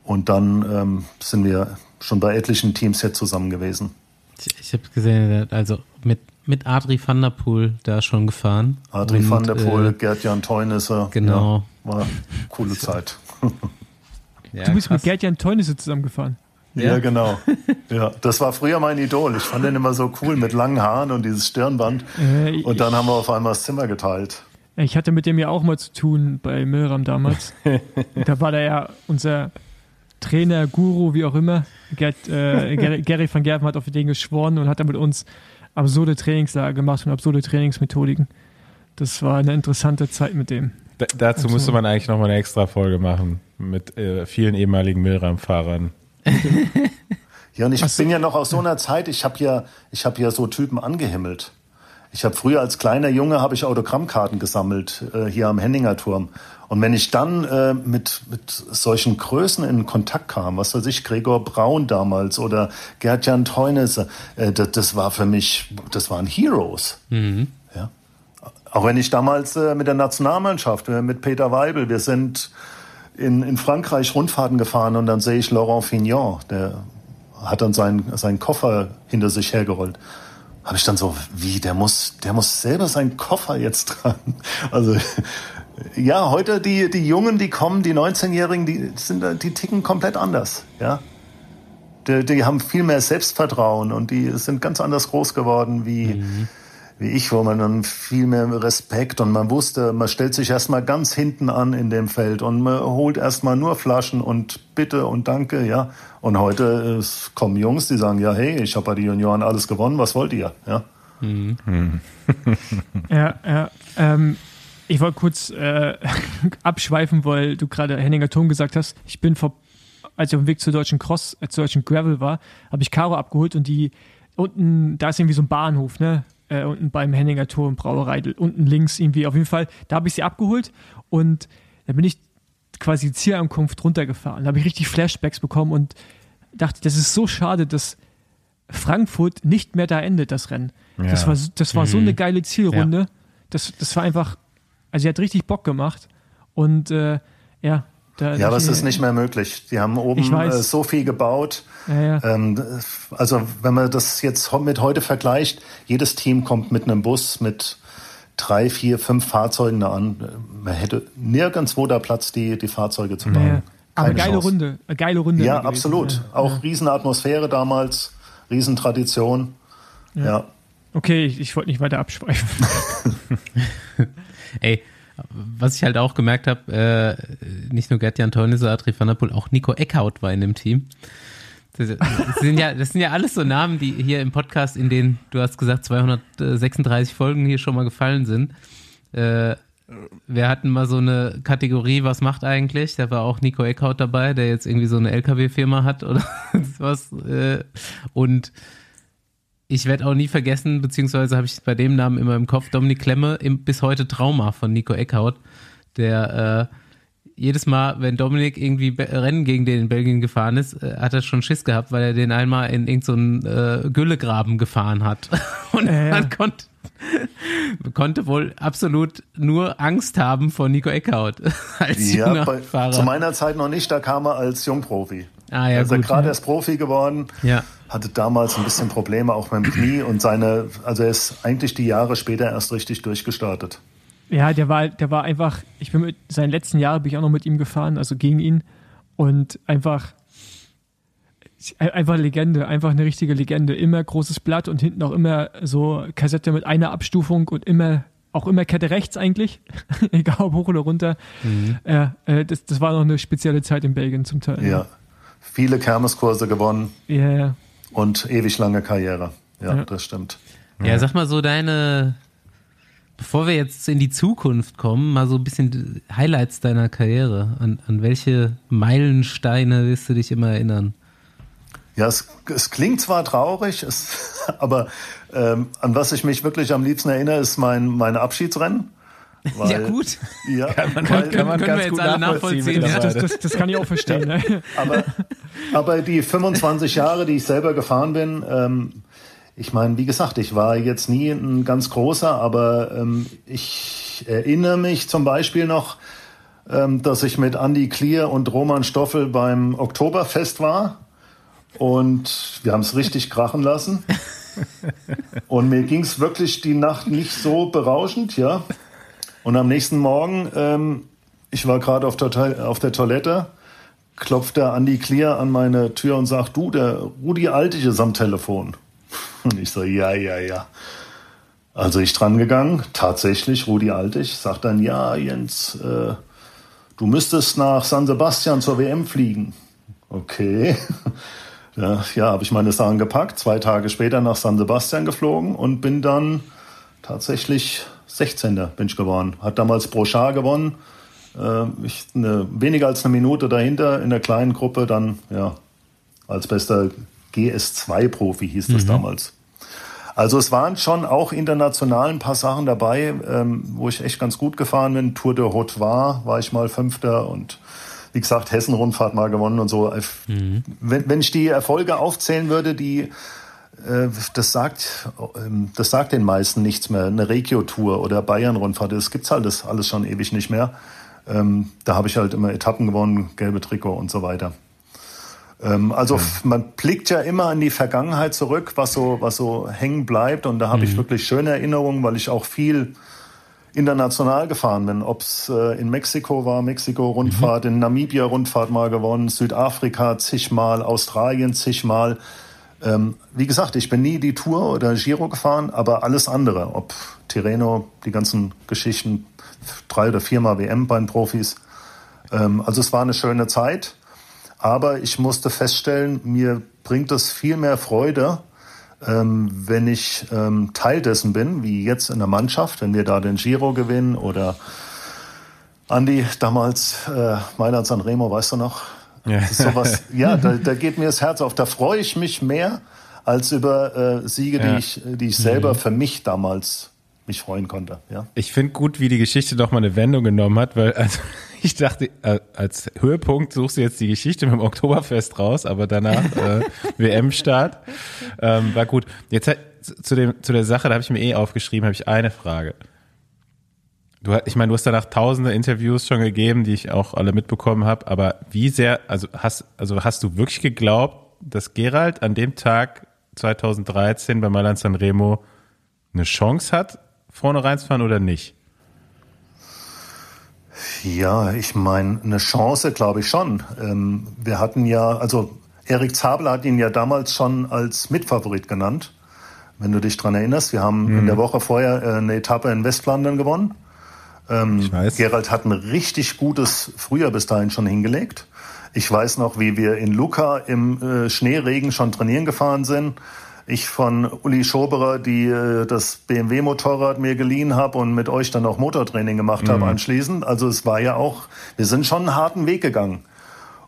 Speaker 5: Und dann ähm, sind wir schon bei etlichen Teams jetzt zusammen gewesen.
Speaker 1: Ich, ich habe gesehen, also mit, mit Adri van der Poel da schon gefahren.
Speaker 5: Adri und, van der Poel, äh, Gerd-Jan Teunisse.
Speaker 1: Genau.
Speaker 5: Ja, war coole Zeit.
Speaker 2: Ja, du bist krass. mit Gerd-Jan Teunisse zusammengefahren.
Speaker 5: Ja, ja genau. ja, das war früher mein Idol. Ich fand den immer so cool mit langen Haaren und dieses Stirnband. Äh, und dann haben wir auf einmal das Zimmer geteilt.
Speaker 2: Ich hatte mit dem ja auch mal zu tun bei Milram damals. da war der ja unser Trainer, Guru, wie auch immer. Gerd, äh, Gary van Gerven hat auf den geschworen und hat dann mit uns absurde Trainingslager gemacht und absurde Trainingsmethodiken. Das war eine interessante Zeit mit dem.
Speaker 3: Da, dazu Absolut. müsste man eigentlich nochmal eine extra Folge machen mit äh, vielen ehemaligen Milram-Fahrern.
Speaker 5: Ja, und ich so. bin ja noch aus so einer Zeit, ich habe ja, ich hab ja so Typen angehimmelt. Ich habe früher als kleiner Junge habe ich Autogrammkarten gesammelt äh, hier am Henninger Turm. Und wenn ich dann äh, mit, mit solchen Größen in Kontakt kam, was weiß ich, Gregor Braun damals oder Gerd-Jan Teunese, äh, das, das war für mich, das waren Heroes. Mhm. Ja. Auch wenn ich damals äh, mit der Nationalmannschaft, äh, mit Peter Weibel, wir sind in, in Frankreich Rundfahrten gefahren und dann sehe ich Laurent Fignon, der hat dann seinen, seinen Koffer hinter sich hergerollt habe ich dann so, wie, der muss, der muss selber seinen Koffer jetzt tragen. Also ja, heute die, die Jungen, die kommen, die 19-Jährigen, die sind, die ticken komplett anders, ja. Die, die haben viel mehr Selbstvertrauen und die sind ganz anders groß geworden wie, mhm wie ich, wo man dann viel mehr Respekt und man wusste, man stellt sich erstmal ganz hinten an in dem Feld und man holt erstmal nur Flaschen und bitte und danke, ja. Und heute es kommen Jungs, die sagen, ja, hey, ich habe bei den Junioren alles gewonnen, was wollt ihr, ja. Mhm.
Speaker 2: ja, ja. Ähm, ich wollte kurz äh, abschweifen, weil du gerade Henninger Turm gesagt hast. Ich bin vor, als ich auf dem Weg zur deutschen Cross, äh, zur deutschen Gravel war, habe ich Caro abgeholt und die unten, da ist irgendwie so ein Bahnhof, ne? Äh, unten beim Henninger Tor und Brauerei, unten links irgendwie. Auf jeden Fall, da habe ich sie abgeholt und da bin ich quasi die Zielankunft runtergefahren. Da habe ich richtig Flashbacks bekommen und dachte, das ist so schade, dass Frankfurt nicht mehr da endet, das Rennen. Ja. Das war, das war mhm. so eine geile Zielrunde. Ja. Das, das war einfach, also sie hat richtig Bock gemacht und äh, ja, Da,
Speaker 5: Ja, aber es ist nicht mehr möglich. Die haben oben
Speaker 2: weiß.
Speaker 5: äh, so viel gebaut.
Speaker 2: Ja, ja.
Speaker 5: Ähm, also wenn man das jetzt mit heute vergleicht, jedes Team kommt mit einem Bus mit drei, vier, fünf Fahrzeugen da an. Man hätte nirgendwo da Platz, die, die Fahrzeuge zu bauen.
Speaker 2: Ja. Aber
Speaker 5: Keine
Speaker 2: geile
Speaker 5: Chance.
Speaker 2: Runde, eine geile Runde.
Speaker 5: Ja, absolut. Auch Riesenatmosphäre damals, Riesentradition. Ja.
Speaker 2: Okay, ich, ich wollte nicht weiter abschweifen.
Speaker 1: Ey, was ich halt auch gemerkt habe, äh, nicht nur Gertjan Teunisse, Adri van der Poel, auch Nico Eckhout war in dem Team. Das, das, sind ja, das sind ja alles so Namen, die hier im Podcast, in denen, du hast gesagt, 236 Folgen hier schon mal gefallen sind. Äh, wir hatten mal so eine Kategorie, was macht eigentlich? Da war auch Nico Eckhout dabei, der jetzt irgendwie so eine LKW-Firma hat oder was. Äh, und ich werde auch nie vergessen, beziehungsweise habe ich bei dem Namen immer im Kopf, Dominik Klemme, im, bis heute Trauma von Nico Eckhout, der äh, jedes Mal, wenn Dominik irgendwie Be Rennen gegen den in Belgien gefahren ist, äh, hat er schon Schiss gehabt, weil er den einmal in irgendeinen so äh, Güllegraben gefahren hat. Und
Speaker 2: Ja, ja.
Speaker 1: man konnte, konnte wohl absolut nur Angst haben vor Nico Eckhout als
Speaker 5: Ja,
Speaker 1: junger
Speaker 5: bei,
Speaker 1: Fahrer.
Speaker 5: zu meiner Zeit noch nicht, da kam er als Jungprofi.
Speaker 1: Ah, ja,
Speaker 5: er
Speaker 1: gut,
Speaker 5: gerade
Speaker 1: ja.
Speaker 5: erst Profi geworden,
Speaker 1: Ja.
Speaker 5: hatte damals ein bisschen Probleme auch mit dem Knie und seine, also er ist eigentlich die Jahre später erst richtig durchgestartet.
Speaker 2: Ja, der war, der war einfach, ich bin mit seinen letzten Jahren bin ich auch noch mit ihm gefahren, also gegen ihn. Und einfach, einfach Legende, einfach eine richtige Legende. Immer großes Blatt und hinten auch immer so Kassette mit einer Abstufung und immer, auch immer Kette rechts eigentlich. Egal ob hoch oder runter. Äh, äh, das, das war noch eine spezielle Zeit in Belgien zum Teil.
Speaker 5: Ja. Viele Kermeskurse gewonnen
Speaker 2: Ja, ja.
Speaker 5: und ewig lange Karriere. Ja,
Speaker 2: Ja.
Speaker 5: das stimmt.
Speaker 1: Ja, sag mal so deine, bevor wir jetzt in die Zukunft kommen, mal so ein bisschen Highlights deiner Karriere. An, an welche Meilensteine wirst du dich immer erinnern?
Speaker 5: Ja, es, es klingt zwar traurig, es, aber ähm, an was ich mich wirklich am liebsten erinnere, ist mein, mein Abschiedsrennen. Weil,
Speaker 1: ja, gut.
Speaker 5: Ja,
Speaker 3: man-
Speaker 5: weil,
Speaker 3: kann man
Speaker 1: können wir
Speaker 3: ganz
Speaker 1: jetzt
Speaker 3: gut
Speaker 1: alle
Speaker 3: nachvollziehen
Speaker 1: nachvollziehen, ja.
Speaker 2: Das, das, das kann ich auch verstehen. Ne?
Speaker 5: aber, aber die 25 Jahre, die ich selber gefahren bin, ähm, ich meine, wie gesagt, ich war jetzt nie ein ganz großer, aber ähm, ich erinnere mich zum Beispiel noch, ähm, dass ich mit Andy Klier und Roman Stoffel beim Oktoberfest war und wir haben es richtig krachen lassen. Und mir ging es wirklich die Nacht nicht so berauschend, ja. Und am nächsten Morgen, ähm, ich war gerade auf, auf der Toilette, klopft der Andi Klier an meine Tür und sagt, du, der Rudi Altig ist am Telefon. Und ich so, ja, ja, ja. Also ich dran gegangen, tatsächlich, Rudi Altig, sagt dann, ja, Jens, äh, du müsstest nach San Sebastian zur WM fliegen. Okay. Ja, ja habe ich meine Sachen gepackt, zwei Tage später nach San Sebastian geflogen und bin dann tatsächlich 16. bin ich geworden. Hat damals Brochard gewonnen. Äh, ich, eine, weniger als eine Minute dahinter in der kleinen Gruppe dann, ja, als bester GS2-Profi hieß das damals. Also es waren schon auch international ein paar Sachen dabei, ähm, wo ich echt ganz gut gefahren bin. Tour de Haute war, war ich mal Fünfter und wie gesagt, Hessen-Rundfahrt mal gewonnen und so. Wenn, wenn ich die Erfolge aufzählen würde, die äh, das sagt, ähm, das sagt den meisten nichts mehr. Eine Regio-Tour oder Bayern-Rundfahrt, das gibt's halt das alles schon ewig nicht mehr. Ähm, da habe ich halt immer Etappen gewonnen, gelbe Trikot und so weiter. Ähm, also f- man blickt ja immer an die Vergangenheit zurück, was so, was so hängen bleibt. Und da habe ich wirklich schöne Erinnerungen, weil ich auch viel international gefahren bin. Ob es äh, in Mexiko war, Mexiko-Rundfahrt, in Namibia-Rundfahrt mal gewonnen, Südafrika zigmal, Australien zigmal. Ähm, wie gesagt, ich bin nie die Tour oder Giro gefahren, aber alles andere, ob Tirreno, die ganzen Geschichten, drei oder viermal WM bei den Profis. Ähm, also es war eine schöne Zeit, aber ich musste feststellen, mir bringt es viel mehr Freude, ähm, wenn ich ähm, Teil dessen bin, wie jetzt in der Mannschaft, wenn wir da den Giro gewinnen oder Andi, damals äh, Mailand Sanremo, weißt du noch?
Speaker 3: Ja.
Speaker 5: Das ist sowas, ja, da, da geht mir das Herz auf. Da freue ich mich mehr als über äh, Siege,
Speaker 3: Ja.
Speaker 5: die ich, die ich selber für mich damals mich freuen konnte. Ja.
Speaker 3: Ich finde gut, wie die Geschichte doch mal eine Wendung genommen hat, weil also, ich dachte, äh, als Höhepunkt suchst du jetzt die Geschichte mit dem Oktoberfest raus, aber danach äh, WM-Start. Ähm, war gut. Jetzt halt, zu, dem, zu der Sache, da habe ich mir eh aufgeschrieben, habe ich eine Frage. Du, ich meine, du hast danach tausende Interviews schon gegeben, die ich auch alle mitbekommen habe, aber wie sehr, also hast, also hast du wirklich geglaubt, dass Gerald an dem Tag 2013 bei Mailand Sanremo eine Chance hat, vorne reinzufahren oder nicht?
Speaker 5: Ja, ich meine, eine Chance glaube ich schon. Ähm, wir hatten ja, also Erik Zabel hat ihn ja damals schon als Mitfavorit genannt. Wenn du dich dran erinnerst, wir haben mhm. in der Woche vorher äh, eine Etappe in Westflandern gewonnen. Ähm, ich weiß. Gerald hat ein richtig gutes Frühjahr bis dahin schon hingelegt. Ich weiß noch, wie wir in Luca im äh, Schneeregen schon trainieren gefahren sind. Ich von Uli Schoberer, die äh, das BMW-Motorrad mir geliehen habe und mit euch dann auch Motortraining gemacht mhm. habe anschließend. Also es war ja auch, wir sind schon einen harten Weg gegangen.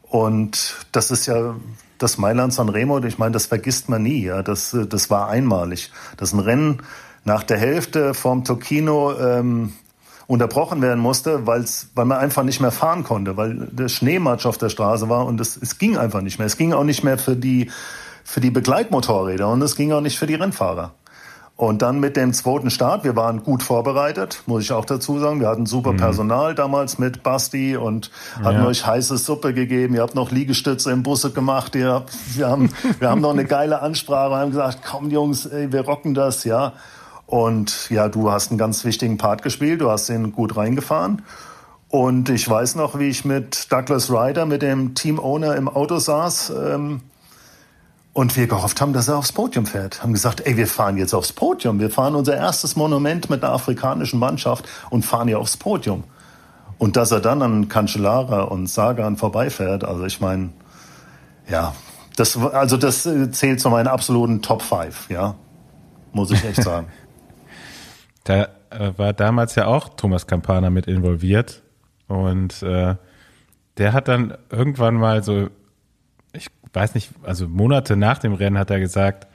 Speaker 5: Und das ist ja das Mailand San Remo, ich meine, das vergisst man nie. Ja, das, äh, das war einmalig. Das ist ein Rennen nach der Hälfte vom Tocchino ähm, unterbrochen werden musste, weil's, weil man einfach nicht mehr fahren konnte, weil der Schneematsch auf der Straße war und es, es ging einfach nicht mehr. Es ging auch nicht mehr für die, für die Begleitmotorräder und es ging auch nicht für die Rennfahrer. Und dann mit dem zweiten Start, wir waren gut vorbereitet, muss ich auch dazu sagen. Wir hatten super mhm. Personal damals mit Basti und hatten ja. euch heiße Suppe gegeben. Ihr habt noch Liegestütze im Busse gemacht. Ihr, wir, haben, wir haben noch eine geile Ansprache. Wir haben gesagt, komm Jungs, ey, wir rocken das, ja. Und ja, du hast einen ganz wichtigen Part gespielt, du hast ihn gut reingefahren. Und ich weiß noch, wie ich mit Douglas Ryder, mit dem Team-Owner im Auto saß ähm, und wir gehofft haben, dass er aufs Podium fährt. Haben gesagt, ey, wir fahren jetzt aufs Podium. Wir fahren unser erstes Monument mit einer afrikanischen Mannschaft und fahren ja aufs Podium. Und dass er dann an Cancellara und Sagan vorbeifährt, also ich meine, ja, das, also das zählt zu meinen absoluten Top 5, ja, muss ich echt sagen.
Speaker 3: Da äh, war damals ja auch Thomas Campana mit involviert und äh, der hat dann irgendwann mal so, ich weiß nicht, also Monate nach dem Rennen hat er gesagt,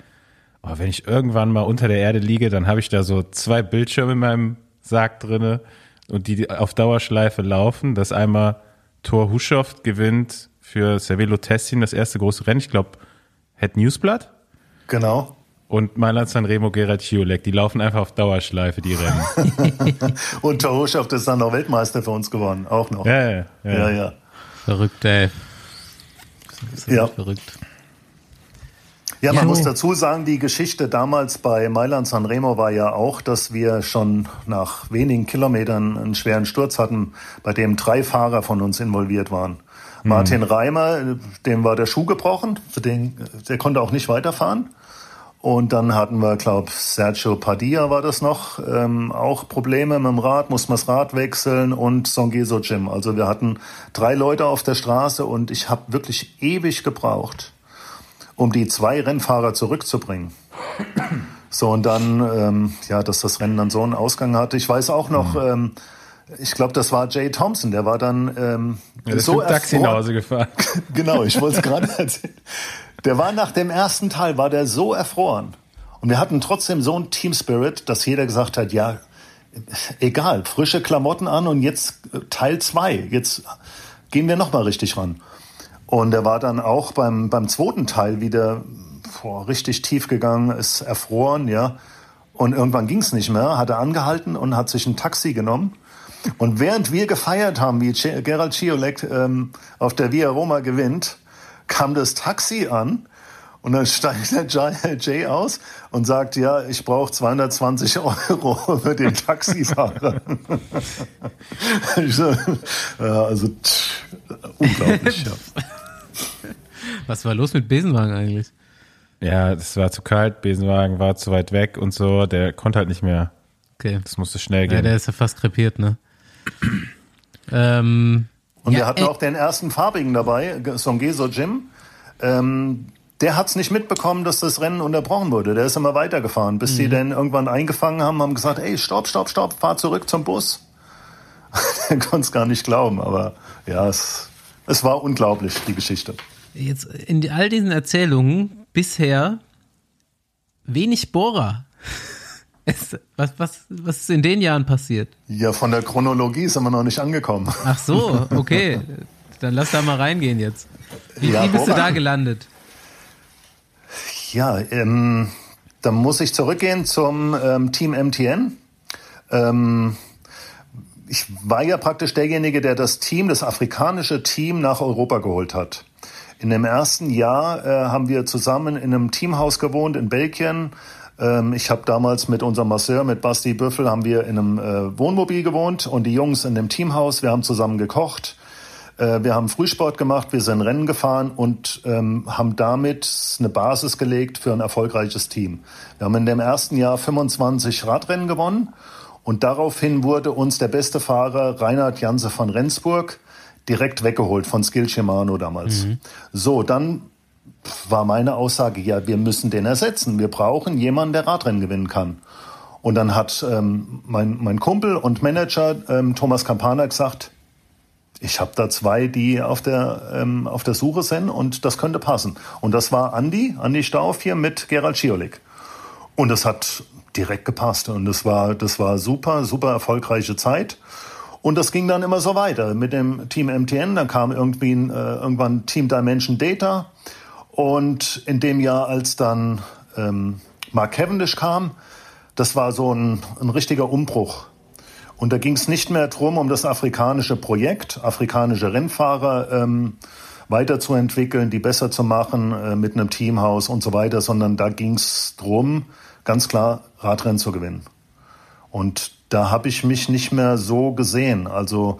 Speaker 3: oh, wenn ich irgendwann mal unter der Erde liege, dann habe ich da so zwei Bildschirme in meinem Sarg drinne und die auf Dauerschleife laufen. Das einmal Thor Huschow gewinnt für Cervelo Tessin das erste große Rennen. Ich glaube, Het Newsblatt.
Speaker 5: Genau
Speaker 3: und Mailand Sanremo Gerard Chiolek, die laufen einfach auf Dauerschleife, die Rennen.
Speaker 5: und Tohuschow ist dann noch Weltmeister für uns geworden, auch noch.
Speaker 3: Ja, ja, ja. ja, ja.
Speaker 1: Verrückt, ey.
Speaker 5: Ja. Verrückt. Ja, man ja. muss dazu sagen, die Geschichte damals bei Mailand Sanremo war ja auch, dass wir schon nach wenigen Kilometern einen schweren Sturz hatten, bei dem drei Fahrer von uns involviert waren. Mhm. Martin Reimer, dem war der Schuh gebrochen, für den, der konnte auch nicht weiterfahren. Und dann hatten wir, glaube Sergio Padilla war das noch, ähm, auch Probleme mit dem Rad, mussten wir das Rad wechseln und Songeso Jim. Also wir hatten drei Leute auf der Straße und ich habe wirklich ewig gebraucht, um die zwei Rennfahrer zurückzubringen. So, und dann, ähm, ja, dass das Rennen dann so einen Ausgang hatte. Ich weiß auch noch, mhm. ähm, ich glaube, das war Jay Thompson, der war dann ähm,
Speaker 3: ja, so Taxi nach Hause gefahren.
Speaker 5: genau, ich wollte es gerade erzählen. Der war nach dem ersten Teil, war der so erfroren. Und wir hatten trotzdem so einen Team Spirit, dass jeder gesagt hat, ja, egal, frische Klamotten an und jetzt äh, Teil zwei. Jetzt gehen wir nochmal richtig ran. Und er war dann auch beim, beim zweiten Teil wieder boah, richtig tief gegangen, ist erfroren, ja. Und irgendwann ging es nicht mehr, hat er angehalten und hat sich ein Taxi genommen. Und während wir gefeiert haben, wie Gerald Schiolek ähm, auf der Via Roma gewinnt, kam das Taxi an und dann steigt der Jay aus und sagt, ja, ich brauche 220 Euro für den Taxifahrer. so, ja, also tsch, unglaublich. Ja.
Speaker 1: Was war los mit Besenwagen eigentlich?
Speaker 3: Ja, es war zu kalt, Besenwagen war zu weit weg und so, der konnte halt nicht mehr. Okay. Das musste schnell gehen. Ja,
Speaker 1: der ist ja fast krepiert, ne? ähm,
Speaker 5: und ja, wir hatten äh, auch den ersten farbigen dabei, Songeso Jim. Ähm, der hat's nicht mitbekommen, dass das Rennen unterbrochen wurde. Der ist immer weitergefahren, bis mhm. die dann irgendwann eingefangen haben, haben gesagt, ey, stopp, stopp, stopp, fahr zurück zum Bus. der konnte es gar nicht glauben, aber ja, es, es war unglaublich, die Geschichte.
Speaker 1: Jetzt in all diesen Erzählungen bisher wenig Bohrer. Was, was, was ist in den Jahren passiert?
Speaker 5: Ja, von der Chronologie sind wir noch nicht angekommen.
Speaker 1: Ach so, okay. Dann lass da mal reingehen jetzt. Wie, ja, wie bist du da gelandet?
Speaker 5: Ja, ähm, dann muss ich zurückgehen zum ähm, Team MTN. Ähm, ich war ja praktisch derjenige, der das Team, das afrikanische Team nach Europa geholt hat. In dem ersten Jahr äh, haben wir zusammen in einem Teamhaus gewohnt in Belgien. Ähm, ich habe damals mit unserem Masseur, mit Basti Büffel, haben wir in einem äh, Wohnmobil gewohnt und die Jungs in dem Teamhaus. Wir haben zusammen gekocht. Äh, wir haben Frühsport gemacht, wir sind Rennen gefahren und ähm, haben damit eine Basis gelegt für ein erfolgreiches Team. Wir haben in dem ersten Jahr 25 Radrennen gewonnen und daraufhin wurde uns der beste Fahrer Reinhard Janse von Rendsburg direkt weggeholt von Skill Shimano damals. Mhm. So, dann war meine Aussage, ja, wir müssen den ersetzen. Wir brauchen jemanden, der Radrennen gewinnen kann. Und dann hat ähm, mein, mein Kumpel und Manager ähm, Thomas Campana gesagt, ich habe da zwei, die auf der, ähm, auf der Suche sind und das könnte passen. Und das war Andi, Andi Stauf hier mit Gerald Schiolik. Und das hat direkt gepasst. Und das war, das war super, super erfolgreiche Zeit. Und das ging dann immer so weiter mit dem Team MTN. Dann kam irgendwie äh, irgendwann Team Dimension Data. Und in dem Jahr, als dann ähm, Mark Cavendish kam, das war so ein, ein richtiger Umbruch. Und da ging es nicht mehr drum, um das afrikanische Projekt, afrikanische Rennfahrer ähm, weiterzuentwickeln, die besser zu machen äh, mit einem Teamhaus und so weiter, sondern da ging es drum, ganz klar Radrennen zu gewinnen. Und da habe ich mich nicht mehr so gesehen. Also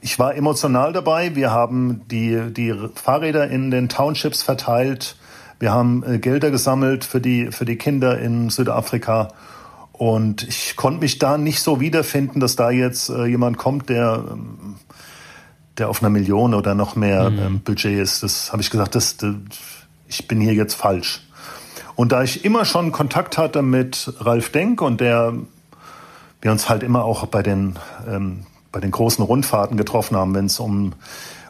Speaker 5: ich war emotional dabei. Wir haben die, die Fahrräder in den Townships verteilt. Wir haben äh, Gelder gesammelt für die, für die Kinder in Südafrika. Und ich konnte mich da nicht so wiederfinden, dass da jetzt äh, jemand kommt, der, ähm, der auf einer Million oder noch mehr mhm. ähm, Budget ist. Das habe ich gesagt, das, das, ich bin hier jetzt falsch. Und da ich immer schon Kontakt hatte mit Ralf Denk und der wir uns halt immer auch bei den, ähm, bei den großen Rundfahrten getroffen haben, wenn es um,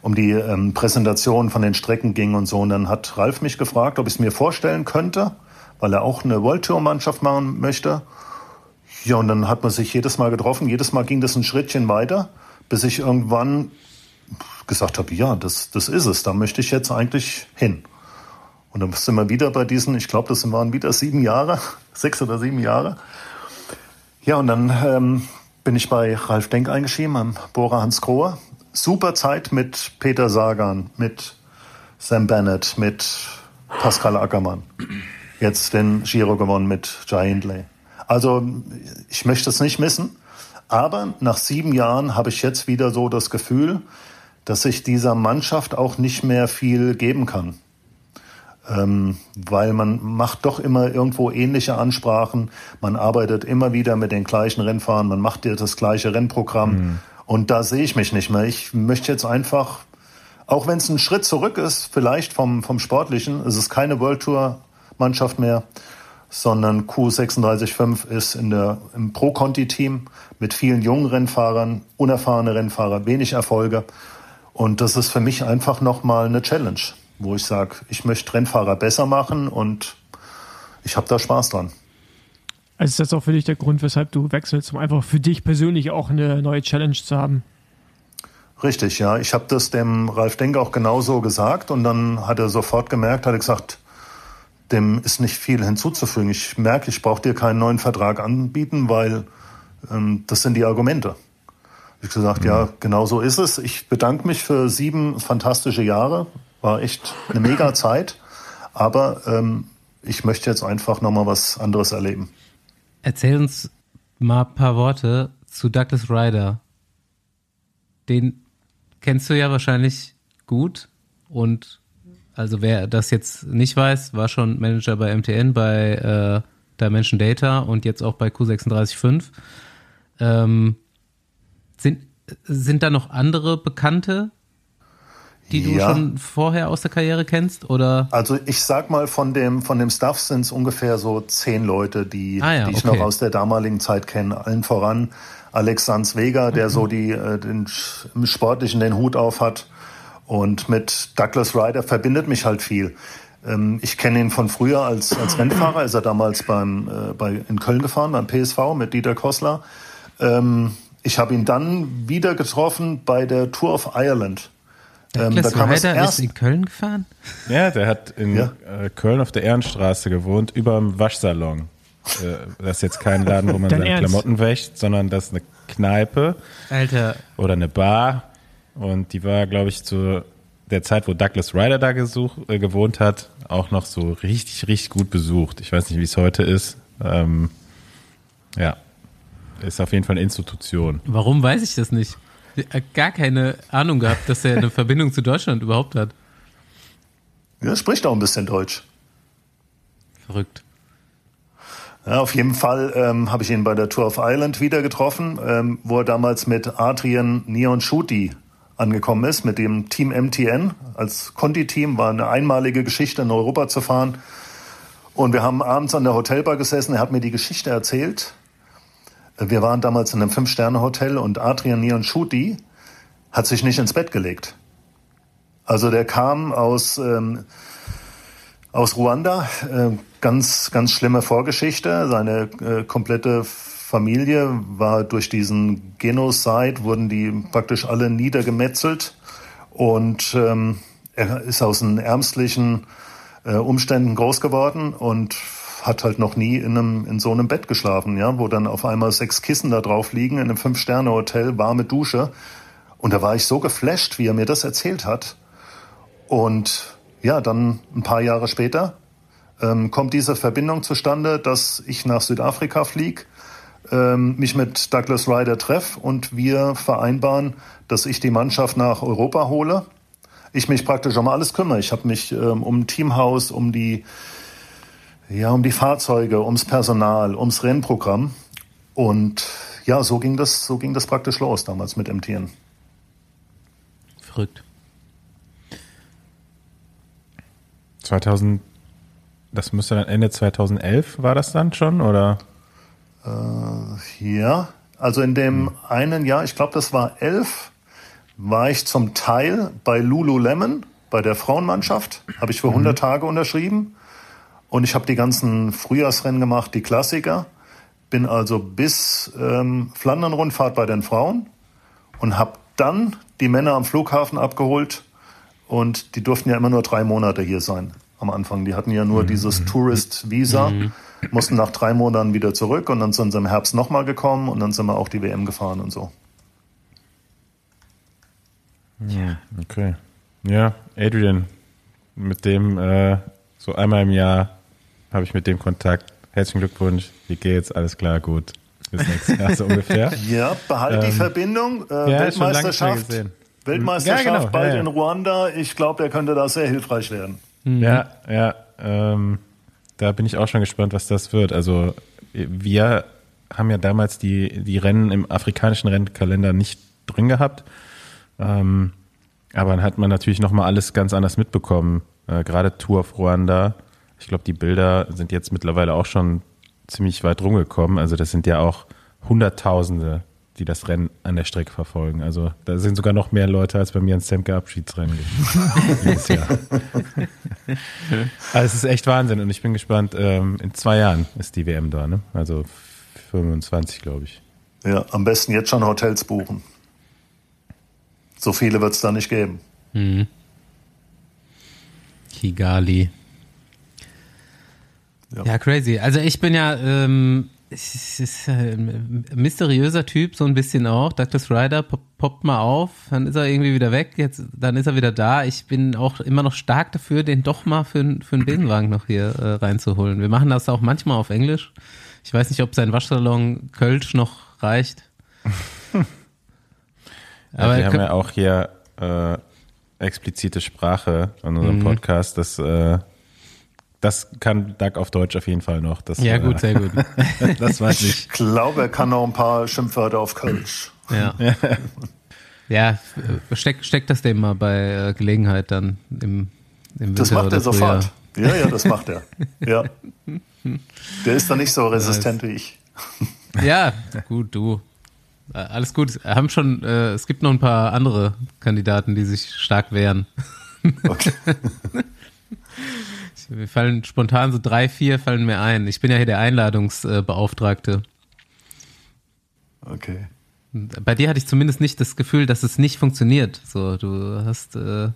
Speaker 5: um die ähm, Präsentation von den Strecken ging und so. Und dann hat Ralf mich gefragt, ob ich es mir vorstellen könnte, weil er auch eine World Tour Mannschaft machen möchte. Ja, und dann hat man sich jedes Mal getroffen. Jedes Mal ging das ein Schrittchen weiter, bis ich irgendwann gesagt habe, ja, das, das ist es. Da möchte ich jetzt eigentlich hin. Und dann sind wir wieder bei diesen, ich glaube, das waren wieder sieben Jahre, sechs oder sieben Jahre. Ja, und dann ähm, bin ich bei Ralf Denk eingeschrieben, am Bohrer Hans Krohe. Super Zeit mit Peter Sagan, mit Sam Bennett, mit Pascal Ackermann. Jetzt den Giro gewonnen mit Jai Hindley. Also ich möchte es nicht missen. Aber nach sieben Jahren habe ich jetzt wieder so das Gefühl, dass ich dieser Mannschaft auch nicht mehr viel geben kann ähm, weil man macht doch immer irgendwo ähnliche Ansprachen. Man arbeitet immer wieder mit den gleichen Rennfahrern, man macht ja das gleiche Rennprogramm. Mhm. Und da sehe ich mich nicht mehr. Ich möchte jetzt einfach, auch wenn es ein Schritt zurück ist, vielleicht vom, vom Sportlichen, es ist keine World Tour Mannschaft mehr, sondern Q365 ist in der, im Pro-Conti-Team mit vielen jungen Rennfahrern, unerfahrene Rennfahrer, wenig Erfolge. Und das ist für mich einfach nochmal eine Challenge wo ich sage, ich möchte Rennfahrer besser machen und ich habe da Spaß dran.
Speaker 2: Also ist das auch für dich der Grund, weshalb du wechselst, um einfach für dich persönlich auch eine neue Challenge zu haben?
Speaker 5: Richtig, ja. Ich habe das dem Ralf Denk auch genauso gesagt und dann hat er sofort gemerkt, hat er gesagt, dem ist nicht viel hinzuzufügen. Ich merke, ich brauche dir keinen neuen Vertrag anbieten, weil ähm, das sind die Argumente. Ich habe gesagt, mhm. ja, genau so ist es. Ich bedanke mich für sieben fantastische Jahre. War echt eine mega Zeit. Aber ähm, ich möchte jetzt einfach nochmal was anderes erleben.
Speaker 1: Erzähl uns mal ein paar Worte zu Douglas Ryder. Den kennst du ja wahrscheinlich gut. Und also wer das jetzt nicht weiß, war schon Manager bei MTN, bei äh, Dimension Data und jetzt auch bei Q365. Ähm, sind, sind da noch andere Bekannte die du ja. schon vorher aus der Karriere kennst? Oder?
Speaker 5: Also ich sag mal, von dem, von dem Staff sind es ungefähr so zehn Leute, die, ah ja, die ich okay. noch aus der damaligen Zeit kenne. Allen voran Alex Sanz Vega, der mhm. so die, äh, den, im Sportlichen den Hut auf hat. Und mit Douglas Ryder verbindet mich halt viel. Ähm, ich kenne ihn von früher als, als Rennfahrer. Ist er damals beim, äh, bei, in Köln gefahren, beim PSV mit Dieter Kossler. Ähm, ich habe ihn dann wieder getroffen bei der Tour of Ireland.
Speaker 1: Ähm, da kam Ryder erst, ist in Köln gefahren?
Speaker 3: Ja, der hat in ja. äh, Köln auf der Ehrenstraße gewohnt, über dem Waschsalon. äh, das ist jetzt kein Laden, wo man seine
Speaker 2: Ernst?
Speaker 3: Klamotten wäscht, sondern das ist eine Kneipe
Speaker 1: Alter,
Speaker 3: oder eine Bar. Und die war, glaube ich, zu der Zeit, wo Douglas Ryder da gesuch, äh, gewohnt hat, auch noch so richtig, richtig gut besucht. Ich weiß nicht, wie es heute ist. Ähm, ja, ist auf jeden Fall eine Institution.
Speaker 1: warum weiß ich das nicht? Gar keine Ahnung gehabt, dass er eine Verbindung zu Deutschland überhaupt hat.
Speaker 5: Ja, spricht auch ein bisschen Deutsch.
Speaker 1: Verrückt.
Speaker 5: Ja, auf jeden Fall ähm, habe ich ihn bei der Tour of Ireland wieder getroffen, ähm, wo er damals mit Adrian Neon Schuti angekommen ist, mit dem Team MTN. Als Conti-Team war eine einmalige Geschichte, in Europa zu fahren. Und wir haben abends an der Hotelbar gesessen, er hat mir die Geschichte erzählt. Wir waren damals in einem Fünf-Sterne-Hotel und Adrian Neon Schuti hat sich nicht ins Bett gelegt. Also der kam aus... Ähm, aus Ruanda. Äh, ganz, ganz schlimme Vorgeschichte. Seine äh, komplette Familie war durch diesen Genocide, wurden die praktisch alle niedergemetzelt. Und ähm, er ist aus den ärmstlichen äh, Umständen groß geworden und hat halt noch nie in, einem, in so einem Bett geschlafen, ja, wo dann auf einmal sechs Kissen da drauf liegen, in einem Fünf-Sterne-Hotel, warme Dusche. Und da war ich so geflasht, wie er mir das erzählt hat. Und ja, dann ein paar Jahre später ähm, kommt diese Verbindung zustande, dass ich nach Südafrika fliege, ähm, mich mit Douglas Ryder treffe und wir vereinbaren, dass ich die Mannschaft nach Europa hole. Ich mich praktisch um alles kümmere. Ich habe mich ähm, um Teamhaus, um die, ja, um die Fahrzeuge, ums Personal, ums Rennprogramm. Und ja, so ging das, so ging das praktisch los damals mit MTN.
Speaker 1: Verrückt.
Speaker 3: 2000, das müsste dann Ende 2011 war das dann schon, oder?
Speaker 5: Ja, also in dem einen Jahr, ich glaube, das war elf, war ich zum Teil bei Lululemon, bei der Frauenmannschaft, habe ich für 100 Tage unterschrieben und ich habe die ganzen Frühjahrsrennen gemacht, die Klassiker, bin also bis ähm, Flandern-Rundfahrt bei den Frauen und habe dann die Männer am Flughafen abgeholt und die durften ja immer nur drei Monate hier sein am Anfang. Die hatten ja nur dieses Tourist-Visa, mussten nach drei Monaten wieder zurück und dann sind sie im Herbst nochmal gekommen und dann sind wir auch die WM gefahren und so.
Speaker 3: Okay. Ja, Adrian, mit dem äh, so einmal im Jahr habe ich mit dem Kontakt. Herzlichen Glückwunsch. Wie geht's? Alles klar, gut. Bis nächstes Jahr so ungefähr.
Speaker 5: Ja, behalt die
Speaker 3: Ähm,
Speaker 5: Verbindung. Äh,
Speaker 3: ja,
Speaker 5: Weltmeisterschaft. Weltmeisterschaft
Speaker 3: Ja, genau,
Speaker 5: bald
Speaker 3: ja, ja.
Speaker 5: in Ruanda. Ich glaube, der könnte da sehr hilfreich werden.
Speaker 3: Ja, ja. Ähm, da bin ich auch schon gespannt, was das wird. Also wir haben ja damals die, die Rennen im afrikanischen Rennkalender nicht drin gehabt. Ähm, aber dann hat man natürlich nochmal alles ganz anders mitbekommen. Äh, Gerade Tour of Ruanda. Ich glaube, die Bilder sind jetzt mittlerweile auch schon ziemlich weit rumgekommen. Also das sind ja auch Hunderttausende, die das Rennen an der Strecke verfolgen. Also da sind sogar noch mehr Leute als bei mir ins Semke Abschiedsrennen dieses Jahr. Also es ist echt Wahnsinn und ich bin gespannt. Ähm, in zwei Jahren ist die WM da, ne? Also 25, glaube ich.
Speaker 5: Ja, am besten jetzt schon Hotels buchen. So viele wird es da nicht geben.
Speaker 1: Kigali.
Speaker 5: Ja.
Speaker 1: Ja. crazy. Also ich bin ja ähm, äh, ein mysteriöser Typ, so ein bisschen auch. Douglas Ryder pop, poppt mal auf, dann ist er irgendwie wieder weg, jetzt, dann ist er wieder da. Ich bin auch immer noch stark dafür, den doch mal für, für einen Besenwagen noch hier äh, reinzuholen. Wir machen das auch manchmal auf Englisch. Ich weiß nicht, ob sein Waschsalon Kölsch noch reicht.
Speaker 3: Aber wir haben ja auch hier äh, explizite Sprache in unserem
Speaker 1: Mhm.
Speaker 3: Podcast. Das, äh, das kann Doug auf Deutsch auf jeden Fall noch. Das,
Speaker 1: ja,
Speaker 3: äh,
Speaker 1: gut, sehr gut.
Speaker 3: Das weiß ich.
Speaker 5: Ich glaube, er kann noch ein paar Schimpfwörter auf Kölsch.
Speaker 1: Ja. Ja, äh, steck, steck das dem mal bei äh, Gelegenheit dann im, im
Speaker 5: Das macht er sofort. Ja, ja, das macht er. Ja. Der ist da nicht so resistent wie ich.
Speaker 1: Ja, gut, du. Äh, Alles gut. Haben schon, äh, es gibt noch ein paar andere Kandidaten, die sich stark wehren.
Speaker 5: Okay.
Speaker 1: Mir fallen spontan so drei, vier fallen mir ein. Ich bin ja hier der Einladungsbeauftragte.
Speaker 5: okay.
Speaker 1: Bei dir hatte ich zumindest nicht das Gefühl, dass es nicht funktioniert. So, du hast, äh,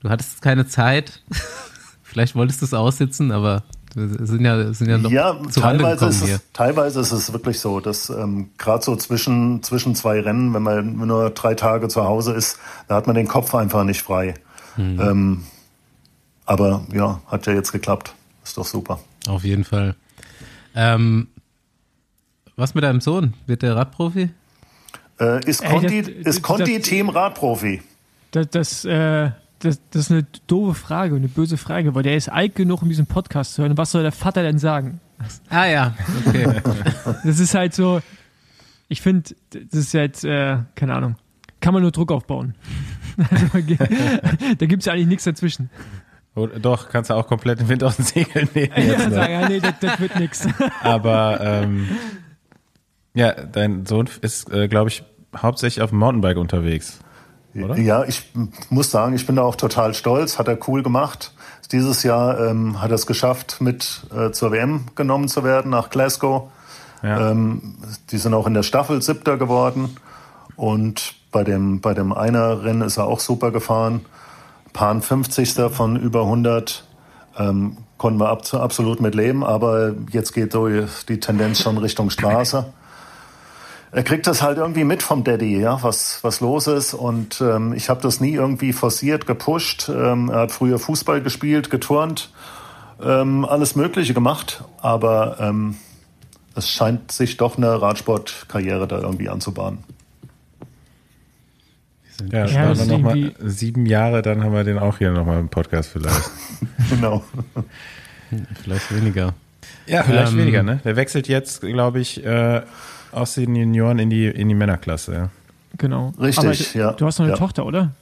Speaker 1: du hattest keine Zeit. Vielleicht wolltest du es aussitzen, aber Wir sind ja, sind ja noch
Speaker 5: Ja,
Speaker 1: zu
Speaker 5: teilweise ist, es, teilweise ist es wirklich so, dass ähm, gerade so zwischen, zwischen zwei Rennen, wenn man nur drei Tage zu Hause ist, da hat man den Kopf einfach nicht frei.
Speaker 1: Mhm.
Speaker 5: Ähm, aber ja, hat ja jetzt geklappt. Ist doch super.
Speaker 1: Auf jeden Fall. Ähm, was mit deinem Sohn? Wird der Radprofi?
Speaker 5: Äh, ist
Speaker 2: Ey,
Speaker 5: Conti,
Speaker 2: das-
Speaker 5: ist Conti
Speaker 2: das-
Speaker 5: Team Radprofi?
Speaker 2: Das, das, äh, das, das ist eine doofe Frage, eine böse Frage, weil der ist alt genug, um diesen Podcast zu hören. Was soll der Vater denn sagen?
Speaker 1: Ah ja, okay.
Speaker 2: Das ist halt so, ich finde, das ist jetzt, äh, keine Ahnung, kann man nur Druck aufbauen. Also, da gibt es ja eigentlich nichts dazwischen.
Speaker 3: Oder, doch, kannst du auch komplett den Wind aus den Segeln nehmen.
Speaker 2: Ja,
Speaker 3: Jetzt, ne?
Speaker 2: sagen, ja, nee, das, das wird nichts.
Speaker 3: Aber ähm, ja, dein Sohn ist, äh, glaube ich, hauptsächlich auf dem Mountainbike unterwegs. Oder?
Speaker 5: Ja, ich muss sagen, ich bin da auch total stolz. Hat er cool gemacht. Dieses Jahr ähm, hat er es geschafft, mit äh, zur WM genommen zu werden nach Glasgow.
Speaker 3: Ja.
Speaker 5: Ähm, die sind auch in der Staffel siebter geworden. Und bei dem, bei dem Einer-Rennen ist er auch super gefahren. Pan 50. von über 100. Ähm, konnten wir ab, absolut mit leben, aber jetzt geht so die Tendenz schon Richtung Straße. Er kriegt das halt irgendwie mit vom Daddy, ja, was, was los ist. Und ähm, ich habe das nie irgendwie forciert, gepusht. Ähm, er hat früher Fußball gespielt, geturnt, ähm, alles Mögliche gemacht. Aber ähm, es scheint sich doch eine Radsportkarriere da irgendwie anzubahnen.
Speaker 3: Ja,
Speaker 2: Ja,
Speaker 3: das waren
Speaker 2: ist
Speaker 3: noch mal sieben Jahre, dann haben wir den auch hier nochmal im Podcast vielleicht.
Speaker 5: genau.
Speaker 1: Vielleicht weniger.
Speaker 3: Ja, vielleicht
Speaker 1: Ähm,
Speaker 3: weniger, ne? Der wechselt jetzt, glaube ich, äh, aus den Junioren in die, in die Männerklasse. Ja.
Speaker 2: Genau.
Speaker 5: Richtig,
Speaker 2: Aber du,
Speaker 5: ja.
Speaker 2: Du hast noch eine
Speaker 5: Ja.
Speaker 2: Tochter, oder?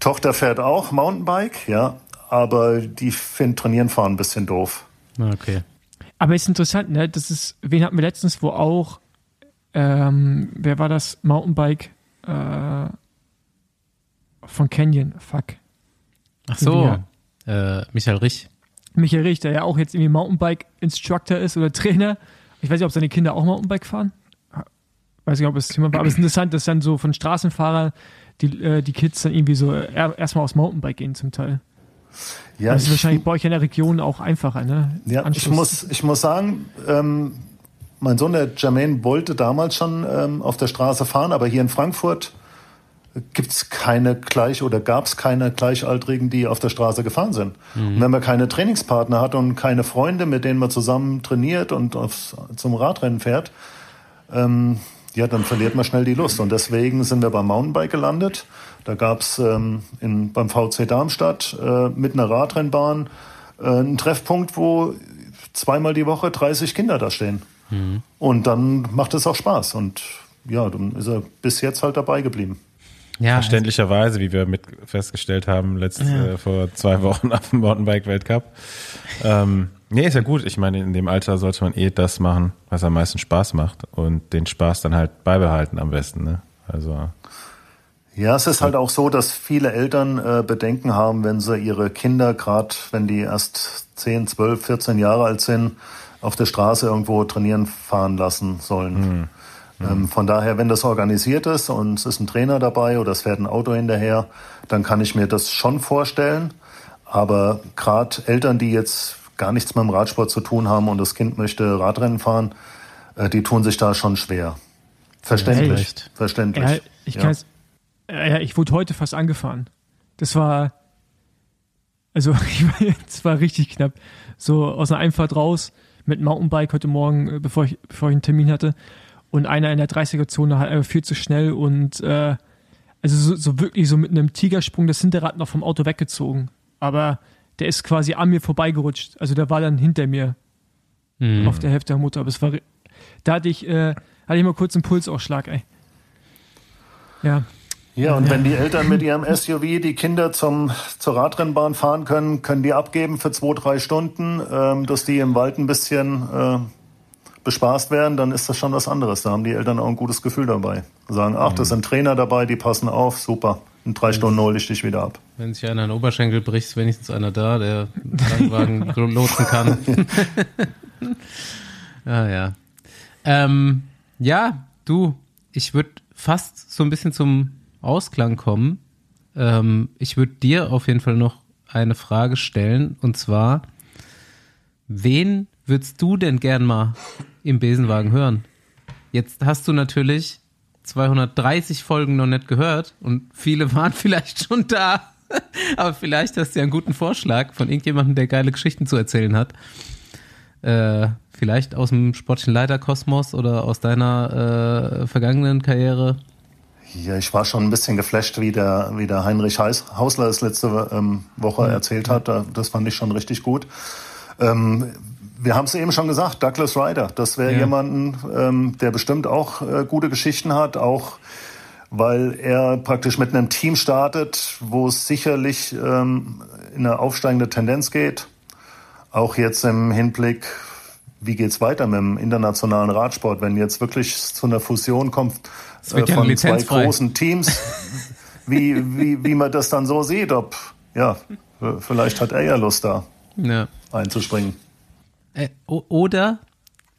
Speaker 5: Tochter fährt auch Mountainbike, ja. Aber die finden Trainieren fahren ein bisschen doof.
Speaker 1: Ah, Okay.
Speaker 2: Aber ist interessant, ne? Das ist, wen hatten wir letztens, wo auch, ähm, wer war das? Mountainbike äh, von Canyon, fuck.
Speaker 1: Ach so, äh, Michael Rich.
Speaker 2: Michael Rich, der ja auch jetzt irgendwie Mountainbike-Instructor ist oder Trainer. Ich weiß nicht, ob seine Kinder auch Mountainbike fahren. Weiß nicht, ob es Thema war, aber es ist interessant, dass dann so von Straßenfahrer die, äh, die Kids dann irgendwie so er, erstmal aufs Mountainbike gehen zum Teil.
Speaker 5: Ja,
Speaker 2: das ist
Speaker 5: ich-
Speaker 2: wahrscheinlich bei euch in der Region auch einfacher, ne?
Speaker 5: Ja, ich muss, ich muss sagen, ähm, mein Sohn, der Jermaine, wollte damals schon ähm, auf der Straße fahren, aber hier in Frankfurt gibt's keine gleich oder gab's keine Gleichaltrigen, die auf der Straße gefahren sind. Und wenn man keine Trainingspartner hat und keine Freunde, mit denen man zusammen trainiert und aufs, zum Radrennen fährt, ähm, ja, dann verliert man schnell die Lust. Und deswegen sind wir beim Mountainbike gelandet. Da gab's ähm, in, beim VC Darmstadt äh, mit einer Radrennbahn äh, einen Treffpunkt, wo zweimal die Woche 30 Kinder da stehen. Und dann macht es auch Spaß. Und ja, dann ist er bis jetzt halt dabei geblieben.
Speaker 1: Ja,
Speaker 3: Verständlicherweise, wie wir mit festgestellt haben, letzt, äh, vor zwei Wochen auf dem Mountainbike-Weltcup. Ähm, nee, ist ja gut. Ich meine, in dem Alter sollte man eh das machen, was am meisten Spaß macht und den Spaß dann halt beibehalten am besten. Ne? Also
Speaker 5: Ja, es ist halt auch so, dass viele Eltern äh, Bedenken haben, wenn sie ihre Kinder, gerade wenn die erst 10, 12, 14 Jahre alt sind, auf der Straße irgendwo trainieren fahren lassen sollen. Ähm, von daher, wenn das organisiert ist und es ist ein Trainer dabei oder es fährt ein Auto hinterher, dann kann ich mir das schon vorstellen. Aber gerade Eltern, die jetzt gar nichts mit dem Radsport zu tun haben und das Kind möchte Radrennen fahren, äh, die tun sich da schon schwer. Verständlich.
Speaker 1: Vielleicht.
Speaker 5: Verständlich.
Speaker 2: Ja, ich
Speaker 5: Ja.
Speaker 2: Ja, ich wurde heute fast angefahren. Das war. Also, ich war, es war richtig knapp. So aus einer Einfahrt raus mit Mountainbike heute Morgen, äh, bevor ich, bevor ich einen Termin hatte. Und einer in der 30er-Zone halt einfach viel zu schnell und äh, also so, so wirklich so mit einem Tigersprung das Hinterrad noch vom Auto weggezogen. Aber der ist quasi an mir vorbeigerutscht. Also der war dann hinter mir
Speaker 1: Mhm.
Speaker 2: auf der Hälfte der Motor. Aber es war, da hatte ich, äh, hatte ich mal kurz einen Pulsausschlag, ey. Ja,
Speaker 5: Ja, und wenn die Eltern mit ihrem SUV die Kinder zum, zur Radrennbahn fahren können, können die abgeben für zwei, drei Stunden, ähm, dass die im Wald ein bisschen äh, bespaßt werden, dann ist das schon was anderes. Da haben die Eltern auch ein gutes Gefühl dabei. Sagen, ach, das sind Trainer dabei, die passen auf, super. In drei Stunden hole ich dich wieder ab.
Speaker 1: Wenn sich einer einen Oberschenkel bricht, ist wenigstens einer da, der einen Krankenwagen lotsen kann. ah ja. Ähm, ja, du, ich würde fast so ein bisschen zum Ausklang kommen. Ähm, ich würde dir auf jeden Fall noch eine Frage stellen und zwar, wen würdest du denn gern mal im Besenwagen hören? Jetzt hast du natürlich 230 Folgen noch nicht gehört und viele waren vielleicht schon da. Aber vielleicht hast du ja einen guten Vorschlag von irgendjemandem, der geile Geschichten zu erzählen hat. Äh, vielleicht aus dem sportlichen Leiterkosmos oder aus deiner äh, vergangenen Karriere.
Speaker 5: Ja, ich war schon ein bisschen geflasht, wie der, wie der Heinrich Hausler es letzte ähm, Woche mhm. erzählt hat. Das fand ich schon richtig gut. Ähm, wir haben es eben schon gesagt, Douglas Ryder. Das wäre ja. jemanden, ähm, der bestimmt auch äh, gute Geschichten hat, auch weil er praktisch mit einem Team startet, wo es sicherlich ähm, in eine aufsteigende Tendenz geht. Auch jetzt im Hinblick, wie geht's weiter mit dem internationalen Radsport, wenn jetzt wirklich zu einer Fusion kommt äh, von ja zwei großen Teams, wie, wie, wie man das dann so sieht, ob, ja, vielleicht hat er ja Lust da ja. einzuspringen.
Speaker 1: Äh, oder,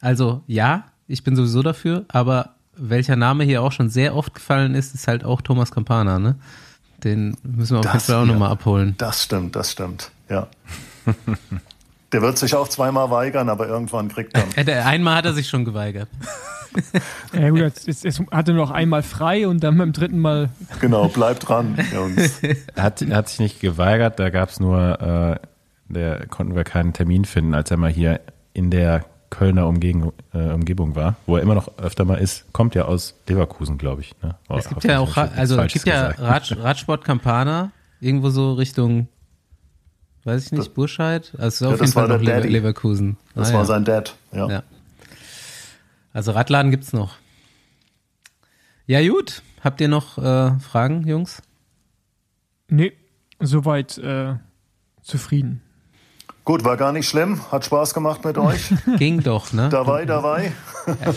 Speaker 1: also ja, ich bin sowieso dafür, aber welcher Name hier auch schon sehr oft gefallen ist, ist halt auch Thomas Campana, ne? Den müssen wir auf jeden Fall auch ja, nochmal abholen.
Speaker 5: Das stimmt, das stimmt, ja. Der wird sich auch zweimal weigern, aber irgendwann kriegt
Speaker 1: er. Einmal hat er sich schon geweigert.
Speaker 2: Ja gut, jetzt, jetzt, jetzt hatte noch einmal frei und dann beim dritten Mal.
Speaker 5: Genau, bleibt dran, Jungs.
Speaker 3: Er hat, hat sich nicht geweigert, da gab es nur, äh, der konnten wir keinen Termin finden, als er mal hier in der Kölner Umgegend, äh, Umgebung war, wo er immer noch öfter mal ist, kommt ja aus Leverkusen, glaube ich. Ne?
Speaker 1: Es gibt ja auch, also es gibt ja Rad, Radsport Campana, irgendwo so Richtung, weiß ich nicht, Burscheid. Also ja, auf jeden Fall noch Daddy. Leverkusen.
Speaker 5: Das ah, war ja. sein Dad, ja. ja.
Speaker 1: Also Radladen gibt's noch. Ja gut, habt ihr noch äh, Fragen, Jungs?
Speaker 2: Nee, soweit äh, zufrieden.
Speaker 5: Gut, war gar nicht schlimm. Hat Spaß gemacht mit euch.
Speaker 1: Ging doch, ne?
Speaker 5: Dabei, dabei.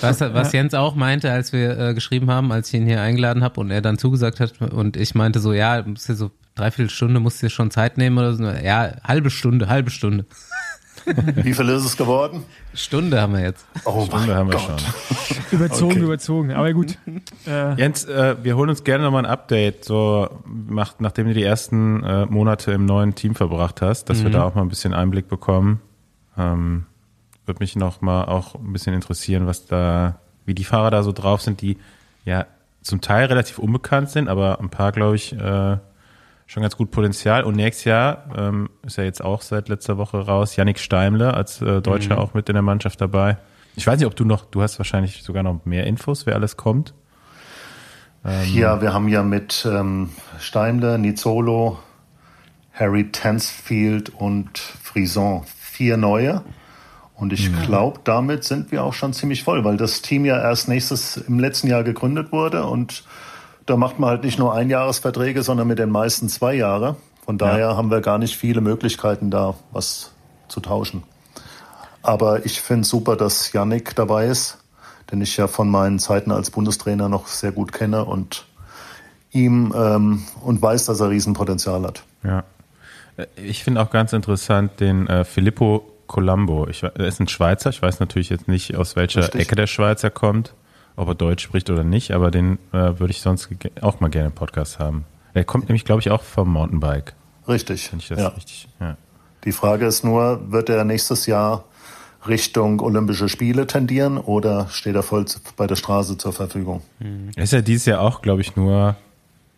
Speaker 1: Was, was Jens auch meinte, als wir äh, geschrieben haben, als ich ihn hier eingeladen habe und er dann zugesagt hat und ich meinte so, ja, musst du so dreiviertel Stunde, musst du dir schon Zeit nehmen oder so. Ja, halbe Stunde, halbe Stunde.
Speaker 5: Wie viel ist es geworden?
Speaker 1: Stunde haben wir jetzt.
Speaker 3: Oh, Stunde haben wir Gott.
Speaker 2: schon. überzogen, okay. überzogen. Aber gut.
Speaker 3: Äh. Jens, äh, wir holen uns gerne nochmal ein Update, so macht, nachdem du die ersten äh, Monate im neuen Team verbracht hast, dass mhm. wir da auch mal ein bisschen Einblick bekommen. Ähm, Würde mich noch mal auch ein bisschen interessieren, was da, wie die Fahrer da so drauf sind, die ja zum Teil relativ unbekannt sind, aber ein paar, glaube ich, äh, schon ganz gut Potenzial. Und nächstes Jahr ähm, ist ja jetzt auch seit letzter Woche raus, Yannick Steimle als äh, Deutscher mhm. auch mit in der Mannschaft dabei. Ich weiß nicht, ob du noch, du hast wahrscheinlich sogar noch mehr Infos, wer alles kommt.
Speaker 5: Ähm, ja, wir haben ja mit ähm, Steimle, Nizolo, Harry Tansfield und Frison vier neue. Und ich mhm. glaube, damit sind wir auch schon ziemlich voll, weil das Team ja erst nächstes im letzten Jahr gegründet wurde und da macht man halt nicht nur Einjahresverträge, sondern mit den meisten zwei Jahre. Von daher ja. haben wir gar nicht viele Möglichkeiten, da was zu tauschen. Aber ich finde super, dass Yannick dabei ist, den ich ja von meinen Zeiten als Bundestrainer noch sehr gut kenne und ihm ähm, und weiß, dass er Riesenpotenzial hat.
Speaker 3: Ja. Ich finde auch ganz interessant den äh, Filippo Colombo. Ich, er ist ein Schweizer. Ich weiß natürlich jetzt nicht, aus welcher Richtig. Ecke der Schweizer kommt ob er Deutsch spricht oder nicht, aber den äh, würde ich sonst auch mal gerne im Podcast haben. Er kommt nämlich, glaube ich, auch vom Mountainbike.
Speaker 5: Richtig. Ich das ja. richtig ja. Die Frage ist nur, wird er nächstes Jahr Richtung Olympische Spiele tendieren oder steht er voll bei der Straße zur Verfügung?
Speaker 3: Mhm. Er ist ja dieses Jahr auch, glaube ich, nur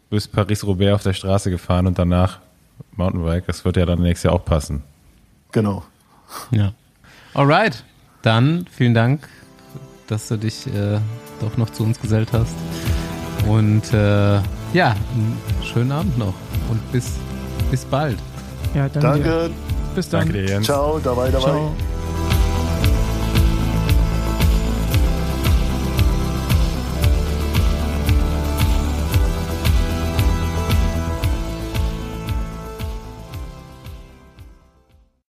Speaker 3: bis Paris-Roubaix auf der Straße gefahren und danach Mountainbike. Das wird ja dann nächstes Jahr auch passen.
Speaker 5: Genau.
Speaker 1: Ja. Alright. Dann vielen Dank, dass du dich äh, doch noch zu uns gesellt hast. Und äh, ja, einen schönen Abend noch und bis, bis bald.
Speaker 2: Ja, danke.
Speaker 5: danke.
Speaker 2: Bis dann.
Speaker 5: Danke dir, Jens. Ciao, dabei, dabei. Ciao.